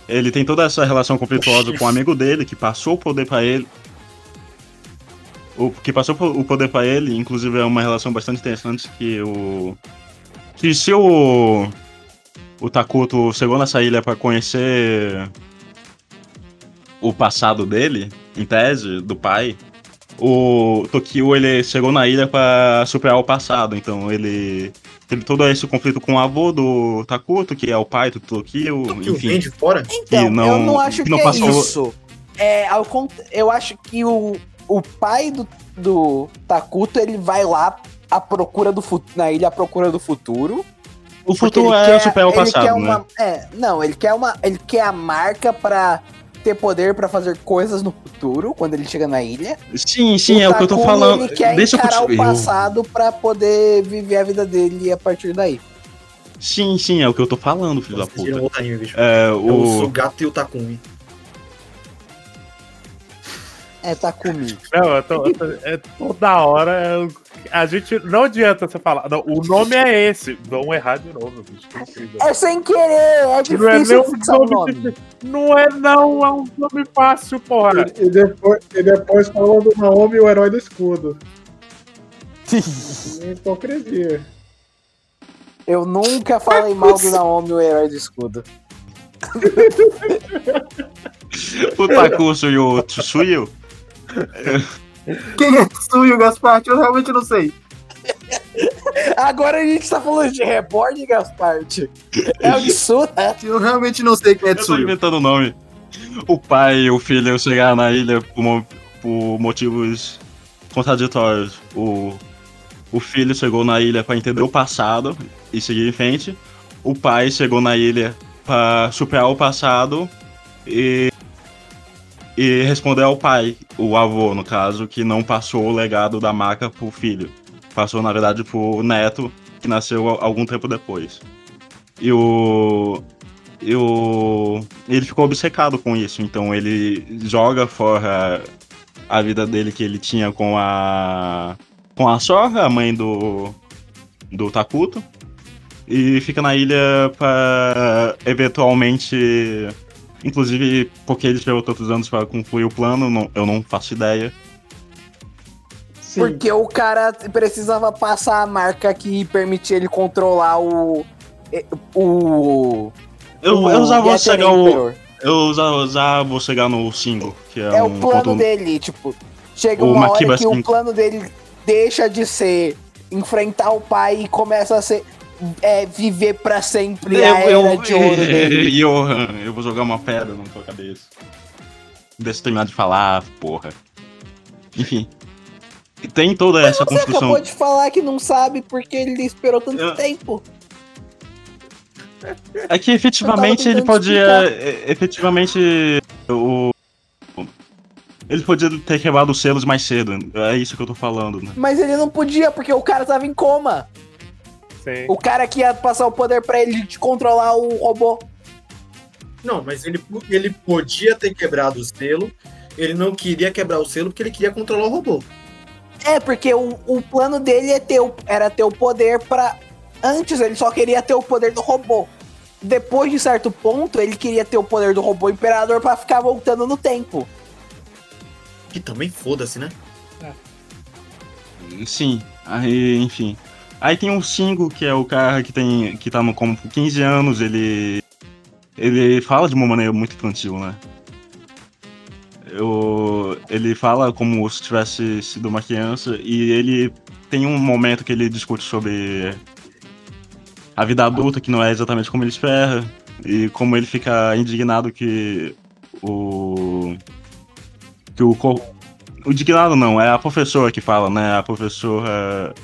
ele tem toda essa relação conflituosa com um amigo dele, que passou o poder pra ele. O que passou o poder pra ele, inclusive é uma relação bastante interessante que o. Que se o. O Takuto chegou nessa ilha pra conhecer o passado dele, em tese, do pai, o Tokio ele chegou na ilha pra superar o passado, então ele teve todo esse conflito com o avô do Takuto, que é o pai do Tokio, Tokio enfim. vem de fora? Então, não- eu não acho que que, não é passou- isso. É, ao. Eu acho que o, o pai do, do Takuto, ele vai lá à procura do futuro, na ilha à procura do futuro. O futuro é quer- superar o ele passado, quer né? uma- É, não, ele quer uma. Ele quer a marca pra ter poder pra fazer coisas no futuro, quando ele chega na ilha. Sim, sim, é o que eu tô falando. Ele quer Deixa eu encarar o continuar. passado pra poder viver a vida dele a partir daí. Sim, sim, é o que eu tô falando, filho da puta. bicho. É, É o o. Sugato e o Takumi. É, Takumi. Não, eu tô, eu tô- é toda hora eu A gente. Não adianta você falar. Não, o nome é esse. Vão errar de novo, bicho. É sem querer, é Não é difícil nem um nome. nome. difícil. Não é, não. É um nome fácil, porra. E, e depois, e depois falando do Naomi, o herói do escudo. Hipocrisia. Eu nunca falei mal do Naomi, o herói do escudo. O Takuso e o Tsuyu. Quem é Tsuyu, Gaspar? Eu realmente não sei. Agora a gente tá falando de reborn, Gasparte. É o Tsu, né? Eu realmente não sei quem é Eu tô inventando o nome. O pai e o filho chegaram na ilha por, por motivos contraditórios. O, o filho chegou na ilha para entender o passado e seguir em frente. O pai chegou na ilha para superar o passado e, e responder ao pai, o avô, no caso, que não passou o legado da marca pro filho. Passou, na verdade, pro neto, que nasceu algum tempo depois. E o, e o- ele ficou obcecado com isso, então ele joga fora a vida dele que ele tinha com a com a Sora, a mãe do do Takuto, e fica na ilha para eventualmente, inclusive porque ele esperou tantos anos para concluir o plano, não- eu não faço ideia. Sim. Porque o cara precisava passar a marca que permitia ele controlar o. O. Eu, o eu já vou chegar o, eu já, já vou chegar no single, que é, É um o plano ponto- dele, tipo. Chega O uma Makiba hora que o plano dele deixa de ser enfrentar o pai e começa a ser. É, viver pra sempre a era de ouro dele. E eu, eu vou jogar uma pedra na tua cabeça. Deixa eu terminar de falar, porra. Enfim. Tem toda essa Você construção. acabou de falar que não sabe porque ele esperou tanto Eu- tempo. É que efetivamente Eu ele podia. é, Efetivamente. O. Ele podia ter quebrado os selos mais cedo. É isso que eu tô falando, né? Mas ele não podia porque o cara tava em coma. Sim. O cara que ia passar o poder pra ele de controlar o robô. Não, mas ele, ele podia ter quebrado o selo. Ele não queria quebrar o selo porque ele queria controlar o robô. É, porque o, o plano dele é ter o- era ter o poder pra. Antes ele só queria ter o poder do robô. Depois de certo ponto, ele queria ter o poder do robô imperador pra ficar voltando no tempo. Que também foda-se, né? Sim. Aí, enfim. Aí tem o Singo, que é o cara que tem. que tá como por 15 anos, ele. Ele fala de uma maneira muito infantil, né? Eu, ele fala como se tivesse sido uma criança e ele tem um momento que ele discute sobre a vida adulta, que não é exatamente como ele espera, e como ele fica indignado que o. que o. O indignado não, é a professora que fala, né? A professora.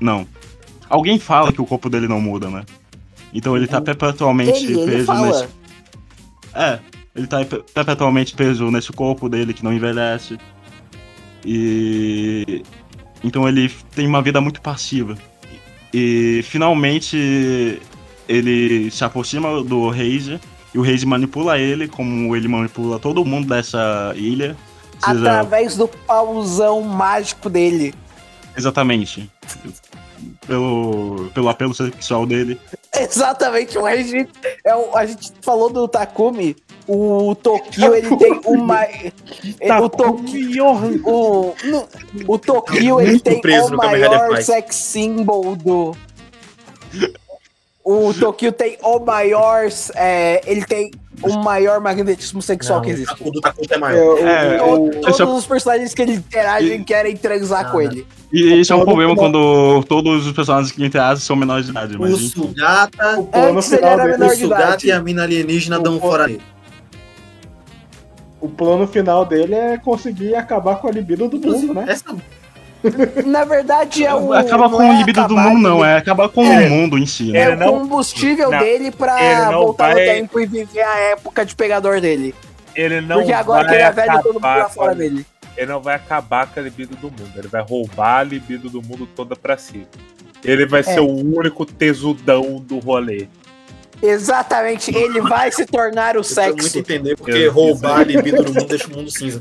Não. Alguém fala que o corpo dele não muda, né? Então ele tá perpetualmente Ele, ele preso fala. nesse. É, ele tá pe- perpetualmente preso nesse corpo dele que não envelhece. E. Então ele tem uma vida muito passiva. E finalmente ele se aproxima do Reise e o Reise manipula ele, como ele manipula todo mundo dessa ilha. Seja- Através do pauzão mágico dele. Exatamente. Pelo, pelo apelo sexual dele. Exatamente, o Regis. É o, a gente falou do Takumi. O Tokyo, ele tem uma. O Tokyo. O, no- o Tokyo, ele muito tem o maior sex symbol do. O Tokyo tem o maior. é, ele tem o maior magnetismo sexual que existe. O do Takuto é É, maior. o- É, o- To- esse é- Todos os personagens que ele interage querem transar Ah, com não. ele. E isso é um problema quando todos os personagens que interagem são menores de idade. Mas O. Sugata, o plano Antes ele final dele- o Sugata e a mina alienígena dão um fora nele. O plano final dele é conseguir acabar com a libido do mundo, né? Essa Na verdade, é o. Acaba com o é libido do acabar, mundo, não, é acabar com É. o mundo em si, né? É o combustível não, dele ele pra voltar no vai- tempo e viver a época de pegador dele. Ele não Porque agora que vai ele é velho, todo mundo acabar pra fora com a- dele. Ele não vai acabar com a libido do mundo. Ele vai roubar a libido do mundo toda pra si. Ele vai ser o único tesudão do rolê. Exatamente, ele vai se tornar o eu quero muito sexo. entender porque Eu- roubar a libido no mundo deixa o mundo cinza.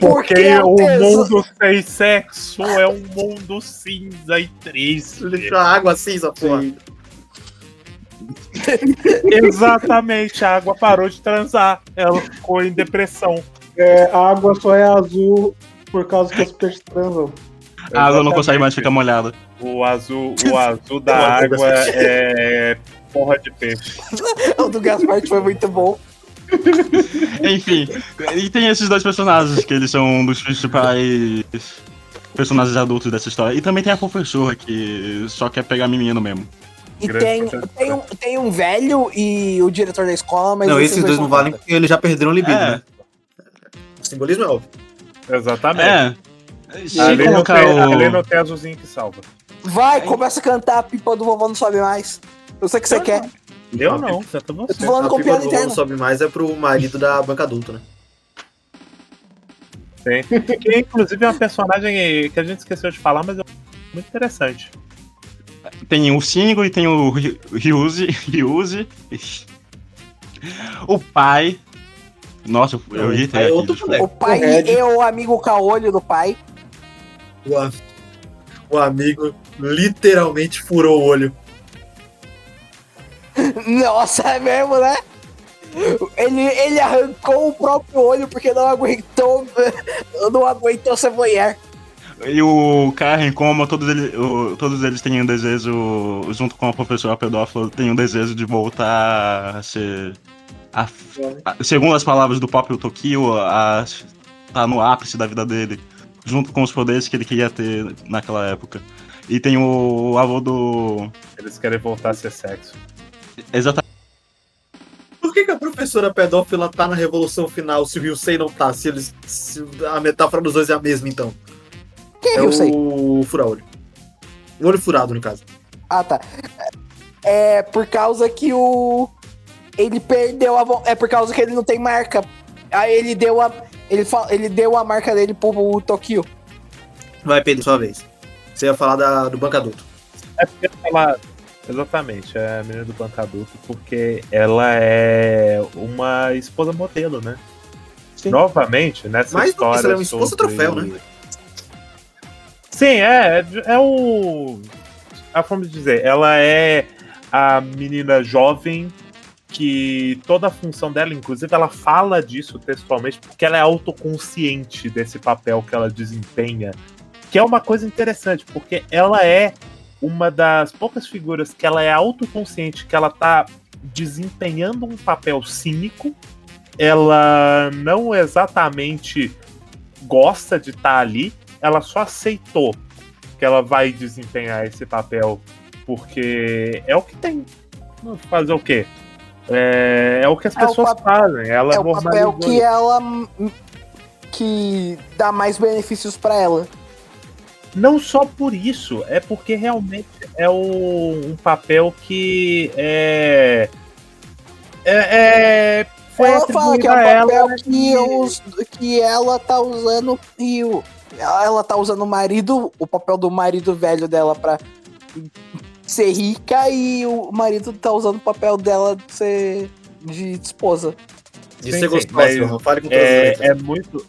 Porque é o mundo sem sexo é um mundo cinza e triste. Deixa a água cinza, porra. Sim. Exatamente, a água parou de transar. Ela ficou em depressão. É, a água só é azul por causa que os peixes transam. A água não consegue mais ficar molhada. O azul, o azul da água é porra de peixe. O do Gaspar foi muito bom. Enfim, e tem esses dois personagens, que eles são um dos principais personagens adultos dessa história. E também tem a professora, que só quer pegar menino mesmo. E tem, tem, um, tem um velho e o diretor da escola, mas não, esses dois não valem porque eles já perderam o libido, É. né? O simbolismo é óbvio. Exatamente. É. Ali, não ali o. não tem azulzinho que salva. Vai, começa a cantar a pipa do vovô não sobe mais. Eu sei que você quer. Eu não, você. Eu tô falando com pipa piada do vovô não sobe mais é pro marido da banca adulta, né? Tem. Que inclusive é uma personagem que a gente esqueceu de falar, mas é muito interessante. Tem o Singo e tem o Ry- Ryuzi. Ryuzi. O pai. Nossa, eu- irritei é outro. O pai O e o amigo caolho do pai. O, a- o amigo literalmente furou o olho. Nossa, é mesmo, né? Ele, ele arrancou o próprio olho porque não aguentou. Não aguentou ser voyeur. E o Karen, como todos eles, o- todos eles têm um desejo, junto com a professora pedófila, tem um desejo de voltar a ser. a- a- segundo as palavras do próprio Tokio, a tá no ápice da vida dele, junto com os poderes que ele queria ter naquela época. E tem o avô do. Eles querem voltar a ser sexo. Exatamente. Por que, que a professora pedófila tá na revolução final se o Ryusei não tá? Se, eles, se a metáfora dos dois é a mesma, então. Quem é eu sei? o fura-olho. O olho furado, no caso. Ah, tá. É por causa que o. Ele perdeu a. É por causa que ele não tem marca. Aí ele deu a. Ele, fa- ele deu a marca dele pro Tokyo. Vai, Pedro, sua vez. Você ia falar da, do banco adulto. É porque ela. Exatamente, é a menina do banco adulto, porque ela é uma esposa modelo, né? Sim. Novamente, nessa Mais do que isso, história. ela é uma esposa sobre- troféu, né? Sim, é. É o. A forma de dizer, ela é a menina jovem que toda a função dela, inclusive, ela fala disso textualmente porque ela é autoconsciente desse papel que ela desempenha, que é uma coisa interessante, porque ela é uma das poucas figuras que ela é autoconsciente que ela tá desempenhando um papel cínico, ela não exatamente gosta de estar ali, ela só aceitou que ela vai desempenhar esse papel porque é o que tem. Fazer o quê? É, é o que as É pessoas fazem. Ela É o papel que isso. ela. que dá mais benefícios pra ela. Não só por isso, é porque realmente é o- um papel que é. É. é foi ela fala que é o papel ela, que, os, que ela tá usando e o, ela ela tá usando o marido, o papel do marido velho dela pra ser rica e o marido tá usando o papel dela de ser de esposa. De Sim, ser Johan. Fale com é, letras. é muito.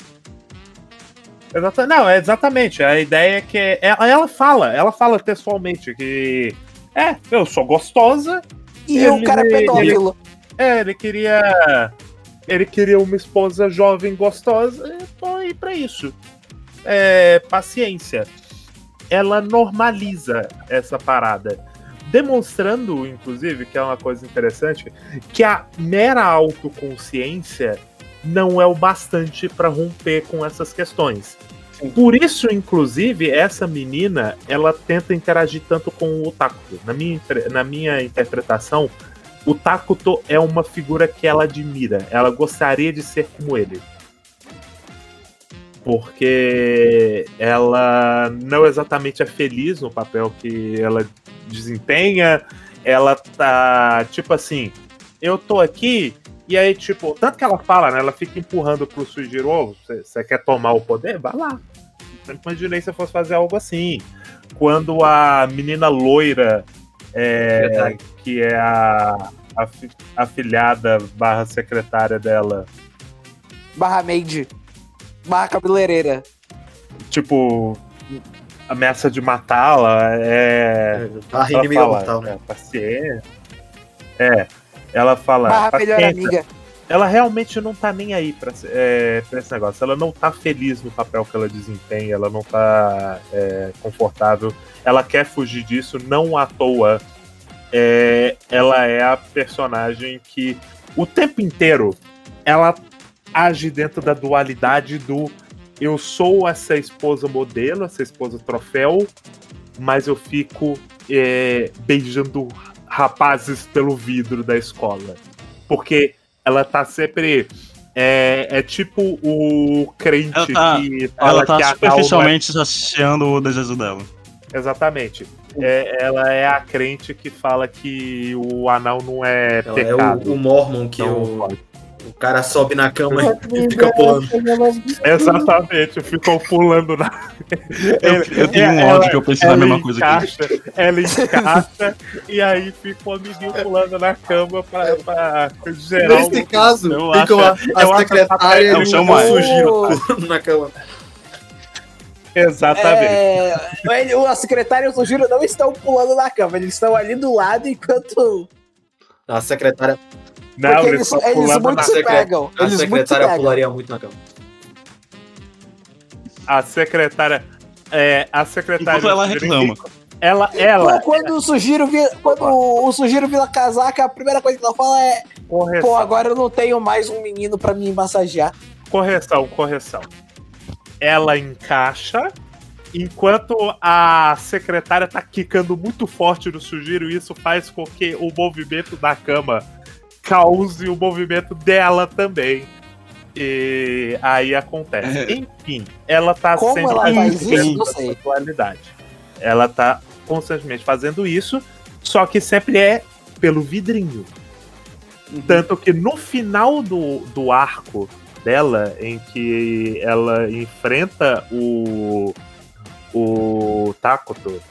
Exata- Não, é exatamente. A ideia é que ela, ela fala, ela fala textualmente que é, eu sou gostosa. E Ele- o cara é pedófilo. É, ele queria. Ele queria uma esposa jovem gostosa. Aí pra isso. É, paciência. Ela normaliza essa parada. Demonstrando, inclusive, que é uma coisa interessante, que a mera autoconsciência não é o bastante para romper com essas questões. Por isso, inclusive, essa menina ela tenta interagir tanto com o Takuto. Na minha, na minha interpretação, o Takuto é uma figura que ela admira. Ela gostaria de ser como ele. Porque ela não exatamente é feliz no papel que ela desempenha. Ela tá, tipo assim, eu tô aqui, e aí, tipo, tanto que ela fala, né? Ela fica empurrando pro Sujiro, você quer tomar o poder? Vai lá. Sempre imaginei se eu fosse fazer algo assim. Quando a menina loira, é, que é a, a fi- afilhada barra secretária dela, Barra Maid. Barra cabeleireira. Tipo, ameaça de matá-la, é. Barra ela inimiga fala, mortal. é, paciência. É, ela fala. Barra melhor amiga. Ela realmente não tá nem aí pra, é, pra esse negócio. Ela não tá feliz no papel que ela desempenha, ela não tá é, confortável. Ela quer fugir disso, não à toa. É, ela é a personagem que o tempo inteiro ela age dentro da dualidade do eu sou essa esposa modelo, essa esposa troféu, mas eu fico é, beijando rapazes pelo vidro da escola. Porque ela tá sempre. É, é tipo o crente Ela tá- que fala Ela tá que a Gal superficialmente saciando o desejo dela. não é- Exatamente. É, ela é a crente que fala que o anal não é Ela é pecado. o, o Mormon que Então, o, pode. O cara sobe na cama e fica pulando. Exatamente, ficou pulando na. Eu, eu tenho um Ela- ódio que eu penso na mesma coisa aqui. encaixa, Ela encaixa e aí fica o amiguinho pulando na cama pra, pra gerar. Nesse um- caso, eu fica acho- a, a acho- secretária e o chamo ela. Sugiro pulando na cama. Exatamente. É, o secretário e o Sugiro não estão pulando na cama, eles estão ali do lado enquanto. A secretária, Não, porque eles eles, muito se pegam. a Eles muito se secretária pegam. pularia muito na cama. A secretária. É, a secretária. Enquanto ela reclama. Ela, ela, Pô, quando o Sugiro vira, quando o Sugiro vira casaca, a primeira coisa que ela fala é: Pô, correção, agora eu não tenho mais um menino pra me massagear. correção, correção. Ela encaixa, enquanto a secretária tá quicando muito forte no Sugiro, e isso faz com que o movimento da cama cause o movimento dela também. E aí acontece. É. Enfim, ela tá Como sempre ela faz isso? Não sei. atualidade. Ela tá constantemente fazendo isso, só que sempre é pelo vidrinho. Tanto que no final do, do arco dela, em que ela enfrenta o. o Takoto,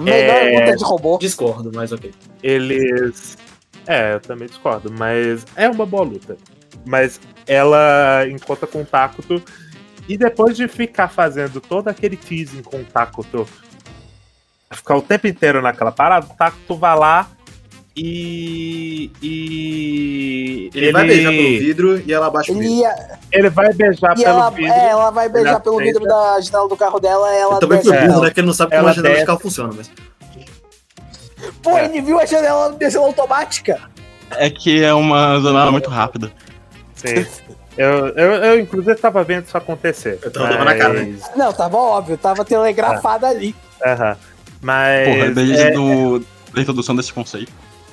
Melhor É. luta de robô. Discordo, mas ok. eles. É, eu também discordo, mas é uma boa luta. Mas ela encontra com o Takuto. E depois de ficar fazendo todo aquele teasing com o Takuto, ficar o tempo inteiro naquela parada, o Takuto vai lá e. e Ele, vai beijar pelo vidro e ela abaixa o Ele vidro. ia, ele vai beijar e pelo ela, vidro. é, ela vai beijar Ele pelo aceita. vidro da janela do carro dela. Ela Ele também foi burro, né? Que ele não sabe como a janela de carro funciona, mas. Pô, É. ele viu a janela descendo automática. É que é uma janela muito rápida. Sim. Eu, eu, eu, inclusive, tava vendo isso acontecer. Eu tava dando na cara, né? mas- Não, tava óbvio, tava telegrafado ali. Aham. Mas. Porra, desde é- do, da introdução desse conceito.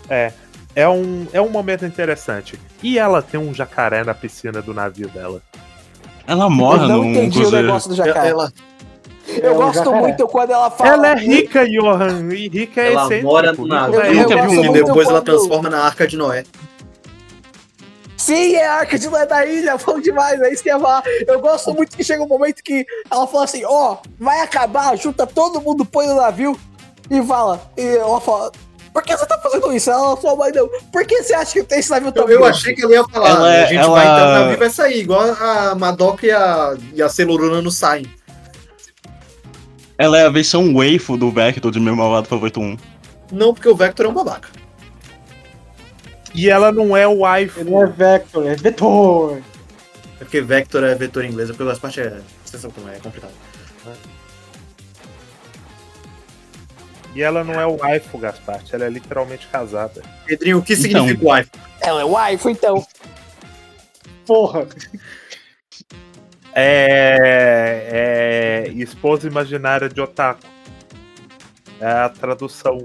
É. É um, é um momento interessante. E ela tem um jacaré na piscina do navio dela. Ela Eu mora não num entendi o cruzeiro. negócio do jacaré. Ela, Eu É um gosto muito quando ela fala. Ela é rica, Johan. E rica é Ela excêntrico. mora no navio. é Eu nunca vi um- e depois ela quando- transforma na Arca de Noé. Sim, é a Arca de Noé da ilha, bom demais, é isso que eu ia falar. Eu gosto muito que chega um momento que ela fala assim, ó, vai acabar, junta todo mundo, põe no navio e fala. E ela fala, por que você tá fazendo isso? Ela falou, mas não, por que você acha que tem esse navio tão Eu, eu grande?" achei que ele ia falar, Ela é- a gente ela- vai entrar no navio e vai sair, igual a Madoka e a, e a Celuruna não saem. Ela é a versão waifu do Vector de meu malvado favorito 1. Não, porque o Vector é um babaca. E ela não é o waifu. Ele não é Vector, é Vetor. É porque Vector é vetor em inglês, é porque as partes é. Vocês como é, é complicado. E ela não é o waifu, Gasparte. Ela é literalmente casada. Pedrinho, o que Então. significa o wife? Ela é waifu, então. Porra. É, é esposa imaginária de otaku. É a tradução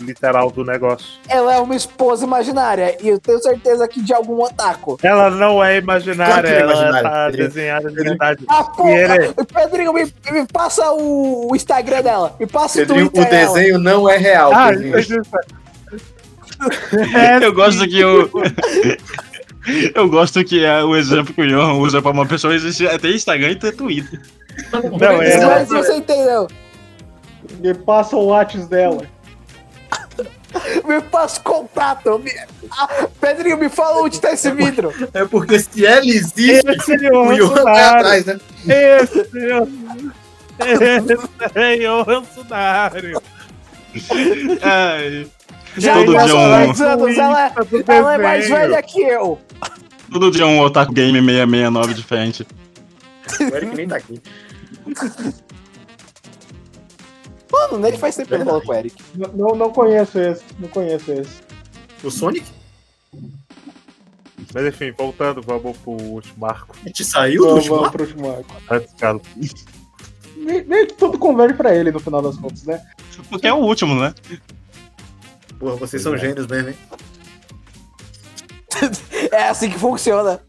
literal do negócio. Ela é uma esposa imaginária, e eu tenho certeza que de algum otaku. Ela não é imaginária, é ela tá Pedrinho. desenhada de verdade. Ah, ele- porra! Pedrinho, me, me passa o, Instagram dela. Me passa Pedrinho, o Twitter o dela. desenho não é real, Ah, Pedrinho. é Eu gosto que o. Eu gosto que é o exemplo que o Johan usa pra uma pessoa existe até Instagram e até Twitter. Não, é- Mas você entendeu? Me passa o látis dela. Me passa o contato. Me... Ah, Pedrinho, me fala onde tá esse vidro. É porque se ela existe, Esse é o Johan tá atrás, né? Esse é o- esse é o Bolsonaro. Ai, Já Todo dia um- 10 anos, ela, é- Do ela é mais velha que eu. todo dia um Otaku Game 669 diferente. O Eric nem tá aqui. Mano, nem faz tempo que eu não com o Eric. Não, não, conheço esse, não conheço esse. O Sonic? Mas enfim, voltando, vamos pro último arco. A gente saiu do Vamos, último vamos arco? pro último arco. Meio que tudo converge pra ele no final das contas, né? Porque é o último, né? Porra, vocês são gênios mesmo, hein? É assim que funciona.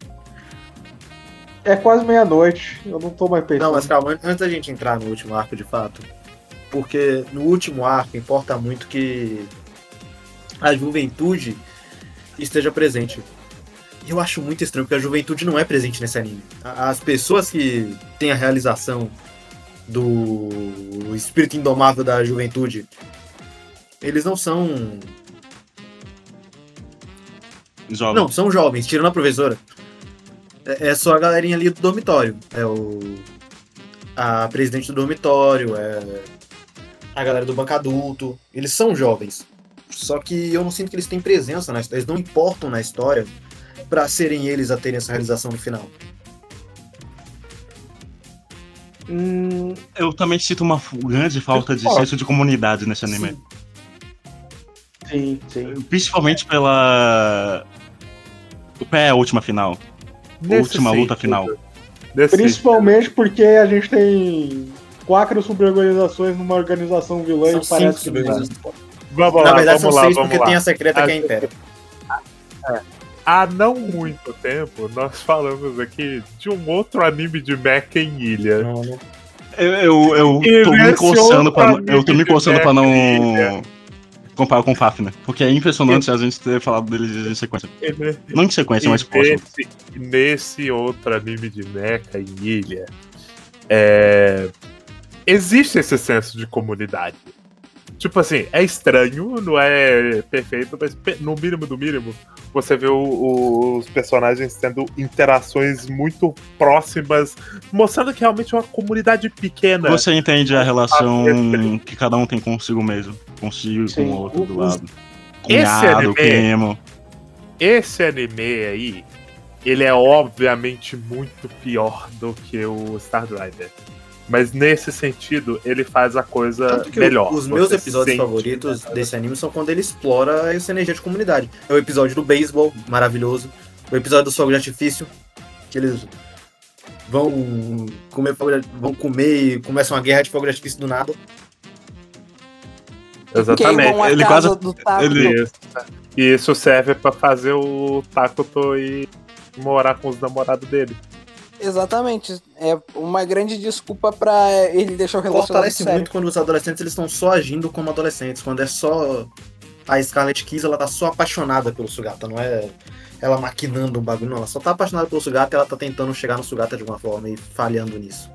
É quase meia-noite, eu não tô mais pensando. Não, mas calma, an- antes da gente entrar no último arco de fato, porque no último arco importa muito que a juventude esteja presente. E eu acho muito estranho, porque a juventude não é presente nesse anime. As pessoas que têm a realização do espírito indomável da juventude, eles não são. Jovem. Não, são jovens, tirando a professora. É, é só a galerinha ali do dormitório. É o. A presidente do dormitório, é. A galera do banco adulto. Eles são jovens. Só que eu não sinto que eles têm presença na história. Eles não importam na história pra serem eles a terem essa realização no final. Hum, Eu também sinto uma grande falta de senso de comunidade nesse anime. sim, sim. Principalmente pela. É a última final. Última luta final. Nesse Principalmente porque a gente tem quatro suborganizações numa organização vilã São e parece cinco que não. Vamos Na lá, verdade, vamos são lá, seis vamos porque lá. tem a secreta que é a A- Império. Há não muito tempo, nós falamos aqui de um outro anime de mecha em ilha. Não, não. Eu, eu, eu tô me nesse coçando pra, eu tô me coçando pra não comparar com o Fafner. Porque é impressionante a gente ter falado dele em sequência. E Não em sequência, E mas próximo. nesse, nesse outro anime de mecha em ilha, é, existe esse senso de comunidade. Tipo assim, é estranho, não é perfeito, mas no mínimo do mínimo, você vê o- o- os personagens tendo interações muito próximas, mostrando que realmente é uma comunidade pequena. Você entende a relação Ah, que cada um tem consigo mesmo. Consigo, Sim. com o outro do O- lado. Esse Cunhado, anime- primo. Esse anime aí, ele é obviamente muito pior do que o Star Driver. Mas nesse sentido, ele faz a coisa Tanto que melhor. os meus episódios favoritos desse anime são quando ele explora essa energia de comunidade. É o episódio do beisebol, maravilhoso. O episódio do fogo de artifício, que eles vão comer, fogo de- vão comer e começa uma guerra de fogo de artifício do nada. Exatamente. Ele casa quase- do Taco. ele- Isso. E isso serve pra fazer o Takuto ir morar com os namorados dele. Exatamente. É uma grande desculpa pra ele deixar o relacionamento Fortalece sério. muito quando os adolescentes eles estão só agindo como adolescentes, quando é só a Scarlet Kiss, ela tá só apaixonada pelo Sugata, não é ela maquinando um bagulho, não, ela só tá apaixonada pelo Sugata e ela tá tentando chegar no Sugata de alguma forma e falhando nisso.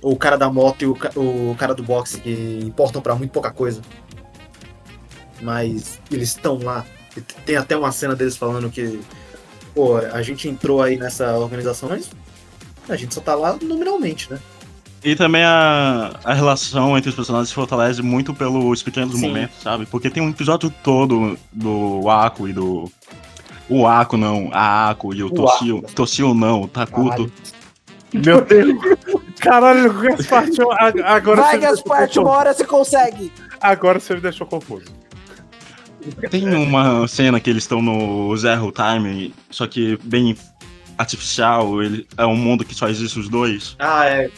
O cara da moto e o, o cara do boxe que importam pra muito pouca coisa. Mas eles estão lá. Tem até uma cena deles falando que, pô, a gente entrou aí nessa organização, mas a gente só tá lá nominalmente, né? E também a, a relação entre os personagens se fortalece muito pelos pequenos Sim. momentos, sabe? Porque tem um episódio todo do Ako e do. O Ako não, a Ako e o, O Toshio. Não, o Takuto. Caralho. Meu Deus! Caralho, Gaspar, a- agora Vai, você me deixou Gaspar, uma hora você consegue. Agora você me deixou confuso. Tem uma cena que eles estão no Zero Time, só que bem artificial, ele, é um mundo que só existe os dois. Ah, é.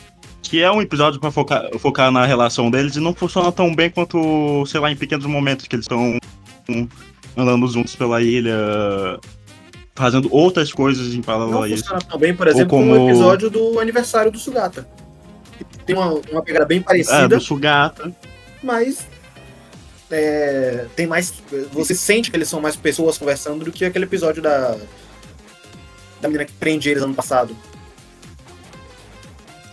Que é um episódio pra focar, focar na relação deles e não funciona tão bem quanto, sei lá, em pequenos momentos que eles estão andando juntos pela ilha, fazendo outras coisas em paralelo Não a isso. funciona tão bem, por exemplo, como- o episódio do aniversário do Sugata. Tem uma, uma pegada bem É, parecida, do Sugata. mas é, tem mais. Você sente que eles são mais pessoas conversando do que aquele episódio da. Da menina que prende eles ano passado.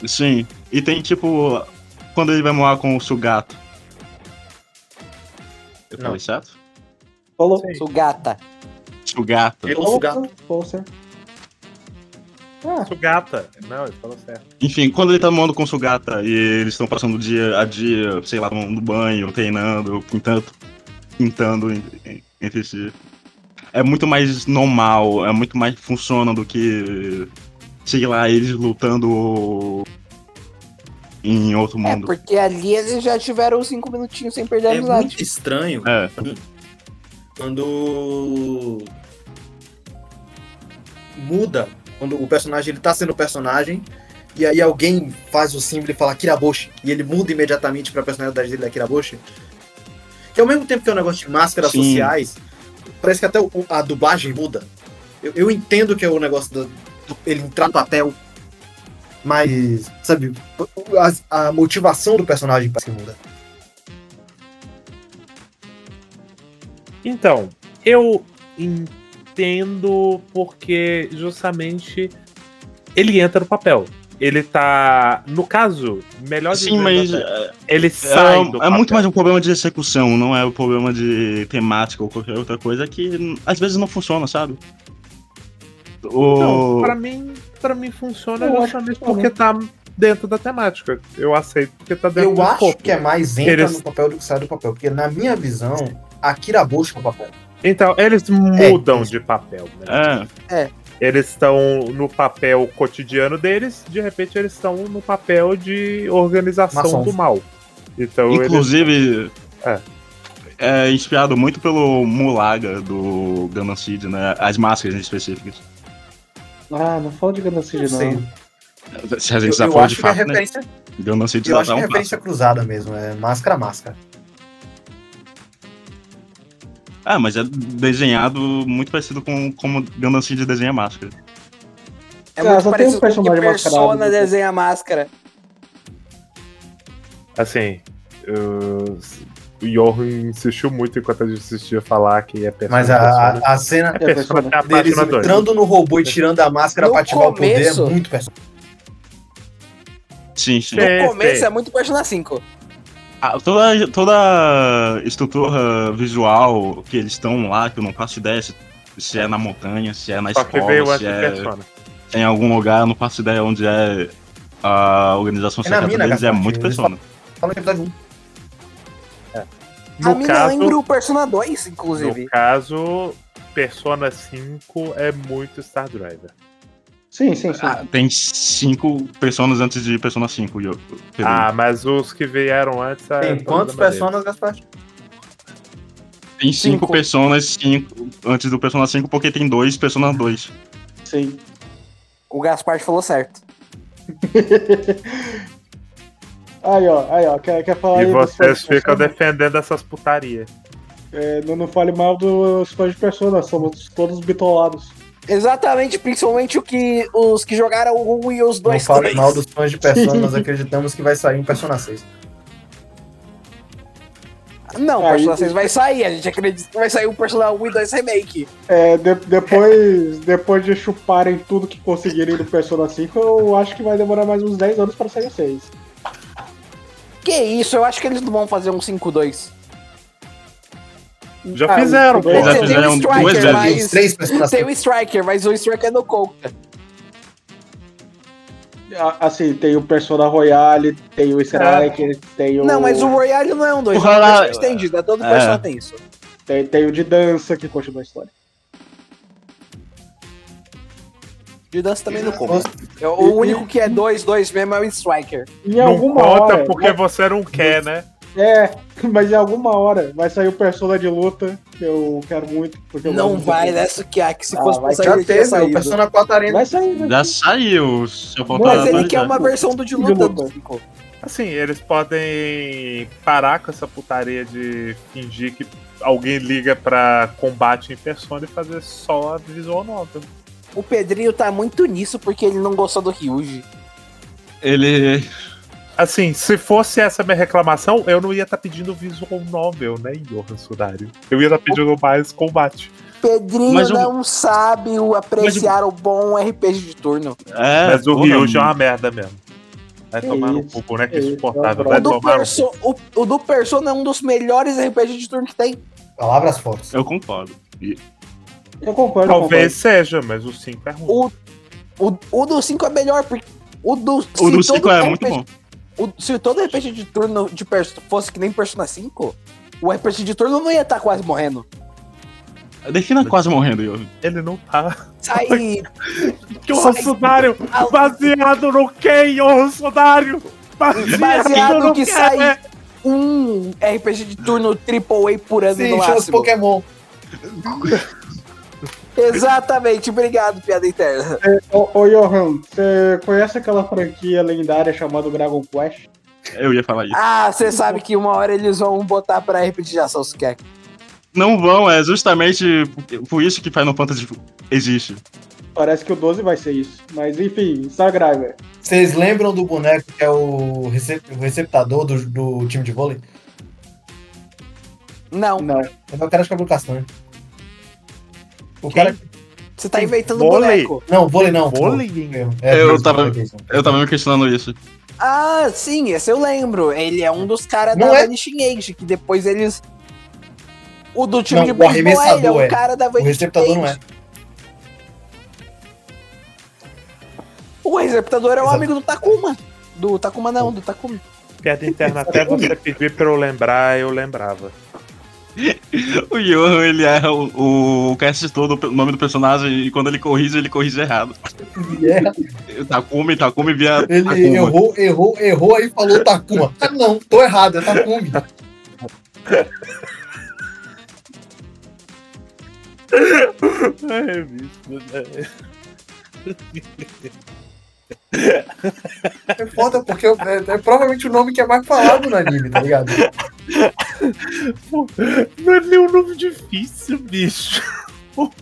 Sim. E tem tipo. Quando ele vai morar com o Sugato. Eu Não. falei certo? Falou. Sugata. Sugata. Ele- Falou, Sugata. falou certo. Ah, Sugata. Não, ele falou certo. Enfim, quando ele tá mamando com Sugata e eles estão passando dia a dia, sei lá, tomando banho, treinando, pintando, pintando en- en- entre si. É muito mais normal, é muito mais funciona do que, sei lá, eles lutando em outro É, mundo. porque ali eles já tiveram os cinco minutinhos sem perder a É amizade. muito estranho É, quando muda, quando o personagem ele tá sendo personagem e aí alguém faz o símbolo e fala Kiraboshi e ele muda imediatamente pra personalidade dele da Kiraboshi. Que ao mesmo tempo que é um negócio de máscaras Sim. sociais, parece que até o- a dublagem muda. Eu, eu entendo que é o negócio do, do- ele entrar no papel, mas, sabe, a, a motivação do personagem parece que muda. Então, eu entendo porque justamente ele entra no papel. Ele tá. No caso, melhor sim, mas é, ele sai do é, é muito mais um problema de execução, não é um problema de temática ou qualquer outra coisa que às vezes não funciona, sabe? Não, O... pra mim, pra mim funciona Eu justamente que porque tá dentro da temática. Eu aceito porque tá dentro Eu do acho escopo. que é mais entra Eles- no papel do que sai do papel, porque na minha visão, a Kiraboshi é o papel. Então, eles mudam de papel, né? É, Eles estão no papel cotidiano deles, de repente eles estão no papel de organização Maçons. do mal. Então, eles- Inclusive, É. é inspirado muito pelo Mulaga do Gundam Seed, né? As máscaras específicas. ah, não fala de Não sei. não. Se a gente Eu, já eu falou de acho que é fato, né? Gundam Seed eu já acho dá que é referência passo. cruzada mesmo, é máscara a máscara. Ah, mas é desenhado muito parecido com como Gundam Seed desenha máscara. É Ah, muito parecido com o que Persona desenha máscara. Assim, eu- o Johan insistiu muito enquanto a gente assistia falar que é persona. Mas a, persona. a, cena É persona persona. a deles página 2. entrando no robô e tirando a máscara No pra ativar o poder começo- é muito personagem. Sim, sim. No começo é muito Persona 5. Ah, toda, toda estrutura visual que eles estão lá, que eu não faço ideia se, se é na montanha, se é na Só que veio escola, se é persona. em algum lugar, eu não faço ideia onde é a organização É secreta mina, deles, é muito persona. Fala no episódio 1. a No mina caso, lembra o Persona 2, inclusive. no caso, Persona 5 é muito Star Driver. Sim, sim, sim. Ah, tem cinco personas antes de Persona 5. e eu- Pedro. Ah, mas os que vieram antes. é Tem quantos deles. personagens, Gaspar? tem cinco, cinco. personas cinco, antes do Persona 5, porque tem dois Persona 2. sim. O Gaspar falou certo. Aí, ó, aí, ó, quer, quer falar E aí vocês de ficam defendendo essas putarias. É, não, não fale mal dos fãs de Persona, somos todos bitolados. Exatamente, principalmente o que, os que jogaram o 1 e os Não dois fale três. mal dos fãs de Persona, nós acreditamos que vai sair um Persona 6. Não, o Aí- Persona 6 vai sair. A gente acredita que vai sair o Persona 1 e 2 Remake. É, de- depois, depois de chuparem tudo que conseguirem do Persona 5, eu acho que vai demorar mais uns 10 anos pra sair o 6. Que isso, eu acho que eles não vão fazer um 5-2. Já Ah, fizeram, o- pô. Já Tem o fizeram Striker, duas vezes. mas- Tem os três Persona Tem 5. o Striker, mas o Striker não conta. Ah, Assim, tem o Persona Royale, tem o Striker, tem o. Não, mas o Royale não é um 2, é Porra, uma lá- versão estendida. Todo É. Persona tem isso. Tem, tem o de dança que continua a história. De dança também não conta. É O único que é 2, 2 mesmo é o Striker. Em Não alguma conta hora. porque você não quer, né? É, mas em alguma hora vai sair o Persona de luta, que eu quero muito. Porque eu Não vai, muito. né, Sukiá, que se Ah, fosse vai, pra Já sair, tinha teve, o. Persona 4 Arena. Vai sair, vai Já saiu, se eu faltar Mas ele quer uma versão do de De luta. luta. do cinco. Assim, eles podem parar com essa putaria de fingir que alguém liga pra combate em persona e fazer só a visual novel. O Pedrinho tá muito nisso porque ele não gostou do Ryuji. Ele. Assim, se fosse essa minha reclamação, eu não ia estar pedindo visual novel, né, Johan Sudário? Eu ia estar pedindo mais combate. Pedrinho Mas o- não sabe o apreciar o bom RPG de turno. É, Mas o porra, Ryuji é uma merda mesmo. Vai Que tomar no isso, cu, boneco que isso, insuportável. é Vai O do, tomar no Perso, o, o do Persona é um dos melhores RPG de turno que tem. Palavras fortes. Eu concordo. E- Eu concordo. Talvez seja, mas o 5 é ruim. O, o, o do 5 é melhor, porque o do O do todo 5 é RPG muito bom. O- se todo RPG de turno de perso fosse que nem Persona 5, o RPG de turno não ia estar quase morrendo. Defina quase morrendo, Yoshi. Ele não tá. Sai. Que Rossonário! Ah, Baseado no quem, ô Rossonário? Baseado no que quê? sai um RPG de turno AAA por ano Sim, no máximo. Pokémon. Exatamente, obrigado, piada interna. Ô, ô Johan, você conhece aquela franquia lendária chamada Dragon Quest? Eu ia falar isso. Ah, você sabe que uma hora eles vão botar pra RPG de ação se quer. Não vão, é justamente por- isso que Final Fantasy existe. Parece que o 12 vai ser isso. Mas enfim, Driver. Vocês lembram do boneco que é o, recep- o receptador do, do time de vôlei? Não, Não. É o cara de cabelo castanho. O Quem? cara. você tá inventando vôlei? boneco. Não, vôlei não. Vôlei? É, Eu vôlei, tava- vôlei. Eu tava me questionando isso. Ah, sim, esse eu lembro. Ele é um dos caras da é? Vanishing Age, que depois eles. O do time Não, de o beisebol é, ele é arremessador o é. cara da O Vanishing receptador não é. Age. O receptador é o Exato. amigo do Takuma. Do Takuma não, do Takuma. Piada interna, até você pedir pra eu lembrar, eu lembrava. O Johan, ele erra o, o cast todo, o nome do personagem, e quando ele corrige, ele corrige errado. É, Takumi, Takumi via ele Takuma. errou, errou, errou, aí falou Takuma. Ah, não, tô errado, é Takumi. É, bicho. É foda porque eu- é, é provavelmente o nome que é mais falado no anime, tá ligado? Não é nem um nome difícil, bicho. O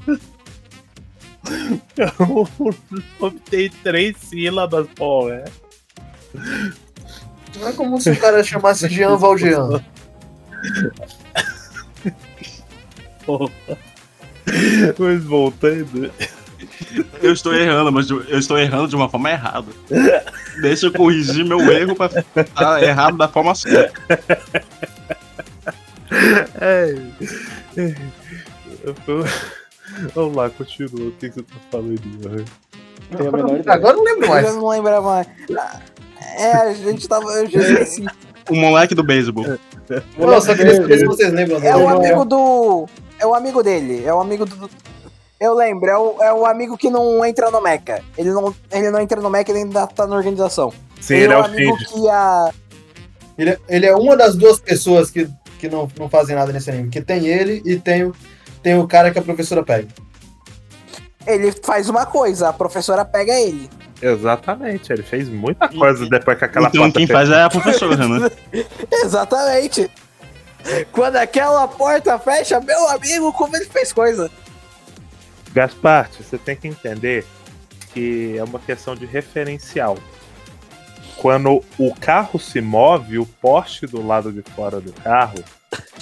nome tem três sílabas, pô, é. Não é como se o cara chamasse Jean Valjean. Mas voltando. Eu estou errando, mas eu estou errando de uma forma errada. Deixa eu corrigir meu erro pra estar errado da forma certa. É. Vamos lá, continua. O que que você tá falando? Ideia. Agora eu não lembro Eu mais. já não lembrava mais. É, a gente tava. Eu já esqueci. O moleque do beisebol. Saber se vocês lembram É o amigo do. É o amigo dele. É o amigo do. Eu lembro, é o, é o amigo que não entra no mecha. Ele não, ele não entra no mecha, ele ainda tá na organização. Sim, ele é o o amigo Cid. que a. Ele, é- ele é uma das duas pessoas que, que não, não fazem nada nesse anime. Que tem ele e tem o, tem o cara que a professora pega. Ele faz uma coisa, a professora pega ele. Exatamente, ele fez muita coisa depois que aquela Então porta quem fechou. faz é a professora, né? Exatamente. Quando aquela porta fecha, meu amigo, como ele fez coisa. Gaspar, você tem que entender que é uma questão de referencial. Quando o carro se move, o poste do lado de fora do carro,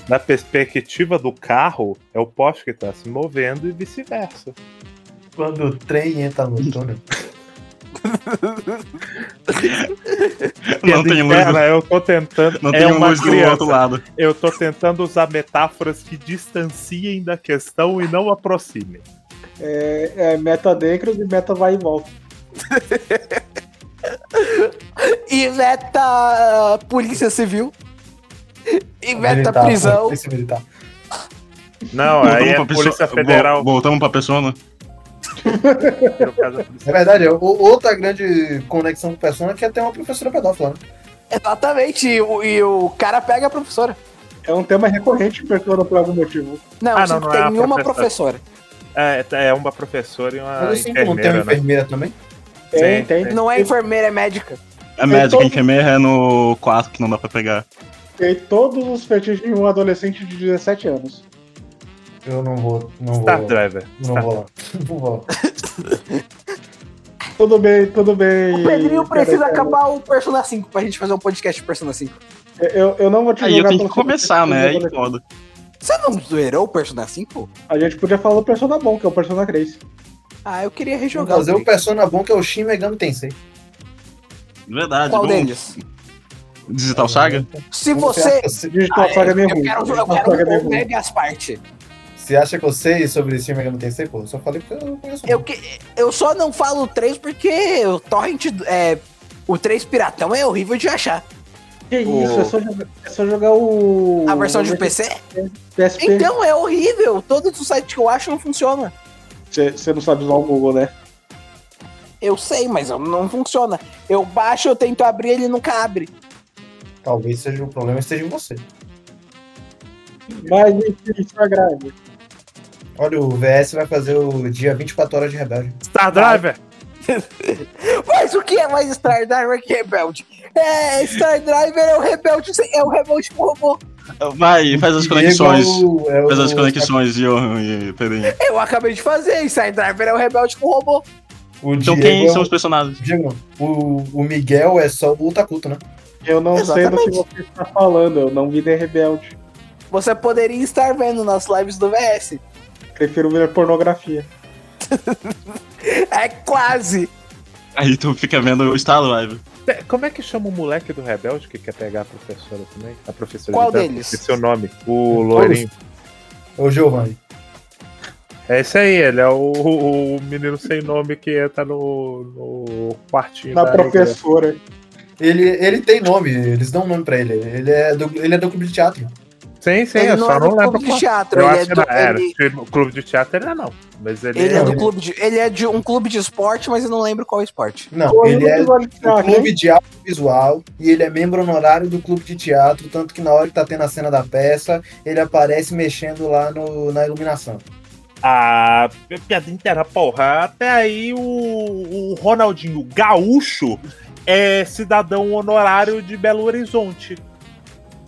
na perspectiva do carro, é o poste que está se movendo e vice-versa. Quando o trem entra no túnel. Não tem luz, Interna, eu tô tentando. não é tem luz do criança. outro lado. Eu tô tentando usar metáforas que distanciem da questão e não aproximem. É, é meta Decros e meta vai e volta. E meta Polícia Civil. E meta Militar, prisão. polícia militar. Não, aí é Polícia Federal. vol- Voltamos pra persona. Polícia É verdade, é o- outra grande conexão com o Persona é que é ter uma professora pedófila, né? Exatamente. E, o- e o cara pega a professora. É um tema recorrente em Persona por algum motivo. Não, Ah, não, não é tem uma professora. professora. É, é uma professora e uma Mas assim tem uma enfermeira, né? enfermeira também. Tem, Sim, tem. sim. Não é enfermeira, é médica. É médica, todo- a enfermeira é no 4 que não dá pra pegar. Tem todos os fetiches de um adolescente de 17 anos. Eu não vou. Não Star vou. Driver. Não vou lá. Não vou lá. Tudo bem, tudo bem. O Pedrinho precisa Peraí, acabar o Persona 5 pra gente fazer um podcast de Persona 5. Eu, eu não vou te Aí eu tenho que começar, né? Aí foda. Você não zerou o Persona 5? A gente podia falar do Persona bom, que é o Persona 3. Ah, eu queria rejogar. fazer o Play. Persona bom que é o Shin Megami Tensei. Verdade. Qual vamos deles? Digital Saga? Se você. Digital Ah, Saga é meio eu ruim. quero, eu Digital Saga é quero meio um ruim. mega as partes. Você acha que eu sei sobre esse Mega Man Tensei, pô? Eu só falei porque eu conheço. Eu, que- eu só não falo o 3 porque o Torrent. É, o 3 Piratão é horrível de achar. Que isso, é só jogar, é só jogar o. A versão de PC? PSP. Então é horrível. Todos os sites que eu acho não funcionam. Você não sabe usar o Google, né? Eu sei, mas não funciona. Eu baixo, eu tento abrir, ele nunca abre. Talvez seja o problema esteja em você. Mas enfim, isso é grave. Olha, o VS vai fazer o dia 24 horas de rebelde. Star Driver! Mas o que é mais Star Driver que Rebelde? É, Star Driver é o Rebelde, é o Rebelde com robô. Vai, faz as conexões. é o- é o- Faz as conexões, Johan e Pedrinho. Eu acabei de fazer, Star Driver é o Rebelde com robô. O Então Diego quem é são os personagens? Diego, o, o Miguel é só o Takuto, né? Eu não sei do que Exatamente. você está falando, eu não vi The Rebelde. Você poderia estar vendo nas lives do VS. Prefiro ver pornografia. É quase. Aí tu fica vendo o Star Live. Pe- Como é que chama o moleque do Rebelde que quer pegar a professora também? A professora Qual de deles? Esse é o nome. O loirinho. O Giovanni. É esse aí, ele é o, o menino sem nome que entra no, no quartinho Da da professora. Ele, ele tem nome, eles dão um nome pra ele. Ele é do, ele é do clube de teatro. Sim, sim, ele eu não só é não do lembro clube de qual. teatro, Eu ele acho é do. era. Ele, O clube de teatro ele é não. Mas ele, ele é do ele- clube de. Ele é de um clube de esporte, mas eu não lembro qual esporte. Não, Foi ele é do clube de audiovisual e ele é membro honorário do clube de teatro, tanto que na hora que tá tendo a cena da peça, ele aparece mexendo lá no, na iluminação. Ah, piada inteira, porra. Até aí o, o Ronaldinho Gaúcho é cidadão honorário de Belo Horizonte.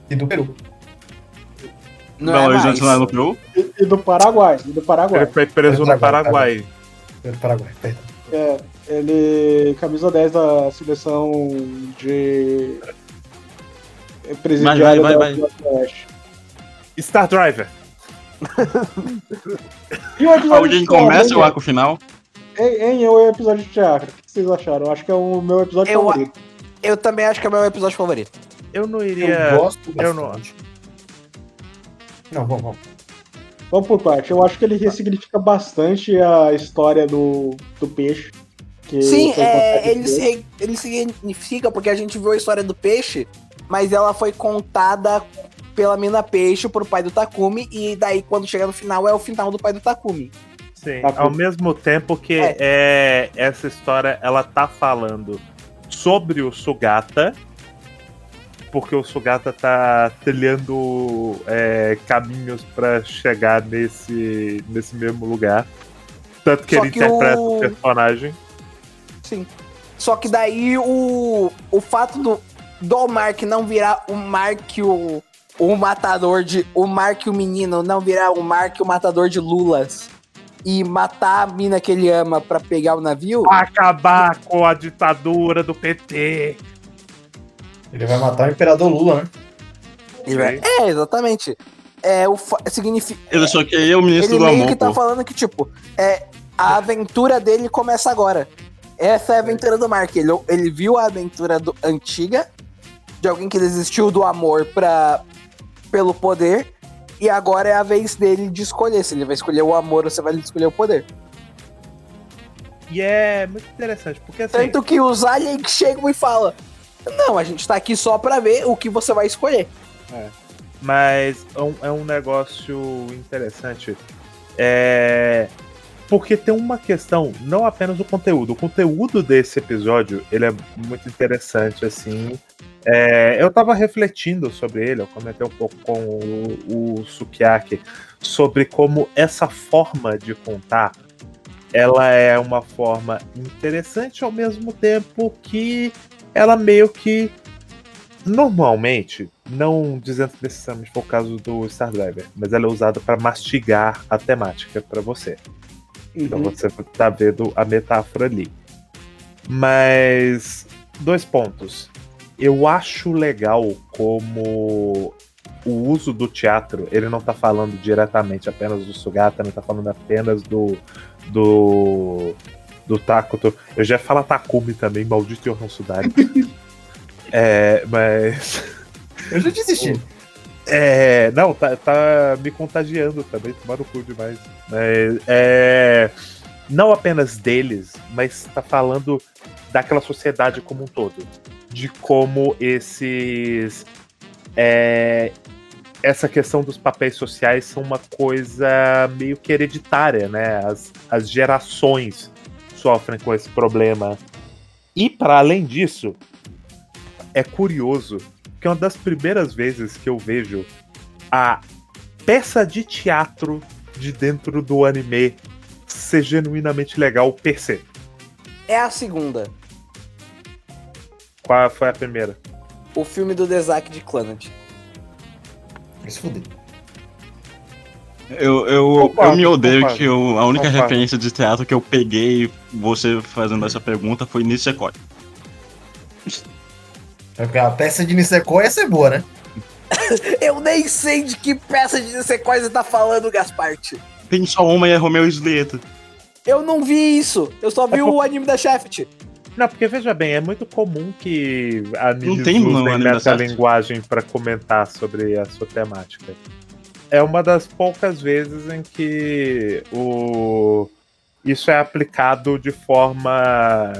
E do Peru. Não Belo é mais. Horizonte lá no Peru? E, e do Paraguai. E do Paraguai. Ele foi preso no Paraguai. Do Paraguai, perdão. É, ele. Camisa 10 da seleção de. Presidiário vai, vai. da Oeste. Star Driver. E o episódio Alguém de teatro, começa o arco final? Hein, hein, o episódio de teatro. O que vocês acharam? Eu acho que é o meu episódio Eu- favorito. Eu também acho que é o meu episódio favorito. Eu não Eu iria. gosto eu não bastante. Não, vamos, vamos. Vamos por parte. Eu acho que ele ressignifica bastante a história do, do peixe. que Sim, é, ele, se, ele significa porque a gente viu a história do peixe, mas ela foi contada pela mina peixe pro pai do Takumi, e daí quando chega no final é o final do pai do Takumi. Sim, Tá ao mesmo tempo que É. é. essa história ela tá falando sobre o Sugata, porque o Sugata tá trilhando é, caminhos pra chegar nesse, nesse mesmo lugar. Tanto que Só ele que interpreta o- o personagem. Sim. Só que daí o, o fato do, do Mark não virar o Mark o, o matador de. O Mark o menino não virar o Mark o matador de Lulas e matar a mina que ele ama pra pegar o navio. Acabar com a ditadura do PT. Ele vai matar o Imperador Lula, né? Ele vai- É, exatamente. É, o fa- significa. Ele só queria o ministro Ele do meio amor, que tá pô. falando que, tipo, é, a aventura dele começa agora. Essa é a aventura do Mark. Ele, ele viu a aventura do- antiga, de alguém que desistiu do amor pra, pelo poder, e agora é a vez dele de escolher se ele vai escolher o amor ou se vai escolher o poder. E é muito interessante, porque assim. Tanto que os aliens chegam e falam: Não, a gente tá aqui só pra ver o que você vai escolher. Mas é um, é um negócio interessante. É. Porque tem uma questão, não apenas o conteúdo. O conteúdo desse episódio, ele é muito interessante, assim. É, eu tava refletindo sobre ele, eu comentei um pouco com o, o Sukiyaki, sobre como essa forma de contar, ela é uma forma interessante ao mesmo tempo que ela meio que normalmente, não dizendo que necessariamente foi o caso do Star Driver, mas ela é usada para mastigar a temática para você. Então Uhum. você tá vendo a metáfora ali. Mas dois pontos. Eu acho legal como o uso do teatro, ele não tá falando diretamente apenas do Sugata, não tá falando apenas do do, do Takuto. Eu já ia falar Takumi também, maldito Johan Sudari. é, mas. Eu já desisti. É, não, tá, tá me contagiando também, tomar no cu demais. É, é, não apenas deles, mas tá falando daquela sociedade como um todo. De como esses. é, essa questão dos papéis sociais são uma coisa meio que hereditária, né? As, as gerações sofrem com esse problema. E para além disso, é curioso que é uma das primeiras vezes que eu vejo a peça de teatro de dentro do anime ser genuinamente legal per se. É a segunda. Qual foi a primeira? O filme do Desac de Clannad. Vai se fuder. Eu, eu, Concordo, eu me odeio concordo, que eu- a única concordo. referência de teatro que eu peguei você fazendo essa pergunta foi Nisekoi. É porque a peça de Nisekoi ia ser boa, né? Eu nem sei de que peça de sequência tá falando, Gasparte. Tem só uma e é Romeu e Julieta. Eu não vi isso. Eu só vi É por- o anime da Shaft. Não, porque veja bem, é muito comum que animes Não tem usem essa linguagem para comentar sobre a sua temática. É uma das poucas vezes em que o isso é aplicado de forma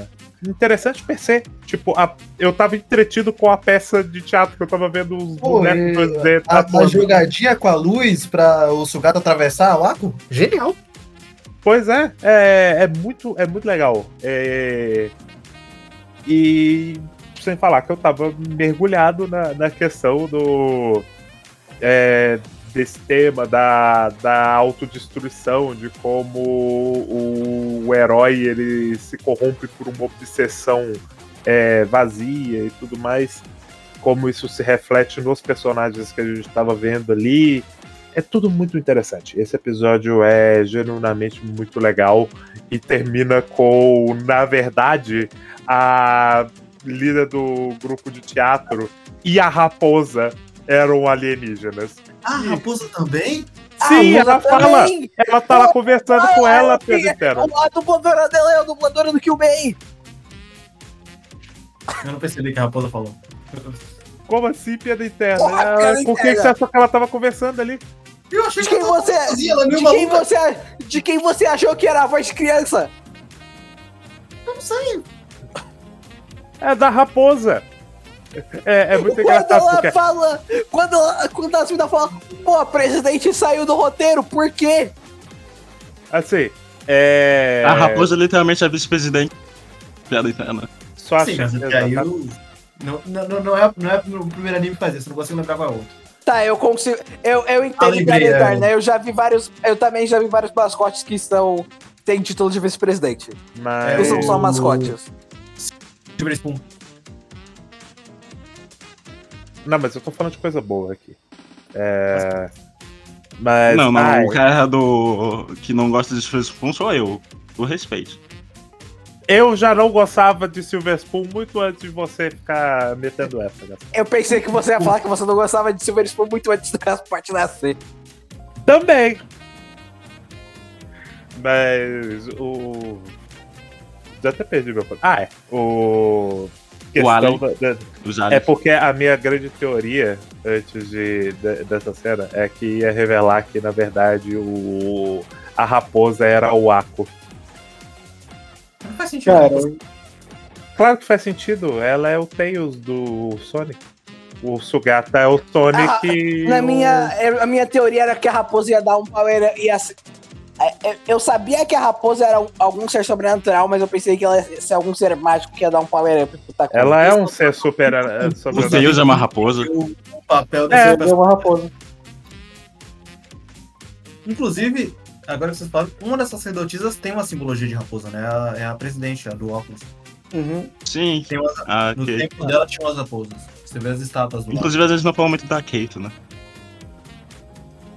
interessante per se. Tipo, a- eu tava entretido com a peça de teatro que eu tava vendo os Pô, bonecos e 2D A, a tatuando. jogadinha com a luz pra o Sugata atravessar o arco? Genial. Pois é, é, é muito, é muito legal. É, E sem falar que eu tava mergulhado na, na questão do. é, desse tema da, da autodestruição, de como o, o herói ele se corrompe por uma obsessão é, vazia e tudo mais. Como isso se reflete nos personagens que a gente estava vendo ali. É tudo muito interessante. Esse episódio é genuinamente muito legal e termina com, na verdade, a líder do grupo de teatro e a raposa eram alienígenas. Ah, a raposa também? Sim, Ah, ela Musa fala. também. Ela tá lá conversando com Ah, ela, é, Pedro Interno. A dubladora dela é a dubladora do Kyubei. Eu não percebi que a raposa falou. Como assim, piada interna? Porra, Ela- Por que, que você achou que ela tava conversando ali? Eu achei De quem você, ela de quem você, de quem você achou que era a voz de criança? É da raposa. É, é muito Quando engraçado ela porque fala, quando, ela, quando a Zilda fala, pô, a presidente saiu do roteiro, por quê? assim, é. A raposa literalmente é vice-presidente. Piada interna. Só Sim, mas aí exatamente. o- não, não, não, é, não é no primeiro anime que faz isso, não consigo lembrar qual é o outro. Tá, eu consigo. Eu, eu entendo lembrei, Piada é. Eterna. Eu já vi vários. Eu também já vi vários mascotes que estão. têm título de vice-presidente. Mas... Não são só o- mascotes. Não, mas eu tô falando de coisa boa aqui. É. Mas. não, não, ai, o cara do. que não gosta de Silver Spoon sou eu. O respeito. eu já não gostava de Silver Spoon muito antes de você ficar metendo essa, Gaspar. Eu pensei que você ia falar que você não gostava de Silver Spoon muito antes do Gasparte nascer. Também! Mas o. Já até perdi meu ponto. Ah, é. O. Questão da- da- É porque a minha grande teoria antes de, de- dessa cena é que ia revelar que, na verdade, o, a raposa era o Ako. Não faz sentido. Cara, Claro que faz sentido, ela é o Tails do Sonic. O Sugata é o Sonic. Ah, Na o- minha, a minha teoria era que a raposa ia dar um power. Ia, é, é, eu sabia que a raposa era um- algum ser sobrenatural, mas eu pensei que ela ia ser algum ser mágico que ia dar um power up pro Takumi. Ela é um ser super. eh, O sobrenatural. Tails é uma raposa. O, o papel É, dessa é uma raposa. Inclusive, agora que vocês falam, uma dessas sacerdotisas tem uma simbologia de raposa, né? A- É a presidente, a do óculos. Uhum. Sim. Tem umas, Ah, no ok. templo dela tinha umas raposas. Você vê as estátuas do lado. Inclusive, às vezes não falam muito da Keito, né?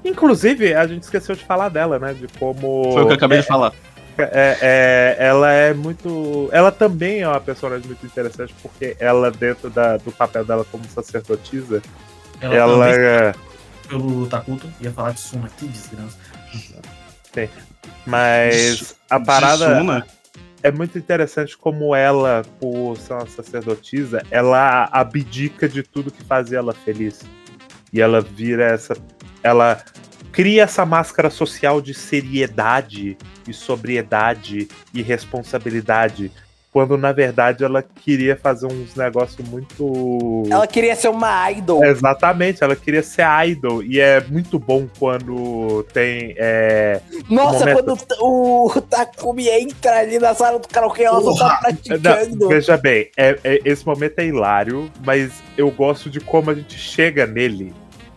Inclusive, a gente esqueceu de falar dela, né? De como. Foi o que eu acabei de falar. É, é- ela é muito. Ela também é uma personagem muito interessante, porque ela, dentro da- do papel dela como sacerdotisa, Ela, ela, é. pelo Takuto, ia falar de Suna, que desgraça. Mas a parada. Suna? é muito interessante como ela, por ser uma sacerdotisa, ela abdica de tudo que fazia ela feliz. E ela vira essa. Ela cria essa máscara social de seriedade e sobriedade e responsabilidade. Quando na verdade ela queria fazer uns negócios muito. Ela queria ser uma idol. Exatamente, ela queria ser idol. E é muito bom quando tem. É, Nossa, momento- quando o o Takumi entra ali na sala do karaokê, ela só tá Não, praticando. veja bem, é- é- esse momento é hilário, mas eu gosto de como a gente chega nele.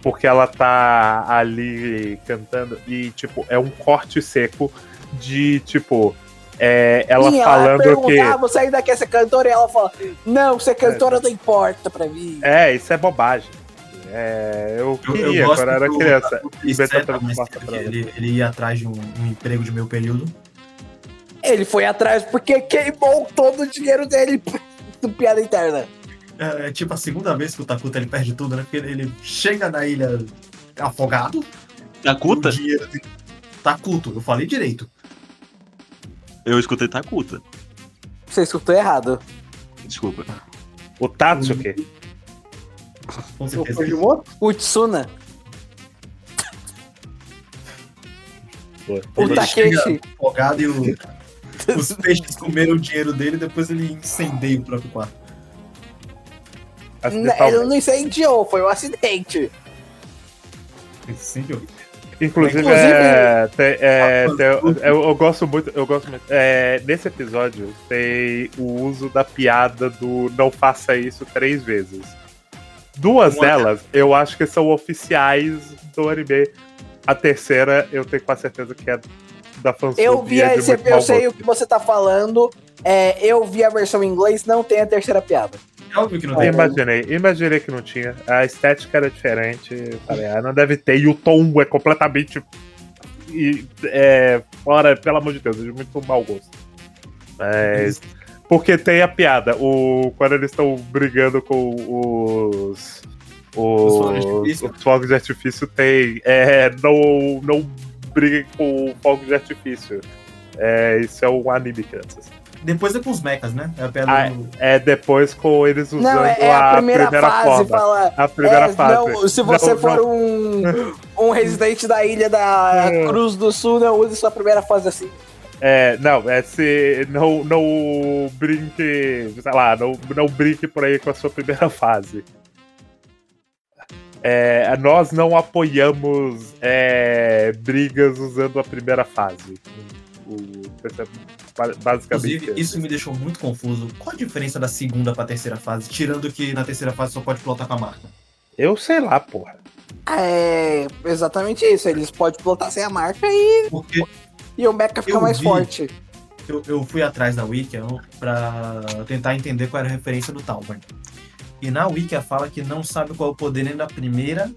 Porque ela tá ali cantando e, tipo, é um corte seco de, tipo, é, ela Sim, falando pergunta, que. ah, você ainda quer ser cantora? E ela fala, não, ser cantora não importa pra mim. É, isso é bobagem. É, eu Eu, queria eu gosto quando eu era criança. Seta, ela. ele, ele ia atrás de um, um emprego de meio período. Ele foi atrás porque queimou todo o dinheiro dele do piada interna. É, é tipo a segunda vez que o Takuta ele perde tudo, né? Porque ele, chega na ilha afogado. Takuta? O dinheiro dele- Takuto, eu falei direito. Eu escutei Takuta. Você escutou errado. Desculpa. O Tatsuki. Com O certeza. Fujimoto? O Tsuna, o Ele Takeshi. afogado e o- os peixes comeram o dinheiro dele e depois ele incendeia o próprio quarto. N- Ele acidentalmente. não incendiou, foi um acidente. Incendiou. Inclusive, Inclusive- é, tem- é, Ah, tem- eu, eu gosto muito, eu gosto muito. é, nesse episódio tem o uso da piada do não faça isso três vezes. Duas Uma- delas eu acho que são oficiais do anime. A terceira eu tenho quase certeza que é da fansubia Eu vi de esse, eu sei o que você tá falando. É, eu vi a versão em inglês, não tem a terceira piada. É óbvio que não tem. Imaginei, imaginei que não tinha. A estética era diferente. eu Falei, ah, não deve ter. E o tom é completamente. E, é, fora, pelo amor de Deus, de muito mau gosto. Mas. Porque tem a piada. O, quando eles estão brigando com os. Os fogos de Os, artifício? os fogos de artifício tem. É, não, não briguem com fogos de artifício. É, isso é um anime, crianças. Depois é com os mechas, né? É a pedra Ah, do. É depois com eles usando Não, é, é a, primeira, fase. forma. Fala, A primeira é, fase. não, se você Não, for não. Um, um residente da ilha da É. Cruz do Sul, não use sua primeira fase assim. É, não, é se não, não brinque, sei lá, não, não brinque por aí com a sua primeira fase. É, nós não apoiamos é, brigas usando a primeira fase. O, ba- basicamente. Inclusive, isso me deixou muito confuso. Qual a diferença da segunda pra terceira fase? Tirando que na terceira fase só pode plotar com a marca. Eu sei lá, porra. É exatamente isso. Eles podem plotar sem a marca e, Porque e o mecha fica mais vi. forte. eu, eu fui atrás da Wiki pra tentar entender qual era a referência do Talbot. E na Wiki fala que não sabe qual é o poder nem da primeira,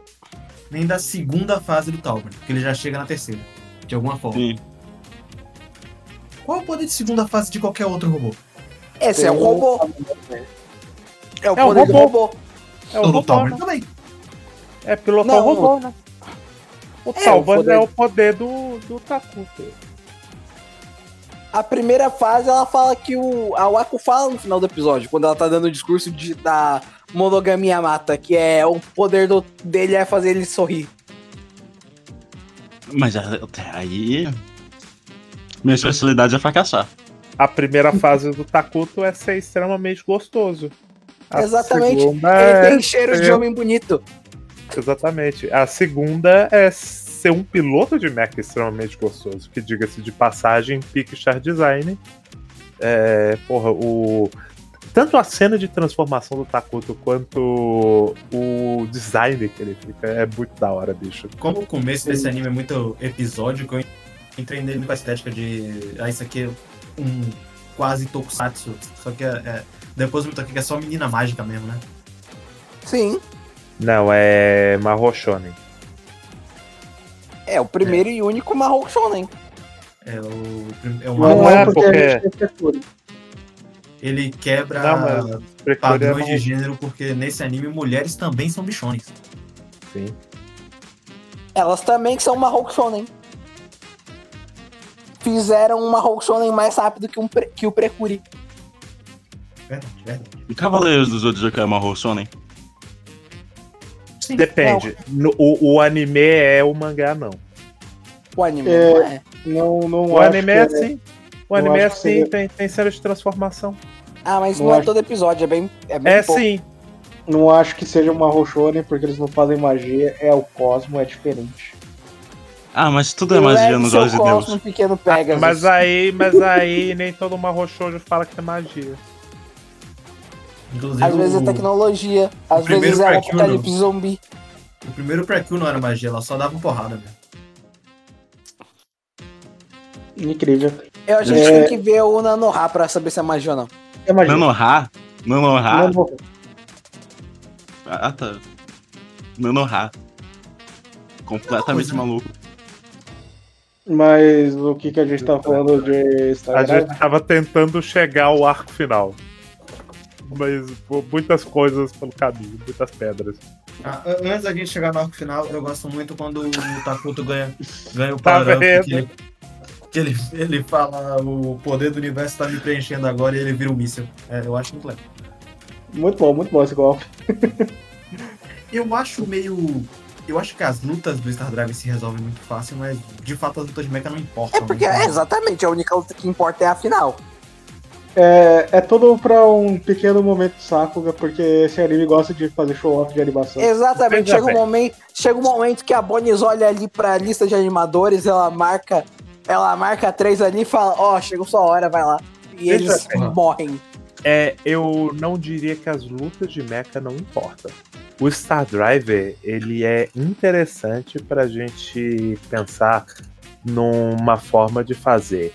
nem da segunda fase do Talbot. Porque ele já chega na terceira. De alguma forma. Sim. Qual é o poder de segunda fase de qualquer outro robô? Esse é o robô. É o É o poder do robô. robô. É o O robô, Talbot né? também. É pilotar Não, o robô, né? O É, o poder- é o poder do, do Takuto. A primeira fase, ela fala que o. A Wako fala no final do episódio, quando ela tá dando o discurso de, da monogamia mata, que é o poder do, dele é fazer ele sorrir. Mas até aí. Minha especialidade é fracassar. A primeira fase do Takuto é ser extremamente gostoso. A Exatamente. segunda ele é- tem cheiro de é- homem bonito. Exatamente. A segunda é ser um piloto de mecha extremamente gostoso, que diga-se de passagem, Pixar Design. É, porra, o. Tanto a cena de transformação do Takuto quanto o design que ele fica é muito da hora, bicho. Como o começo desse anime é muito episódico, eu entrei nele com a estética de. Ah, isso aqui é um quase tokusatsu. Só que é, é- depois eu me toquei que é só menina mágica mesmo, né? Sim. Não, é Mahou Shonen. É o primeiro e único Mahou Shonen. É o. É Não, uma, Não é é porque porque- a gente tem frescura. ele quebra Não, Precure é padrões de gênero, porque nesse anime mulheres também são bichones. Sim. Elas também são Mahou Shonen. Fizeram uma Hulk Shonen mais rápido que, um pre- que o Precuri. Verdade, verdade. E Cavaleiros do Zodíaco é uma Rosonen? Depende. No- o, o anime é o mangá, não. O anime, É, não é? Não, não O anime é assim. O eu anime é assim, tem, tem cena de transformação. Ah, mas não não é acho- todo episódio, é bem. É, bem É pouco. sim. Não acho que seja uma Roshone, porque eles não fazem magia, é o Cosmo, é diferente. Ah, mas tudo é magia nos olhos de Deus. pequeno Pegasus. Mas aí, mas aí nem todo Marro Shoujo fala que é magia. Inclusive, Às vezes é tecnologia, às vezes é um apocalipse zumbi. o primeiro Precure não era magia, ela só dava porrada, né? Incrível. Eu acho que É. a gente tem que ver o Nanoha pra saber se é magia ou não. É magia. Nanoha? Nanoha? Vou- Ah, tá. Nanoha. Completamente maluco. Mas o que, que a gente tá falando de A Instagram? gente tava tentando chegar ao arco final. Mas muitas coisas pelo caminho, muitas pedras. Ah, an- antes da gente chegar no arco final, eu gosto muito quando o Takuto ganha, ganha o Tá vendo? que, ele, que ele, ele fala o poder do universo tá me preenchendo agora e ele vira um míssil. É, eu acho muito legal. Muito bom, muito bom esse golpe. Eu acho meio. Eu acho que as lutas do Star Driver se resolvem muito fácil, mas de fato as lutas de mecha não importam. É porque, né? é, exatamente, a única luta que importa é a final. É, é tudo pra um pequeno momento de Sakuga, porque esse anime gosta de fazer show-off de animação. Exatamente, chega um, momento, chega um momento que a Bonis olha ali pra lista de animadores, ela marca, ela marca três ali e fala, ó, chegou sua hora, vai lá. E eles morrem. É, eu não diria que as lutas de mecha não importam. O Star Driver, ele é interessante pra gente pensar numa forma de fazer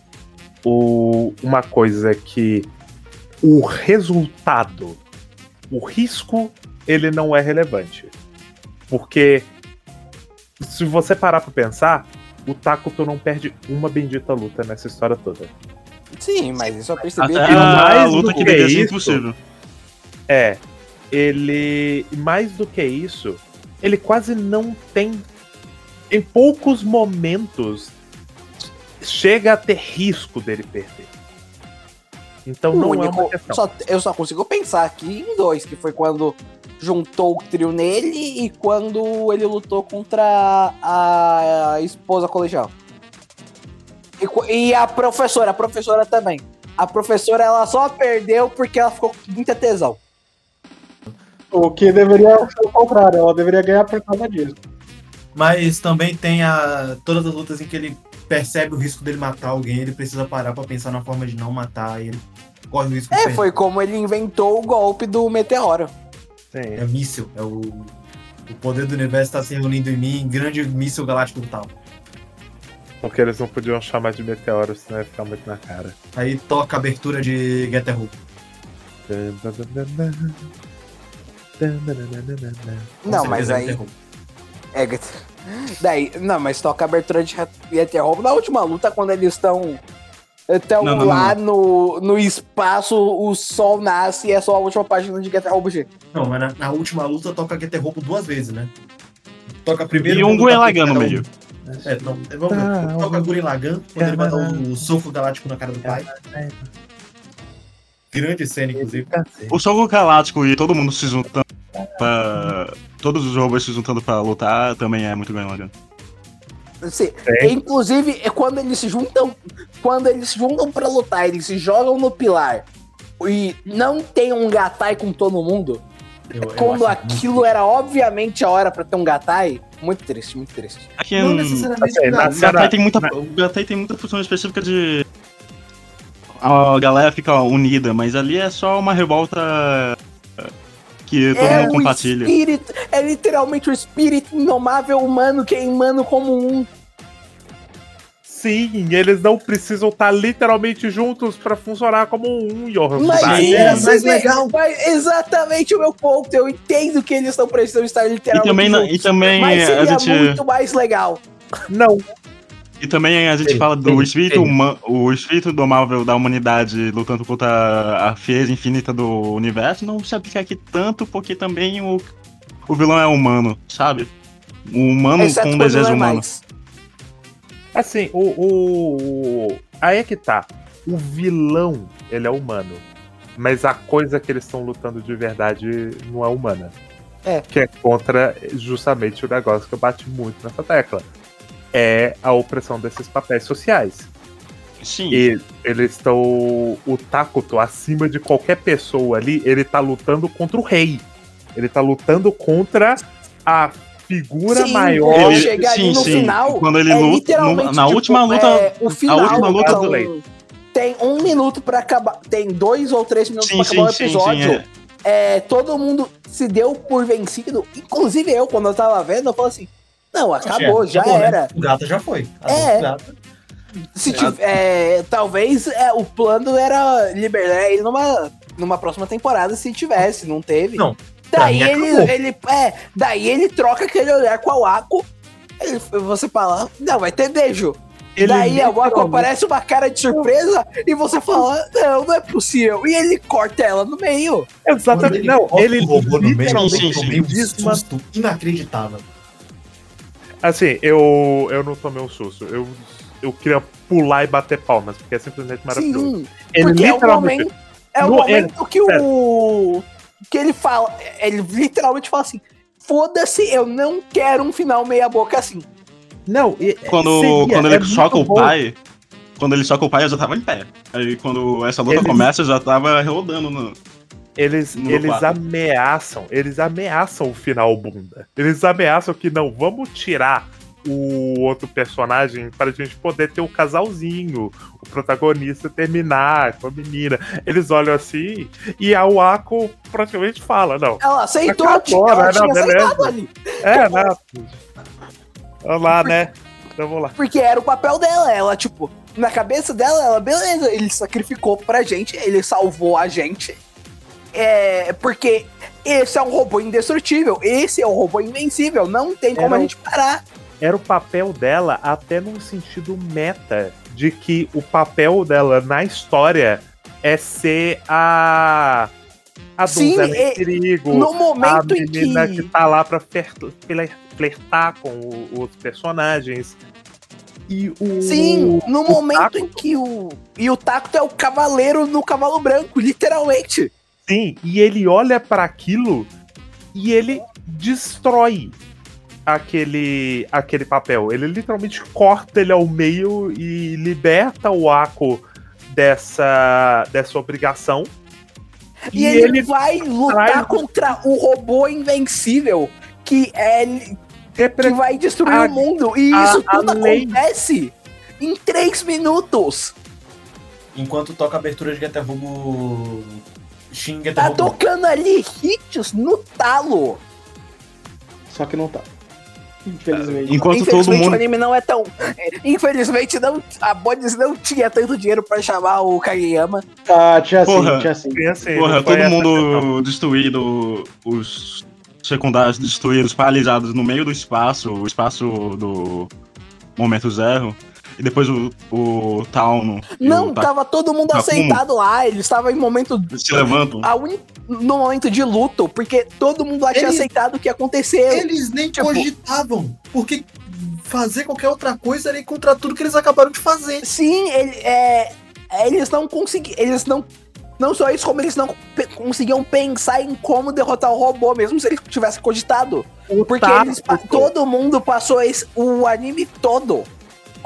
o, uma coisa que o resultado, o risco, ele não é relevante. Porque se você parar pra pensar, o Takuto não perde uma bendita luta nessa história toda. Sim, mas isso eu percebi. Até que- a mais luta do que que deveria ser isso- impossível. É, ele. Mais do que isso, ele quase não tem. Em poucos momentos chega a ter risco dele perder. Então O não é único- uma questão. só- eu só consigo pensar aqui em dois, que foi quando juntou o trio nele e quando ele lutou contra a esposa colegial. E, e a professora, a professora também. A professora, ela só perdeu porque ela ficou com muita tesão. O que deveria ser o contrário, ela deveria ganhar por causa disso. Mas também tem a, todas as lutas em que ele percebe o risco dele matar alguém, ele precisa parar pra pensar na forma de não matar, e ele corre o risco de É, foi como ele inventou o golpe do meteoro. Sim. É míssil, é o, o poder do universo tá se reunindo em mim, grande míssil galáctico tal. Porque eles não podiam chamar de meteoro, senão ia ficar muito na cara. Aí toca a abertura de Getter Who. Não, mas aí. É, daí, não, mas toca a abertura de Etherhome na última luta, quando eles estão. Estão Não, não, lá No, no espaço, o sol nasce e é só a última página de Get Home G. Não, mas na, na última luta toca Getter Who duas vezes, né? Toca primeiro. E um Gurren Lagann no meio. É, não, vamos ver. Toca Gurren Lagann, quando ele vai dar o soco galáctico na cara do pai. Grande cena, inclusive. O Soco Galáctico e todo mundo se juntando pra. Todos os robôs se juntando pra lutar também é muito Lagann. Assim, É. Inclusive, é quando eles se juntam. Quando eles se juntam pra lutar, eles se jogam no pilar e não tem um gatai com todo mundo. Eu- eu quando aquilo era obviamente a hora pra ter um gatai. Muito triste, muito triste. Aqui Não necessariamente Assim, não. na O Gatai tem muita, o Gatai tem muita função específica de. A galera fica unida, mas ali é só uma revolta que todo é mundo compartilha. espírito, é literalmente o espírito inomável humano queimando como um. Sim, eles não precisam estar literalmente juntos pra funcionar como um Johan. Mas, Sim, é, mas mas legal. mas exatamente o meu ponto. Eu entendo que eles não precisam estar E literalmente também, na- juntos, e também mas a seria gente. muito mais legal. Não, E também a gente Sim, fala do sim, espírito sim. humano, o espírito domável da humanidade lutando contra a fez infinita do universo não se aplica aqui tanto porque também o, o vilão é humano, sabe? O humano Exceto com um desejo é humano. mais. Assim, o, o, o- Aí é que tá. O vilão, ele é humano. Mas a coisa que eles estão lutando de verdade não é humana. É. Que é contra justamente o negócio que eu bati muito nessa tecla. É a opressão desses papéis sociais. Sim. E eles estão. O Takuto, acima de qualquer pessoa ali, ele tá lutando contra o rei. Ele tá lutando contra a figura Sim, maior. Ele Ele- chega ali sim, no sim. final. Quando ele é luta. literalmente, no- na tipo, última luta. é, o final, última luta então, do Leite. tem um minuto pra acabar. Tem dois ou três minutos Sim, pra acabar sim, o sim, episódio. sim. é. é, todo mundo se deu por vencido. Inclusive eu, quando eu tava vendo, eu falei assim: não, acabou, É, já acabou, né? era. O gato já foi. É. O gato. Se tiv- é, talvez é, o plano era liberar ele numa, numa próxima temporada se tivesse, não teve. Não, Daí ele, ele, é, daí ele troca aquele olhar com a Wako. Ele, você fala, não, vai ter beijo. Ele daí a literalmente- aparece uma cara de surpresa e você fala, não, não é possível. E ele corta ela no meio. Exatamente. Não, corta ele robô no meio, literalmente sim, sim. um susto inacreditável. Assim, eu, eu não tomei um susto. Eu, eu queria pular e bater palmas, porque é simplesmente maravilhoso. Sim, Ele porque é o literalmente. momento, é o momento que o. Que ele fala. Ele literalmente fala assim: foda-se, eu não quero um final meia-boca assim. Não, e- Quando, seria, quando é ele choca muito o bom. pai. Quando ele choca o pai, eu já tava em pé. Aí quando essa luta Eles- começa, eu já tava rodando no. Eles, eles ameaçam, eles ameaçam o final bunda. Eles ameaçam que não, vamos tirar o outro personagem para a gente poder ter o casalzinho, o protagonista terminar com a menina. Eles olham assim e a Wako praticamente fala, não. Ela aceitou, Acabou, ela né? tinha Não, beleza. ali. É, né? Vamos lá, né? Então vamos lá. Porque era o papel dela. Ela, tipo, na cabeça dela, ela, beleza, ele sacrificou pra gente, ele salvou a gente. É. Porque esse é um robô indestrutível, esse é um robô invencível, não tem como Era a gente parar. Era o papel dela até num sentido meta, de que o papel dela na história é ser a. A Sim, donzela e- em perigo. No a momento em menina que... que. tá lá pra flertar com o- os personagens. E o. Sim, no o momento Taco- em que o. E o Taco é o cavaleiro no cavalo branco, literalmente. Sim, e ele olha pra aquilo e ele destrói aquele aquele papel. Ele literalmente corta ele ao meio e liberta o Ako dessa dessa obrigação. E, ele, vai lutar traz- contra o robô invencível. Que é que vai destruir a- o mundo. E a- isso a tudo lei- acontece em três minutos. Enquanto toca a abertura de Getter-Rubo... Shin Tá Getter-Rubo. tocando ali hits no talo. Só que não tá. Infelizmente. Enquanto todo Infelizmente o mundo. anime não é tão. Infelizmente não, a Bones não tinha tanto dinheiro pra chamar o Kageyama. Ah, tinha sim, Porra. tinha sim. Tem assim, Porra, todo mundo destruído, os secundários destruídos, paralisados no meio do espaço, o espaço do momento zero. E depois o, o e Não, o Ta- tava todo mundo aceitado lá. Eles estavam em momento. se levantam. a uni- no momento de luto, porque todo mundo lá tinha Eles- aceitado o que aconteceu. Eles nem Tipo- cogitavam. Porque fazer qualquer outra coisa era ir contra tudo que eles acabaram de fazer. Sim, ele, é, eles não conseguiam. Eles não. Não só isso, como eles não pe- conseguiam pensar em como derrotar o robô, mesmo se eles tivessem cogitado. O Porque eles, todo mundo passou esse- o anime todo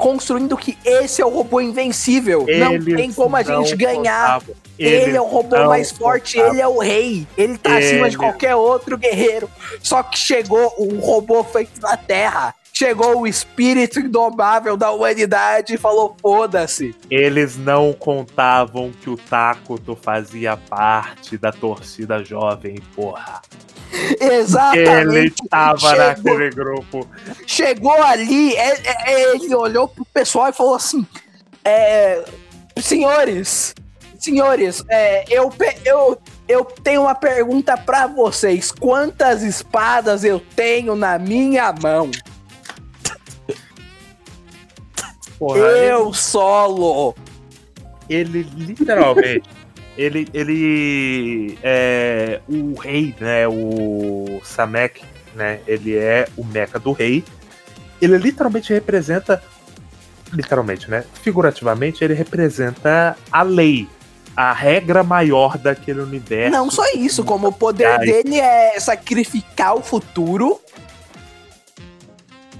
construindo que esse é o robô invencível. não eles tem como a não gente ganhar. Ele Eles é o robô não mais forte, ele é o rei. Ele tá acima de qualquer outro guerreiro. Só que chegou um robô feito na Terra. Chegou o espírito indomável da humanidade e falou: foda-se. Eles não contavam que o Takuto fazia parte da torcida jovem, porra. Exatamente. Ele tava chegou, naquele grupo. chegou ali, é- é- é, ele olhou pro pessoal e falou assim: é, Senhores, senhores, é, eu, eu, eu tenho uma pergunta pra vocês. Quantas espadas eu tenho na minha mão? Porra, Eu solo. ele literalmente. Ele. Ele. É. O rei, né? O Samek, né? Ele é o meca do rei. Ele literalmente representa literalmente, né? Figurativamente, ele representa a lei, a regra maior daquele universo. Não só isso, como o poder dele é sacrificar o futuro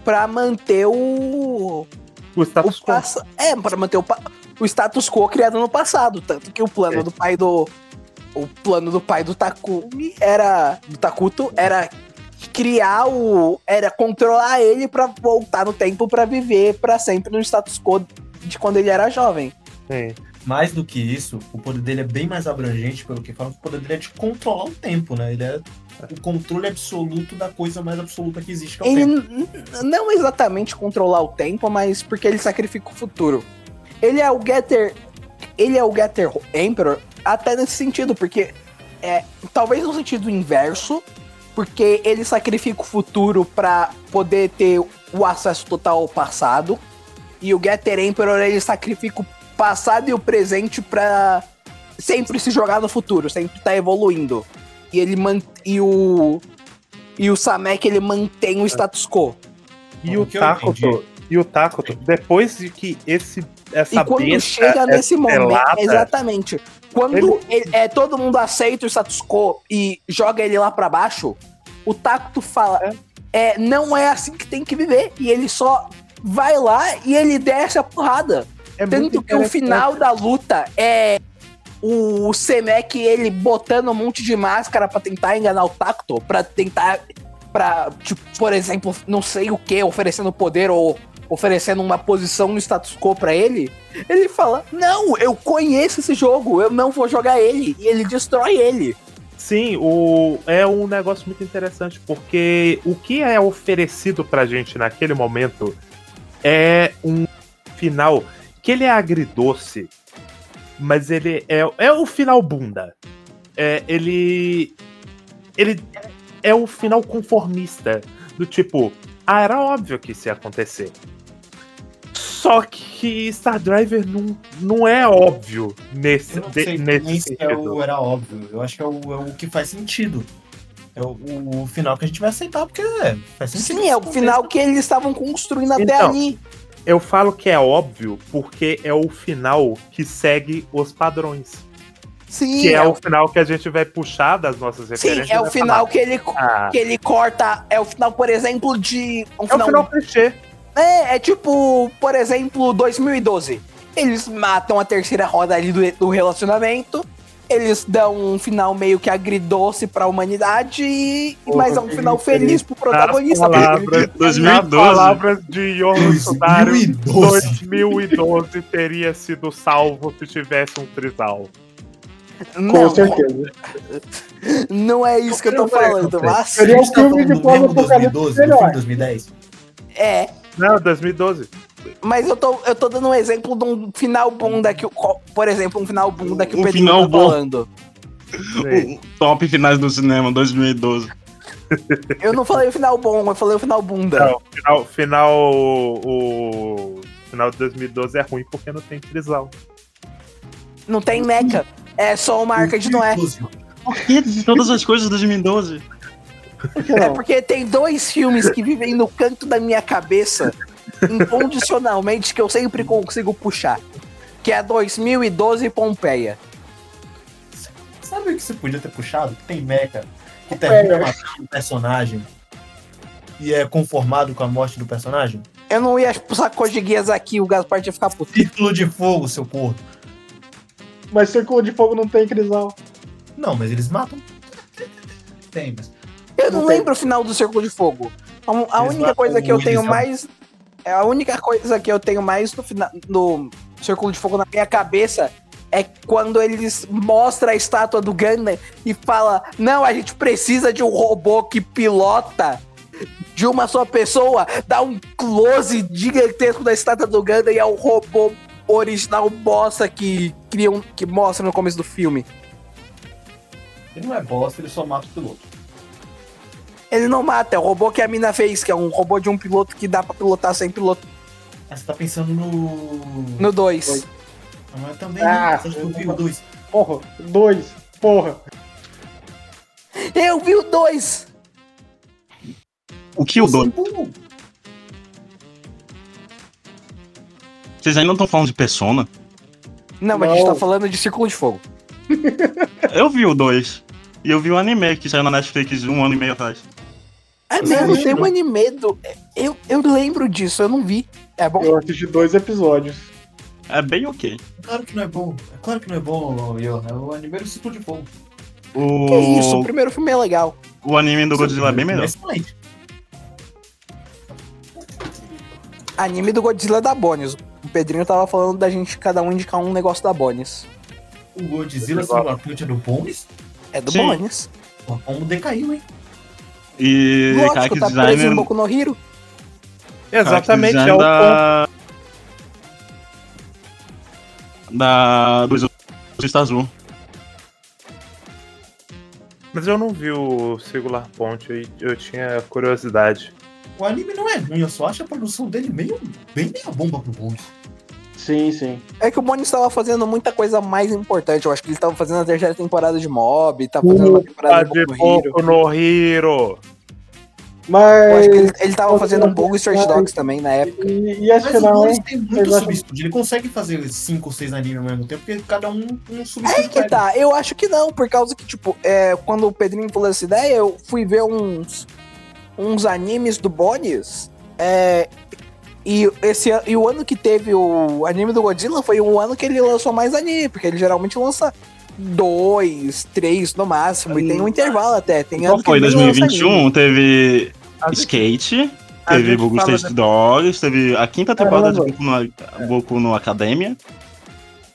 pra manter o. o status quo. É, pra manter o, o status quo criado no passado. Tanto que o plano É. do pai do. O plano do pai do Takumi era. Do Takuto era criar o. Era controlar ele pra voltar no tempo pra viver pra sempre no status quo de quando ele era jovem. Sim. Mais do que isso, o poder dele é bem mais abrangente, pelo que falam, que o poder dele é de controlar o tempo, né? Ele é o controle absoluto da coisa mais absoluta que existe, que é Ele tempo. não exatamente controlar o tempo, mas porque ele sacrifica o futuro. Ele é o Getter. Ele é o Getter Emperor até nesse sentido, porque é talvez no sentido inverso, porque ele sacrifica o futuro pra poder ter o acesso total ao passado, e o Getter Emperor ele sacrifica o passado e o presente pra sempre se jogar no futuro, sempre tá evoluindo. E ele man e o e o Samek ele mantém o status quo. E O Takoto, e o Takoto, depois de que esse essa e quando besta chega é nesse momento, exatamente. Quando Ele- ele- é, todo mundo aceita o status quo e joga ele lá pra baixo, o Takuto fala: é, não é assim que tem que viver. E ele só vai lá e ele desce a porrada. é Tanto que o final da luta é o Semek ele botando um monte de máscara pra tentar enganar o Takuto, pra tentar pra, tipo, por exemplo, não sei o que, oferecendo poder ou oferecendo uma posição no status quo pra ele. Ele fala: "Não, eu conheço esse jogo, eu não vou jogar ele". E ele destrói ele. Sim, o, é um negócio muito interessante, porque o que é oferecido pra gente naquele momento é um final que ele é agridoce, mas ele é, é o final bunda. É, ele. Ele é o final conformista. Do tipo, ah, era óbvio que isso ia acontecer. Só que Star Driver não, não é óbvio nesse, Eu não de- sei nesse nem se é sentido. o, era óbvio. Eu acho que é o, é o que faz sentido. É o, o final que a gente vai aceitar, porque é, faz sentido. Sim, é o final que eles estavam construindo até Então, ali. Eu falo que é óbvio porque é o final que segue os padrões. Sim, que é, é o o, final que a gente vai puxar das nossas sim, referências. é o vai final falar, que ele "Ah, que ele corta, é o final, por exemplo, de um é o final clichê. É, é tipo, por exemplo, 2012. Eles matam a terceira roda ali do, do relacionamento. Eles dão um final meio que agridoce pra humanidade, e- Porra, mas é um final feliz pro protagonista. Nas palavras, 2012. nas palavras de Yono Sudaru, 2012. 2012 teria sido salvo se tivesse um trisal. Com Não, certeza. não é isso que eu tô falando, mas Seria a um filme de pós-apocalipse 2012, melhor. filme 2010. é. Não, 2012. Mas eu tô, eu tô dando um exemplo de um final bunda que o. Por exemplo, um final bunda que o Um Pedro final tá bom. falando. O top finais do cinema 2012. Eu não falei o final bom, eu falei o final bunda. Não, final, final, o final de 2012 é ruim porque não tem trisal. Não tem mecha. É só uma arca de Noé. Por que de todas as coisas de 2012? Por É porque tem dois filmes que vivem no canto da minha cabeça incondicionalmente que eu sempre consigo puxar. Que é 2012 e Pompeia. Sabe o que você podia ter puxado? Que tem mecha que termina matando o personagem e é conformado com a morte do personagem? Eu não ia puxar Code Geass aqui, o Gaspar ia ficar puto. Círculo de fogo, seu porco. Mas Círculo de Fogo não tem Crisal. Não, mas eles matam. Tem, mas. Eu não Não lembro o final do Círculo de Fogo. A, a única coisa que eu tenho mais. É a única coisa que eu tenho mais no, final, no Círculo de Fogo na minha cabeça é quando eles mostram a estátua do Gundam e fala: Não, a gente precisa de um robô que pilota de uma só pessoa, dá um close gigantesco da estátua do Gundam e é o robô original bossa que criam, que mostra no começo do filme. Ele não é bosta, ele só mata o piloto. Ele não mata, é o robô que a mina fez, que é um robô de um piloto que dá pra pilotar sem piloto Ah, você tá pensando no. no 2. Não, mas também Ah, não. Que eu vi o 2? Porra, dois. Porra. Eu vi o 2! O que o dono? Vocês ainda não estão falando de Persona? Não, mas a gente Não. tá falando de Círculo de Fogo. Eu vi o 2. E eu vi o anime que saiu na Netflix um ano e meio atrás. É mesmo, tem um anime do... Eu, eu lembro disso, eu não vi. É bom? Eu assisti dois episódios. É bem ok. Claro que não é bom. É claro que não é bom, Yo. É o anime do Ciclo de Fogo. O, Que isso, o primeiro filme é legal. o anime do Godzilla é bem melhor. excelente. Anime do Godzilla é da Bonis. O Pedrinho tava falando da gente cada um indicar um negócio da Bonis. O Godzilla Singular Punch é do Bones. É do Sim. Bonis. Pô, como decaiu, hein? E Lógico, Character tá preso em Designer. Boku no Hero. Exatamente, é o ponto. da. Da. Do Exorcista Azul. Mas eu não vi o Singular Point, eu, eu tinha curiosidade. O anime não é ruim, eu só acho a produção dele meio. bem meia bomba pro Bones. Sim, sim. É que o Bonis tava fazendo muita coisa mais importante. Eu acho que ele tava fazendo a terceira temporada de Mob, tá fazendo uma temporada de Boku no Hero. Hero. Eu acho que ele, Mas. ele tava fazendo um pouco Street Dogs também na época. E, e esse Mas o final, Bones hein? tem muito. Ele consegue fazer 5 ou 6 animes ao mesmo tempo, porque cada um um É subestúdio. que tá, eu acho que não, por causa que, tipo, é, quando o Pedrinho falou essa ideia, eu fui ver uns, uns animes do Bonis. É, e, esse, e o ano que teve o anime do Godzilla foi o ano que ele lançou mais anime, porque ele geralmente lança dois, três no máximo, e tem um intervalo até. Tem Qual ano foi? ele nem lança anime. 2021 teve A Skate, a teve gente Boku fala State Dogs, teve a quinta temporada de. Boku no, Boku no Academia.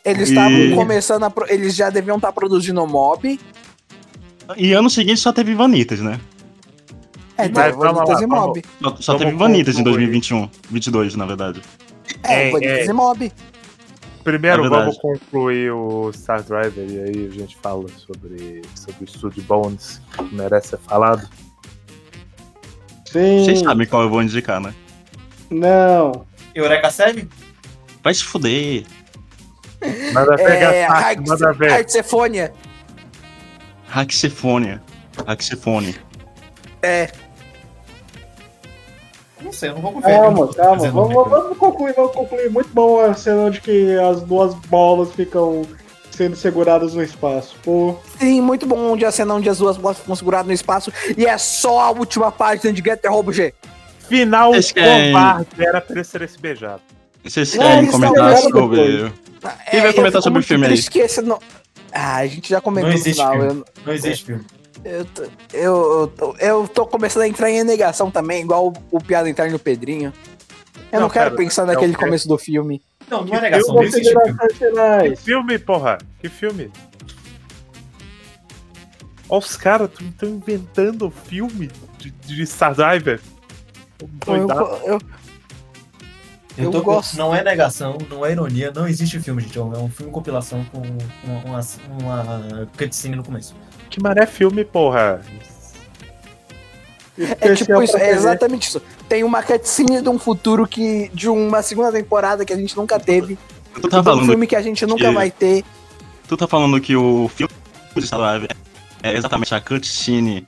Eles E- estavam começando a. pro- Eles já deviam estar produzindo o mob. E ano seguinte só teve Vanitas, né? É, Mas teve Vanitas e mob. Só, só teve Vanitas em concluir. 2021. 22, na verdade. É, É, Vanitas é. e mob. Primeiro É vamos concluir o Star Driver e aí a gente fala sobre, sobre o estúdio Bones, que merece ser falado. Sim. Vocês sabem qual eu vou indicar, né? Não. Eureka serve? Vai se fuder. Manda ver, É, Gaspar, manda ver. Artsefônia. Haxifônia. Haxifone. É, Não sei, eu não vou conferir. Calma, calma. Vamos, vamos concluir, vamos concluir. Muito bom a cena de que as duas bolas ficam sendo seguradas no espaço. Pô, sim, muito bom onde a cena onde as duas bolas ficam seguradas no espaço e é só a última página de Getter Robo G. Final covarde, era pra ele ser esse beijado. Vocês querem isso comentar é sobre. depois. Quem vai eu comentar sobre o filme aí? esse não... Ah, a gente já comentou Não no existe final. filme. Eu, Não existe filme. Eu, tô- eu, eu, tô, eu tô começando a entrar em negação também, igual o, o piada interna do Pedrinho. Eu não, Não, quero cara, pensar é naquele o quê? começo do filme. Não, não é negação, não filme filme. Que filme, porra? Que filme? Ó, os caras estão inventando filme de, de Star Driver. Eu, eu, Eu Eu tô gosto. com... Não é negação, não é ironia, não existe filme, gente. É um filme compilação com uma, uma, uma cutscene no começo. Que maré filme, porra? É tipo Especial isso, é exatamente isso. Tem uma cutscene de um futuro que. de uma segunda temporada que a gente nunca teve. Tu tá de um falando, filme que a gente nunca que- vai ter. tu tá falando que o filme de Star Wars é exatamente a cutscene.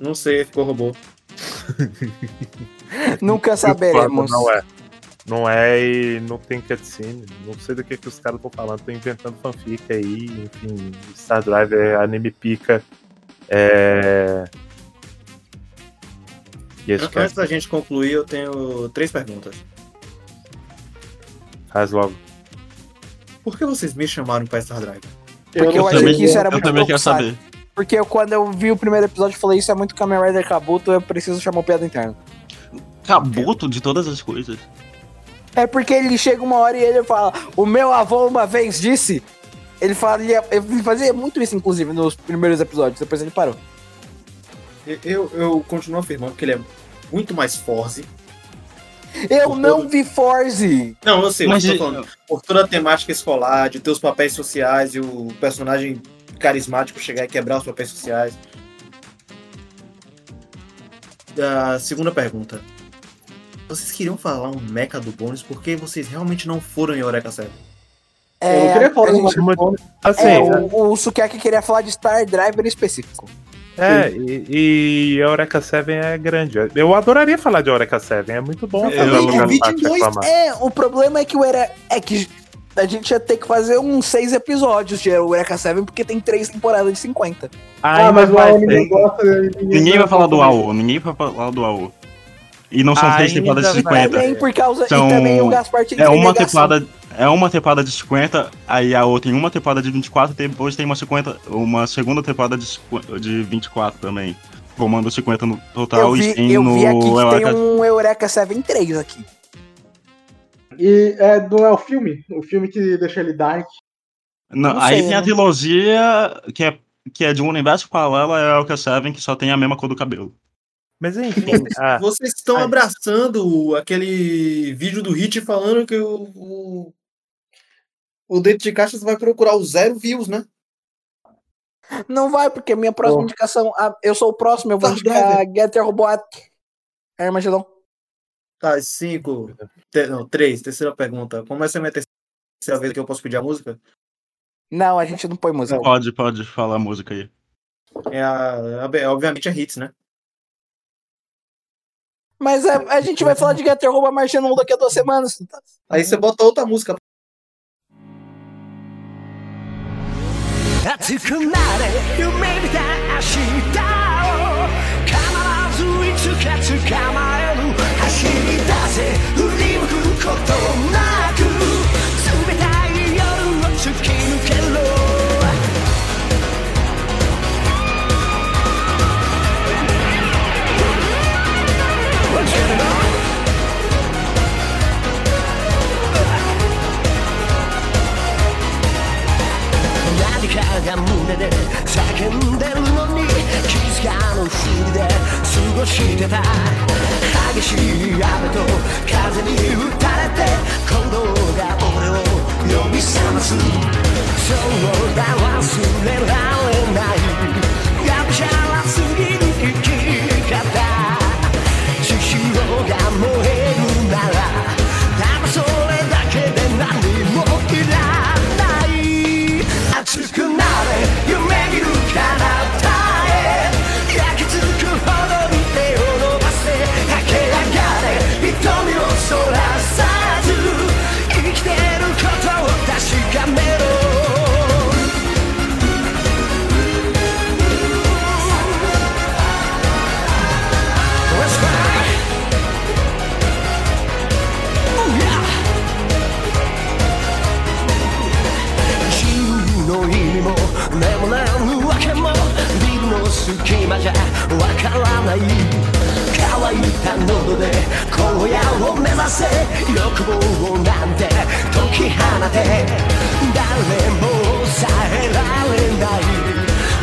Não sei, ficou robô. Nunca saberemos. Não é. Não é e não tem cutscene. Não sei do que, que os caras estão falando. Tô inventando fanfic aí. Enfim, Star Driver, anime pica. É. E esse Antes da gente concluir, eu tenho três perguntas. faz logo. Por que vocês me chamaram pra Star Drive? Porque eu, não achei que isso era eu muito também quero saber. Porque eu, quando eu vi o primeiro episódio, eu falei: Isso é muito Kamen Rider Kabuto, eu preciso chamar o piada interna. Cabuto de todas as coisas. É porque ele chega uma hora e ele fala: O meu avô uma vez disse. Ele, fala, ele fazia muito isso, inclusive, nos primeiros episódios, depois ele parou. Eu, eu continuo afirmando que ele é muito mais Forze. Eu não todo- vi Forze! Não, eu sei, Mas mas eu tô falando. Por toda a temática escolar, de ter os papéis sociais e o personagem carismático chegar e quebrar os papéis sociais. A segunda pergunta. Vocês queriam falar um mecha do bônus porque vocês realmente não foram em Eureka 7? Eu não É, queria falar do gente- Marco Polo. Assim, é, o, o Sukiyaki queria falar de Star Driver específico. É, e, e Eureka 7 é grande. Eu adoraria falar de Eureka 7, é muito bom. É, fazer é o lugar do 22, Tati reclamar. É, o problema é que o Era... é que a gente ia ter que fazer uns seis episódios de Eureka 7, porque tem três temporadas de 50. Ah, Ainda mas o AO ninguém gosta. Ninguém vai falar do AO, ninguém vai falar do AO. E não são três temporadas de vai. 50. Também por causa... São- E também o Gaspar tinha É uma temporada. É uma temporada de 50, aí a outra em uma temporada de 24, depois tem uma 50, uma segunda temporada de, de 24 também. Formando 50 no total Eu e vi, tem eu no vi aqui que tem Eureka- um Eureka 7 3 aqui. E é, não é o filme? O filme que deixa ele dark. Não, Não aí sei, tem a né? trilogia que é, que é de um universo paralelo, é o que Seven, que só tem a mesma cor do cabelo. Mas enfim, ah, Vocês estão Ai. abraçando aquele vídeo do Hit falando que o, o, o Dentro de Caixas vai procurar os zero views, né? Não vai, porque minha próxima Oh. indicação. ah, eu sou o próximo, eu vou Tá, indicar Getter Robot. Armagedon. Tá, cinco. te- não, três. Terceira pergunta. Como essa é a minha terceira vez que eu posso pedir a música? Não, a gente não põe música. Pode, pode falar a música aí. É, a, a- é, obviamente é hits, né? Mas a, a gente vai falar de Getter Robot Marciano daqui a duas semanas. Aí você bota outra música. 熱くが胸で叫んでるのに気づかぬふりで過ごしてた激しい雨と風に打たれて鼓動が俺を呼び覚ますそうだ忘れられないがむしゃらすぎる生き方血潮が燃える熱くなれ 眠れぬわけもビルの隙間じゃわからない。乾いた喉で荒野を目指せ。欲望なんて解き放て誰も抑えられない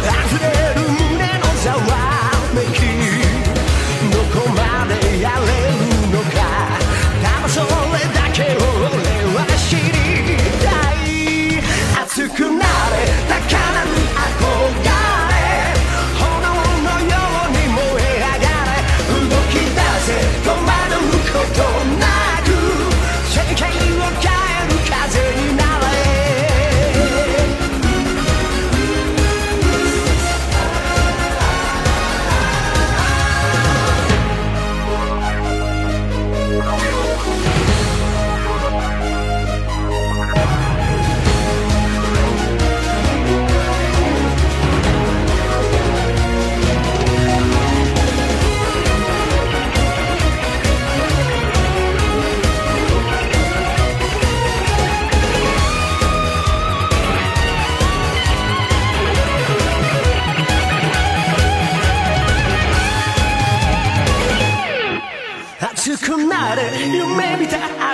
溢れる胸のざわめきどこまでやれ。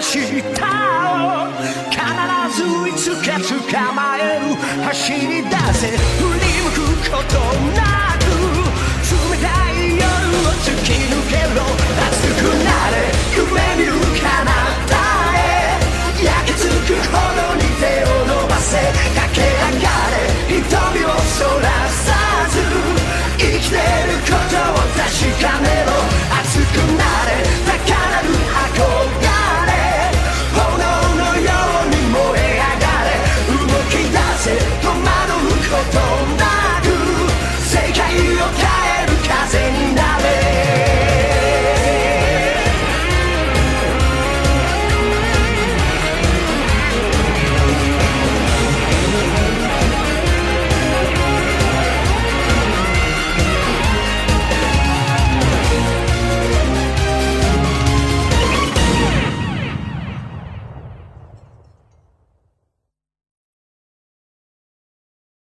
必ずいつか捕まえる走り出せ振り向くことなく冷たい夜を突き抜けろ熱くなれ夢見る彼方へ焼き付くほどに手を伸ばせ駆け上がれ瞳をそらさず生きてることを確かめろ。熱くなれ。